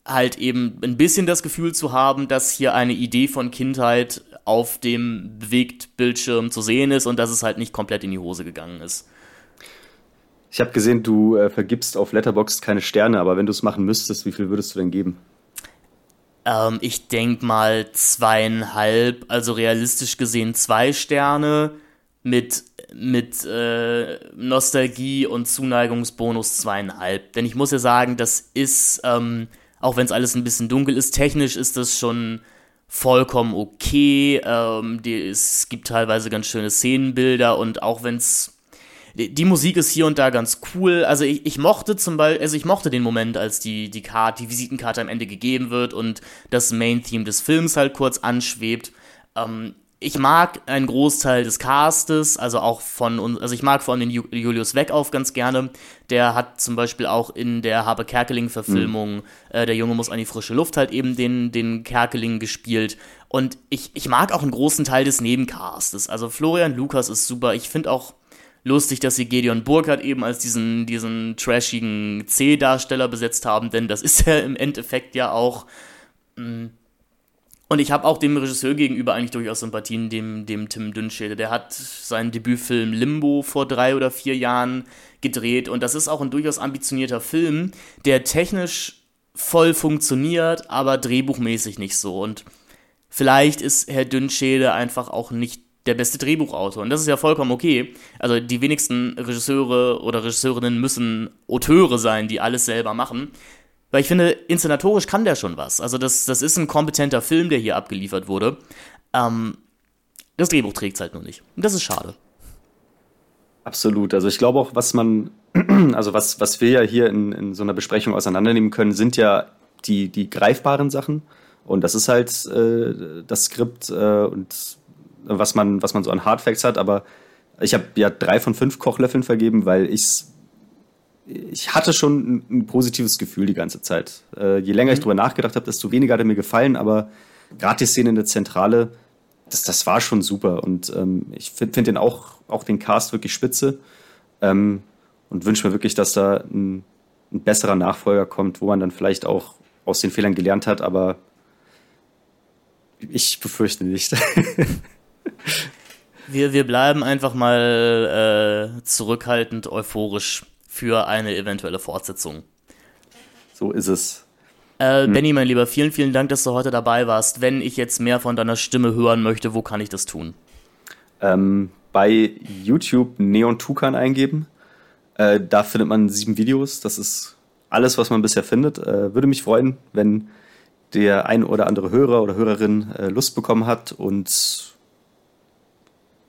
S2: halt eben ein bisschen das Gefühl zu haben, dass hier eine Idee von Kindheit auf dem Bewegtbildschirm zu sehen ist und dass es halt nicht komplett in die Hose gegangen ist.
S3: Ich habe gesehen, du äh, vergibst auf Letterboxd keine Sterne, aber wenn du es machen müsstest, wie viel würdest du denn geben?
S2: Ähm, ich denke mal zweieinhalb, also realistisch gesehen zwei Sterne mit, mit äh, Nostalgie und Zuneigungsbonus zweieinhalb. Denn ich muss ja sagen, das ist, ähm, auch wenn es alles ein bisschen dunkel ist, technisch ist das schon vollkommen okay. Ähm, die, es gibt teilweise ganz schöne Szenenbilder und auch wenn es die Musik ist hier und da ganz cool. Also ich, ich mochte zum Beispiel, also ich mochte den Moment, als die, die Karte, die Visitenkarte am Ende gegeben wird und das Main-Theme des Films halt kurz anschwebt. Ähm, ich mag einen Großteil des Castes, also auch von uns, also ich mag vor allem den Julius Weckauf ganz gerne. Der hat zum Beispiel auch in der Habe Kerkeling-Verfilmung, mhm. äh, der Junge muss an die frische Luft halt eben den, den Kerkeling gespielt. Und ich, ich mag auch einen großen Teil des Nebencastes. Also Florian Lukas ist super. Ich finde auch lustig, dass sie Gedeon Burkhardt eben als diesen, diesen trashigen C-Darsteller besetzt haben, denn das ist er im Endeffekt ja auch. Mm. Und ich habe auch dem Regisseur gegenüber eigentlich durchaus Sympathien, dem, dem Tim Dünnschäde. Der hat seinen Debütfilm Limbo vor drei oder vier Jahren gedreht und das ist auch ein durchaus ambitionierter Film, der technisch voll funktioniert, aber drehbuchmäßig nicht so. Und vielleicht ist Herr Dünnschäde einfach auch nicht der beste Drehbuchautor. Und das ist ja vollkommen okay. Also die wenigsten Regisseure oder Regisseurinnen müssen Auteure sein, die alles selber machen. Weil ich finde, inszenatorisch kann der schon was. Also das, das ist ein kompetenter Film, der hier abgeliefert wurde. Ähm, das Drehbuch trägt es halt nur nicht. Und das ist schade.
S3: Absolut. Also ich glaube auch, was man, also was, was wir ja hier in, in so einer Besprechung auseinandernehmen können, sind ja die, die greifbaren Sachen. Und das ist halt äh, das Skript äh, und was man, was man so an Hardfacts hat, aber ich habe ja drei von fünf Kochlöffeln vergeben, weil ich ich hatte schon ein, ein, positives Gefühl die ganze Zeit. Äh, je länger mhm. ich drüber nachgedacht habe, desto weniger hat er mir gefallen, aber gerade die Szene in der Zentrale, das, das war schon super. Und ähm, ich finde find den auch, auch den Cast wirklich spitze ähm, und wünsche mir wirklich, dass da ein, ein besserer Nachfolger kommt, wo man dann vielleicht auch aus den Fehlern gelernt hat, aber ich befürchte nicht.
S2: Wir, wir bleiben einfach mal äh, zurückhaltend euphorisch für eine eventuelle Fortsetzung.
S3: So ist es.
S2: Äh, hm. Benny, mein Lieber, vielen, vielen Dank, dass du heute dabei warst. Wenn ich jetzt mehr von deiner Stimme hören möchte, wo kann ich das tun?
S3: Ähm, bei YouTube Neon Tukan eingeben. Äh, da findet man sieben Videos. Das ist alles, was man bisher findet. Äh, würde mich freuen, wenn der ein oder andere Hörer oder Hörerin äh, Lust bekommen hat und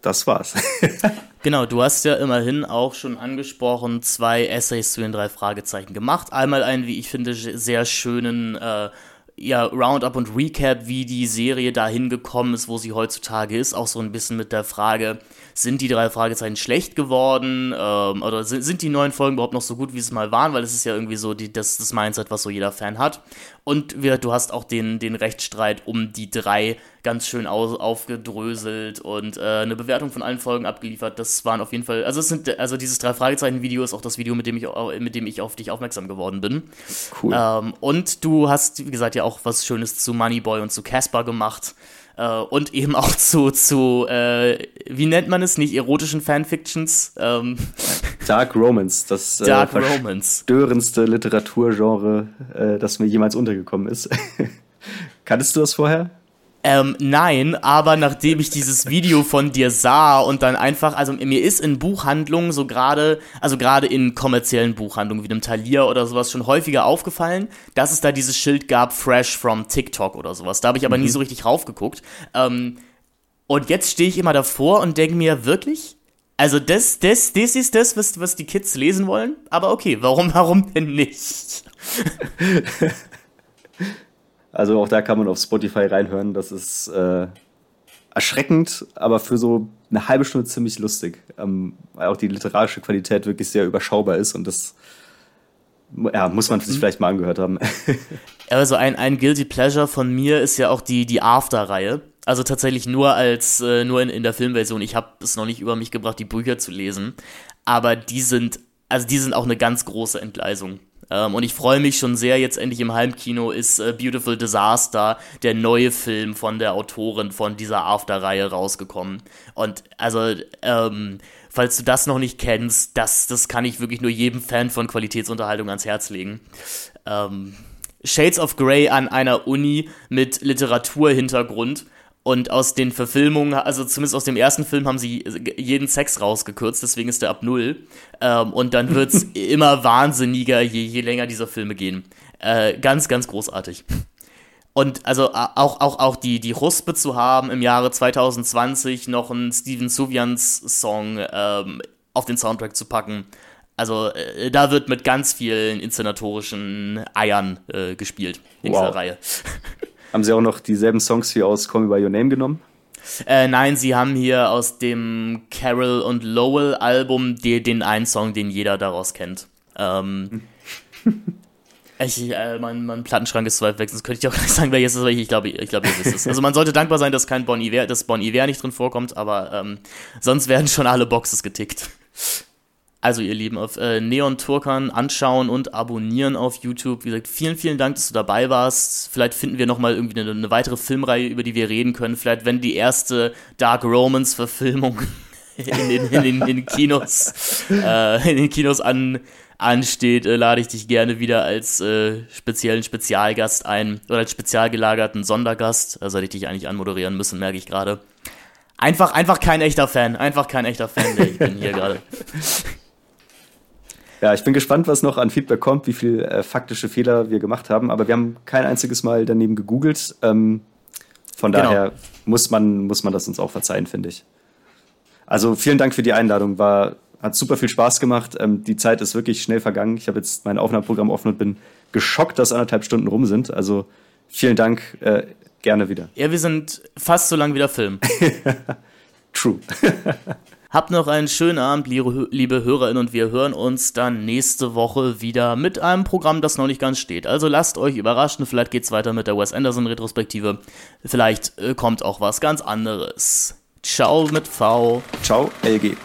S3: das war's.
S2: genau, du hast ja immerhin auch schon angesprochen, zwei Essays zu den drei Fragezeichen gemacht. Einmal einen, wie ich finde, sehr schönen äh, ja, Roundup und Recap, wie die Serie dahin gekommen ist, wo sie heutzutage ist. Auch so ein bisschen mit der Frage, sind die drei Fragezeichen schlecht geworden? Ähm, oder sind, sind die neuen Folgen überhaupt noch so gut, wie sie mal waren? Weil es ist ja irgendwie so die, das, das Mindset, was so jeder Fan hat. Und wir, du hast auch den, den Rechtsstreit um die drei ganz schön aus, aufgedröselt und äh, eine Bewertung von allen Folgen abgeliefert. Das waren auf jeden Fall, also es sind, also dieses drei Fragezeichen-Video ist auch das Video, mit dem ich, mit dem ich auf dich aufmerksam geworden bin. Cool. Ähm, und du hast, wie gesagt, ja auch was Schönes zu Moneyboy und zu Casper gemacht. Äh, und eben auch zu, zu äh, wie nennt man es, nicht erotischen Fanfictions? Ähm,
S3: Dark Romance, das
S2: äh, Dark Romance.
S3: störendste Literaturgenre, äh, das mir jemals untergekommen ist. Kanntest du das vorher?
S2: Ähm, nein, aber nachdem ich dieses Video von dir sah und dann einfach, also mir ist in Buchhandlungen so gerade, also gerade in kommerziellen Buchhandlungen wie dem Thalia oder sowas schon häufiger aufgefallen, dass es da dieses Schild gab, Fresh from TikTok oder sowas. Da habe ich aber mhm. nie so richtig raufgeguckt. Ähm, und jetzt stehe ich immer davor und denke mir, wirklich? Also das, das, das ist das, was, was die Kids lesen wollen? Aber okay, warum, warum denn nicht?
S3: Also auch da kann man auf Spotify reinhören. Das ist äh, erschreckend, aber für so eine halbe Stunde ziemlich lustig. Ähm, weil auch die literarische Qualität wirklich sehr überschaubar ist und das ja, muss man sich mhm. vielleicht mal angehört haben.
S2: Also ein, ein Guilty Pleasure von mir ist ja auch die, die After-Reihe. Also tatsächlich nur als, äh, nur in, in der Filmversion. Ich habe es noch nicht über mich gebracht, die Bücher zu lesen. Aber die sind, also die sind auch eine ganz große Entgleisung. Ähm, und ich freue mich schon sehr, jetzt endlich im Heimkino ist äh, Beautiful Disaster, der neue Film von der Autorin von dieser After-Reihe rausgekommen. Und also, ähm, falls du das noch nicht kennst, das, das kann ich wirklich nur jedem Fan von Qualitätsunterhaltung ans Herz legen. Ähm, Shades of Grey an einer Uni mit Literaturhintergrund und aus den Verfilmungen, also zumindest aus dem ersten Film, haben sie jeden Sex rausgekürzt, deswegen ist der ab null. Ähm, und dann wird es immer wahnsinniger, je, je länger diese Filme gehen. Äh, ganz, ganz großartig. Und also auch, auch, auch die, die Huspe zu haben, im Jahre 2020 noch einen Steven Suvians Song ähm, auf den Soundtrack zu packen. Also äh, da wird mit ganz vielen inszenatorischen Eiern äh, gespielt in wow. dieser Reihe.
S3: Haben Sie auch noch dieselben Songs wie aus Call Me By Your Name genommen?
S2: Äh, nein, sie haben hier aus dem Carol und Lowell Album die, den einen Song, den jeder daraus kennt. Ähm, ich, äh, mein, mein Plattenschrank ist zwar weg, sonst könnte ich auch gleich sagen, wer jetzt ist, aber ich, ich glaube, ich glaub, ihr wisst es. Also man sollte dankbar sein, dass kein Bon Iver, dass Bon Iver nicht drin vorkommt, aber ähm, sonst werden schon alle Boxes getickt. Also ihr Lieben, auf äh, Neon Turkan anschauen und abonnieren auf YouTube. Wie gesagt, vielen, vielen Dank, dass du dabei warst. Vielleicht finden wir nochmal irgendwie eine, eine, weitere Filmreihe, über die wir reden können. Vielleicht, wenn die erste Dark Romans Verfilmung in den, in den, in den Kinos, äh, in den Kinos an, ansteht, äh, lade ich dich gerne wieder als äh, speziellen Spezialgast ein oder als spezial gelagerten Sondergast. Da sollte ich dich eigentlich anmoderieren müssen, merke ich gerade. Einfach, einfach kein echter Fan. Einfach kein echter Fan, der ich bin hier gerade.
S3: Ja, ich bin gespannt, was noch an Feedback kommt, wie viel äh, faktische Fehler wir gemacht haben. Aber wir haben kein einziges Mal daneben gegoogelt. Ähm, von genau. daher muss man, muss man das uns auch verzeihen, finde ich. Also vielen Dank für die Einladung. War, hat super viel Spaß gemacht. Ähm, die Zeit ist wirklich schnell vergangen. Ich habe jetzt mein Aufnahmeprogramm offen und bin geschockt, dass anderthalb Stunden rum sind. Also vielen Dank. Äh, gerne wieder.
S2: Ja, wir sind fast so lang wie der Film.
S3: True.
S2: Habt noch einen schönen Abend, liebe Hörerinnen, und wir hören uns dann nächste Woche wieder mit einem Programm, das noch nicht ganz steht. Also lasst euch überraschen, vielleicht geht's weiter mit der Wes Anderson Retrospektive. Vielleicht äh, kommt auch was ganz anderes. Ciao mit V.
S3: Ciao, LG.